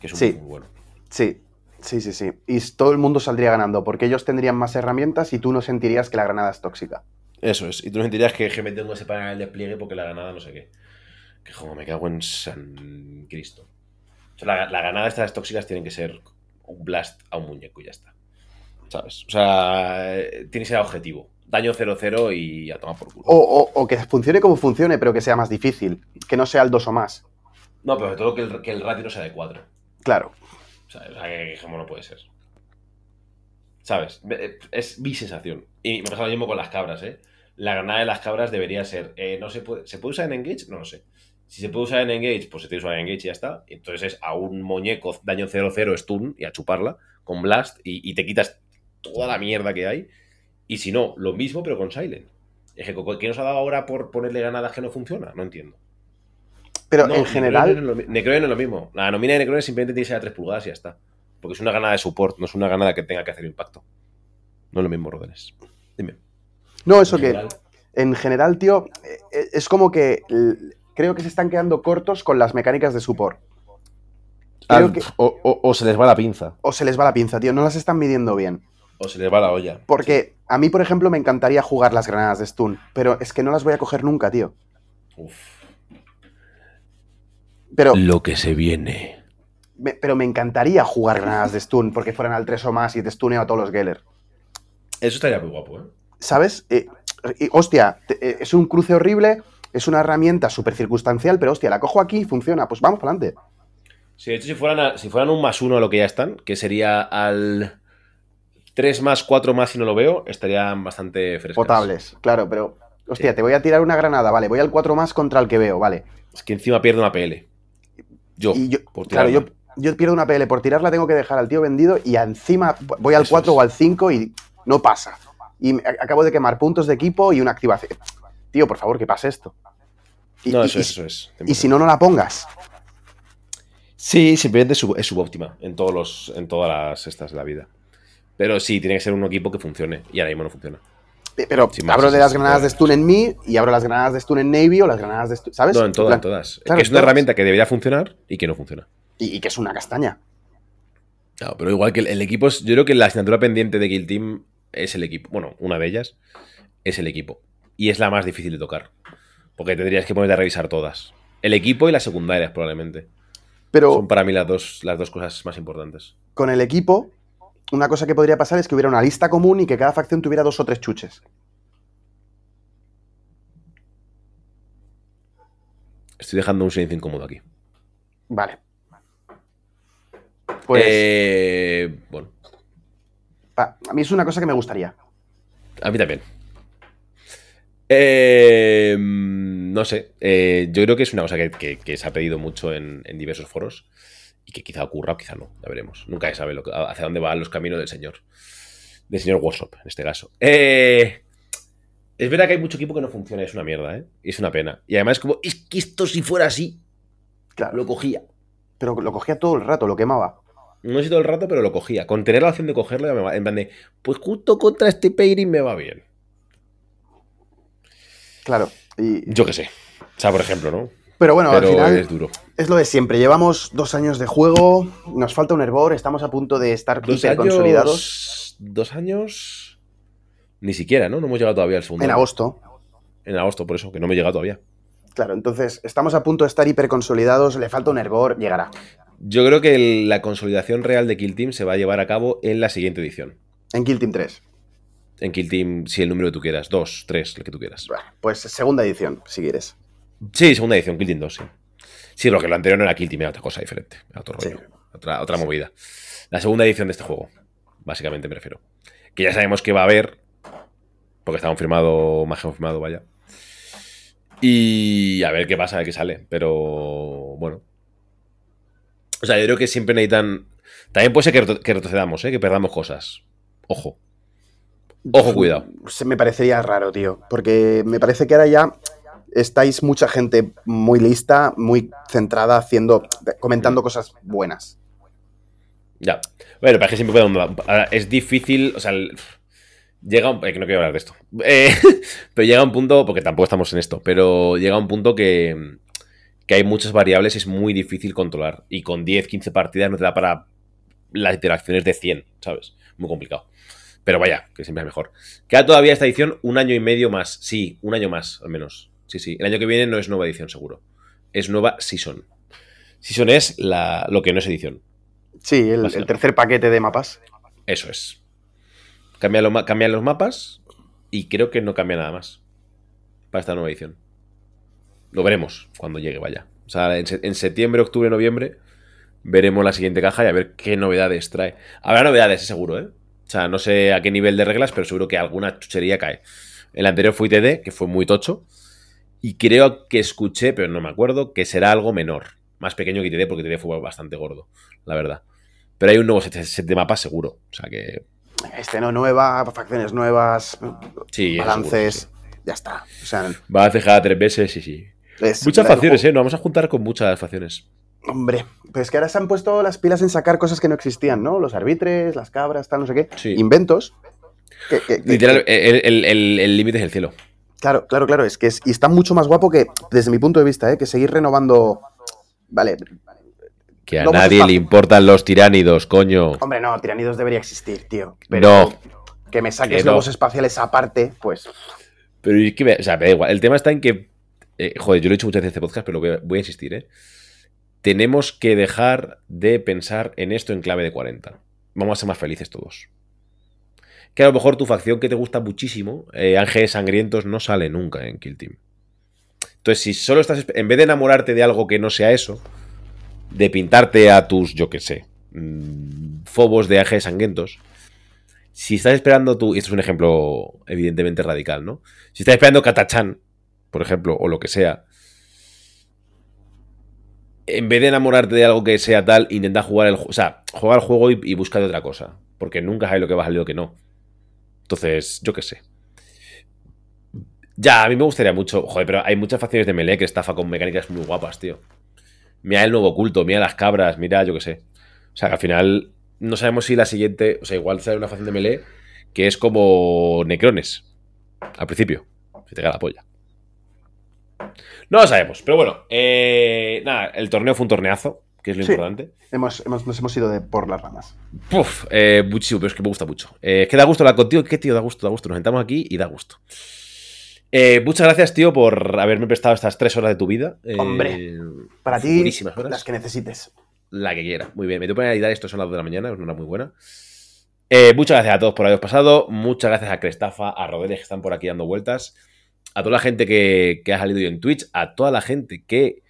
Que es un Sí. muy bueno. Sí, sí, sí, sí. Y todo el mundo saldría ganando porque ellos tendrían más herramientas y tú no sentirías que la granada es tóxica. Eso es. Y tú no sentirías que, que me tengo que separar el despliegue porque la ganada no sé qué. Que joder, me cago en San Cristo. O sea, la, la ganada de estas tóxicas tienen que ser un blast a un muñeco y ya está. ¿Sabes? O sea, eh, tiene que ser objetivo. Daño 0-0 y a tomar por culo. O, o- o que funcione como funcione, pero que sea más difícil. Que no sea el 2 o más. No, pero sobre todo que el, que el ratio no sea de 4. Claro. O sea, o sea, que, que no puede ser. ¿Sabes? Ve- Es mi sensación. Y me pasa lo mismo con las cabras, ¿eh? La granada de las cabras debería ser. eh, no se puede. ¿Se puede usar en Engage? No lo sé. Si se puede usar en Engage, pues se tiene que usar en Engage y ya está. Entonces es a un muñeco daño 0-0 stun y a chuparla con Blast y, y te quitas toda la mierda que hay. Y si no, lo mismo, pero con Silent. Es que, ¿qué nos ha dado ahora por ponerle granadas que no funciona? No entiendo. Pero No, en general, Necroion es lo mismo. La nomina de Necroion simplemente tiene que ser a 3 pulgadas y ya está. Porque es una ganada de support, no es una ganada que tenga que hacer impacto. No es lo mismo, Rodenes. Dime. no, eso En que general, en general, tío, eh, eh, es como que creo que se están quedando cortos con las mecánicas de support. Creo al- que- o, o- o se les va la pinza. O se les va la pinza, tío, no las están midiendo bien. O se les va la olla. Porque a mí, por ejemplo, me encantaría jugar las granadas de stun, pero es que no las voy a coger nunca, tío. Uf. Pero Lo que se viene. me, pero me encantaría jugar granadas de stun porque fueran al 3 o más y te stuneo a todos los Geller. Eso estaría muy guapo, ¿eh? ¿Sabes? Eh, y, hostia, te- eh, es un cruce horrible, es una herramienta súper circunstancial, pero hostia, la cojo aquí y funciona, pues vamos para adelante. Sí, de hecho, si fueran, a- si fueran un más uno a lo que ya están, que sería al 3 más, 4 más si no lo veo, estarían bastante frescas. Potables, claro, pero hostia, te voy a tirar una granada, vale, voy al 4 más contra el que veo, vale. Es que encima pierde una PL. Yo, yo, por claro, yo, yo pierdo una PL por tirarla, tengo que dejar al tío vendido y encima voy al Eso 4 es. o al 5 y no pasa. Y acabo de quemar puntos de equipo y una activación. Tío, por favor, que pase esto. Y, No, eso y- es, eso es. y si no, no la pongas. Sí, simplemente es sub- es subóptima en todos los, en todas las estas de la vida. Pero sí, tiene que ser un equipo que funcione. Y ahora mismo no funciona. Pero más, abro de las granadas de stun en mí y abro las granadas de stun en Navy o las granadas de stun, ¿sabes? No, en todas, en todas. claro, que es una todas. herramienta que debería funcionar y que no funciona. Y, y que es una castaña. Claro, pero igual que el, el equipo es. Yo creo que la asignatura pendiente de Kill Team es el equipo. Bueno, una de ellas es el equipo. Y es la más difícil de tocar. Porque tendrías que ponerte a revisar todas. El equipo y las secundarias, probablemente. Pero Son para mí las dos, las dos cosas más importantes. con el equipo, una cosa que podría pasar es que hubiera una lista común y que cada facción tuviera dos o tres chuches. Estoy dejando un silencio incómodo aquí. Vale. Pues Eh, bueno, pa- a mí es una cosa que me gustaría. a mí también. Eh, no sé. eh, yo creo que es una cosa que, que- que se ha pedido mucho en, en diversos foros y que quizá ocurra o quizá no. Ya veremos. Nunca se sabe lo que- hacia dónde van los caminos del señor. Del señor Workshop, en este caso. Eh, es verdad que hay mucho equipo que no funciona. Es una mierda, ¿eh? Y es una pena. Y además, como, es que esto si fuera así, Claro. lo cogía. Pero lo cogía todo el rato, lo quemaba. No sé todo el rato, pero lo cogía. Con tener la opción de cogerlo, ya me va. En plan de, pues justo contra este pairing me va bien. Claro. Y, Yo qué sé. O sea, por ejemplo, ¿no? Pero bueno, pero al final es duro. es lo de siempre. Llevamos dos años de juego, nos falta un hervor, estamos a punto de estar Dos hiper consolidados Dos años. Ni siquiera, ¿no? No hemos llegado todavía al segundo. en año. agosto. en agosto, por eso, que no me he llegado todavía. Claro, entonces estamos a punto de estar hiperconsolidados, le falta un hervor, llegará. Yo creo que el- la consolidación real de Kill Team se va a llevar a cabo en la siguiente edición. En Kill Team 3. En Kill Team, si el número que tú quieras, dos, tres, el que tú quieras. Pues segunda edición, si quieres. Sí, segunda edición, Kill Team 2, sí. Sí, lo que lo anterior no era Kill Team, era otra cosa diferente. Era otro Sí. rollo. Otra, movida. La segunda edición de este juego, básicamente me refiero. Que ya sabemos que va a haber. Porque está confirmado, más que confirmado, vaya. Y a ver qué pasa, a ver qué sale. Pero bueno. O sea, yo creo que siempre necesitan. También puede ser que, retro- que retrocedamos, ¿eh? que perdamos cosas. Ojo. Ojo, cuidado. Se me parecería raro, tío. Porque me parece que ahora ya estáis mucha gente muy lista, muy centrada, haciendo, comentando cosas buenas. Ya. Bueno, pero es que siempre puede. ahora, Es difícil. O sea, llega un. eh, que no quiero hablar de esto. [laughs] Eh, pero llega un punto. Porque tampoco estamos en esto. Pero llega un punto que. Que hay muchas variables y es muy difícil controlar. Y con 10, 15 partidas no te da para las interacciones de 100, ¿sabes? Muy complicado. Pero vaya, que siempre es mejor. Queda todavía esta edición un año y medio más. Sí, un año más, al menos. Sí, sí. El año que viene no es nueva edición, seguro. Es nueva season. Season es la, lo que no es edición. Sí, el, tercer paquete de mapas. Eso es. Lo cambian los mapas y creo que no cambia nada más para esta nueva edición. Lo veremos cuando llegue, vaya. O sea, en, en septiembre, octubre, noviembre veremos la siguiente caja y a ver qué novedades trae. Habrá novedades, seguro, ¿eh? O sea, no sé a qué nivel de reglas, pero seguro que alguna chuchería cae. El anterior fue ITD, que fue muy tocho. Y creo que escuché, pero no me acuerdo, que será algo menor. Más pequeño que ITD, porque ITD fue bastante gordo, la verdad. Pero hay un nuevo set, set de mapas seguro. O sea que Este no nueva, facciones nuevas, Sí, balances. seguro, sí, Ya está. O sea. Va a cejar tres veces, sí, sí. es Muchas facciones. ¿eh? Nos vamos a juntar con muchas facciones. Hombre, pues es que ahora se han puesto las pilas en sacar cosas que no existían, ¿no? Los arbitres, las cabras, tal, no sé qué. Sí. Inventos. que- que- que- Literal, el límite es el cielo. Claro, claro, claro. Es que es, y está mucho más guapo que, desde mi punto de vista, ¿eh? que seguir renovando. Vale. Que a nadie le importan los tiránidos, coño. Hombre, no, tiranidos debería existir, tío. Pero No. que me saques Que no. lobos espaciales aparte, pues. Pero es que, me- o sea, me da igual. El tema está en que. eh, joder, yo lo he dicho muchas veces en este podcast, pero voy a, voy a insistir, ¿eh? Tenemos que dejar de pensar en esto en clave de 40. Vamos a ser más felices todos. Que a lo mejor tu facción que te gusta muchísimo, eh, Ángeles Sangrientos, no sale nunca en Kill Team. Entonces, si solo estás. En vez de enamorarte de algo que no sea eso, de pintarte a tus, yo qué sé, mm, fobos de Ángeles Sangrientos, si estás esperando tú, y esto es un ejemplo evidentemente radical, ¿no? Si estás esperando Katachan, por ejemplo, o lo que sea, en vez de enamorarte de algo que sea tal, intenta jugar el. O sea, el juego y, y busca de otra cosa. Porque nunca sabes lo que va a salir o que no. Entonces, yo qué sé. Ya, a mí me gustaría mucho. Joder, pero hay muchas facciones de Melee que estafa con mecánicas muy guapas, tío. Mira el nuevo culto, mira las cabras, mira, yo qué sé. O sea, que al final no sabemos si la siguiente. O sea, igual sale una facción de Melee que es como Necrones. Al principio. Se te cae la polla. No lo sabemos, pero bueno. eh, nada, el torneo fue un torneazo, que es lo Sí. importante. Hemos, hemos- nos hemos ido de por las ramas. Puf, eh, muchísimo, pero es que me gusta mucho. Eh, es que da gusto hablar contigo. ¿Qué tío? Da gusto, da gusto. Nos sentamos aquí y da gusto. Eh, muchas gracias, tío, por haberme prestado estas tres horas de tu vida. Eh, Hombre, Para ti, horas. las que necesites. La que quiera. Muy bien. Me tengo que editar esto, son las 2 de la mañana, es una hora muy buena. Muchas gracias a todos por haberos pasado. Muchas gracias a Crestafa, a Rodeles que están por aquí dando vueltas. A toda la gente que, que ha salido hoy en Twitch. A toda la gente que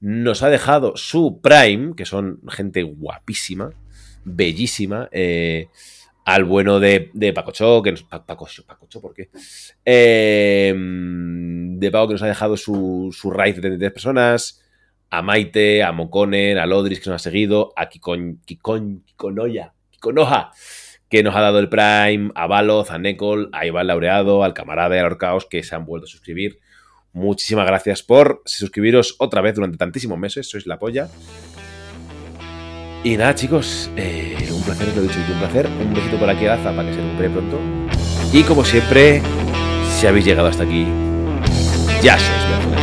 nos ha dejado su Prime, que son gente guapísima, bellísima. eh, al bueno de, de Pacocho, que nos. Pa- Pacocho, Pacocho, ¿por qué? Eh, de Paco que nos ha dejado su, su raid de 33 personas a Maite, a Moconer, a Lodris que nos ha seguido, a Kikon, Kikon, Kikonoya, Kikonoja, que nos ha dado el Prime, a Valoz, a Necol, a Iván Laureado, al camarada y al Orcaos que se han vuelto a suscribir. Muchísimas gracias por suscribiros otra vez durante tantísimos meses, sois la polla. Y nada, chicos, eh, un placer, os lo he dicho, un placer. Un besito por aquí a Aza para que se recupere pronto. Y como siempre, si habéis llegado hasta aquí, ya sois mercenarios.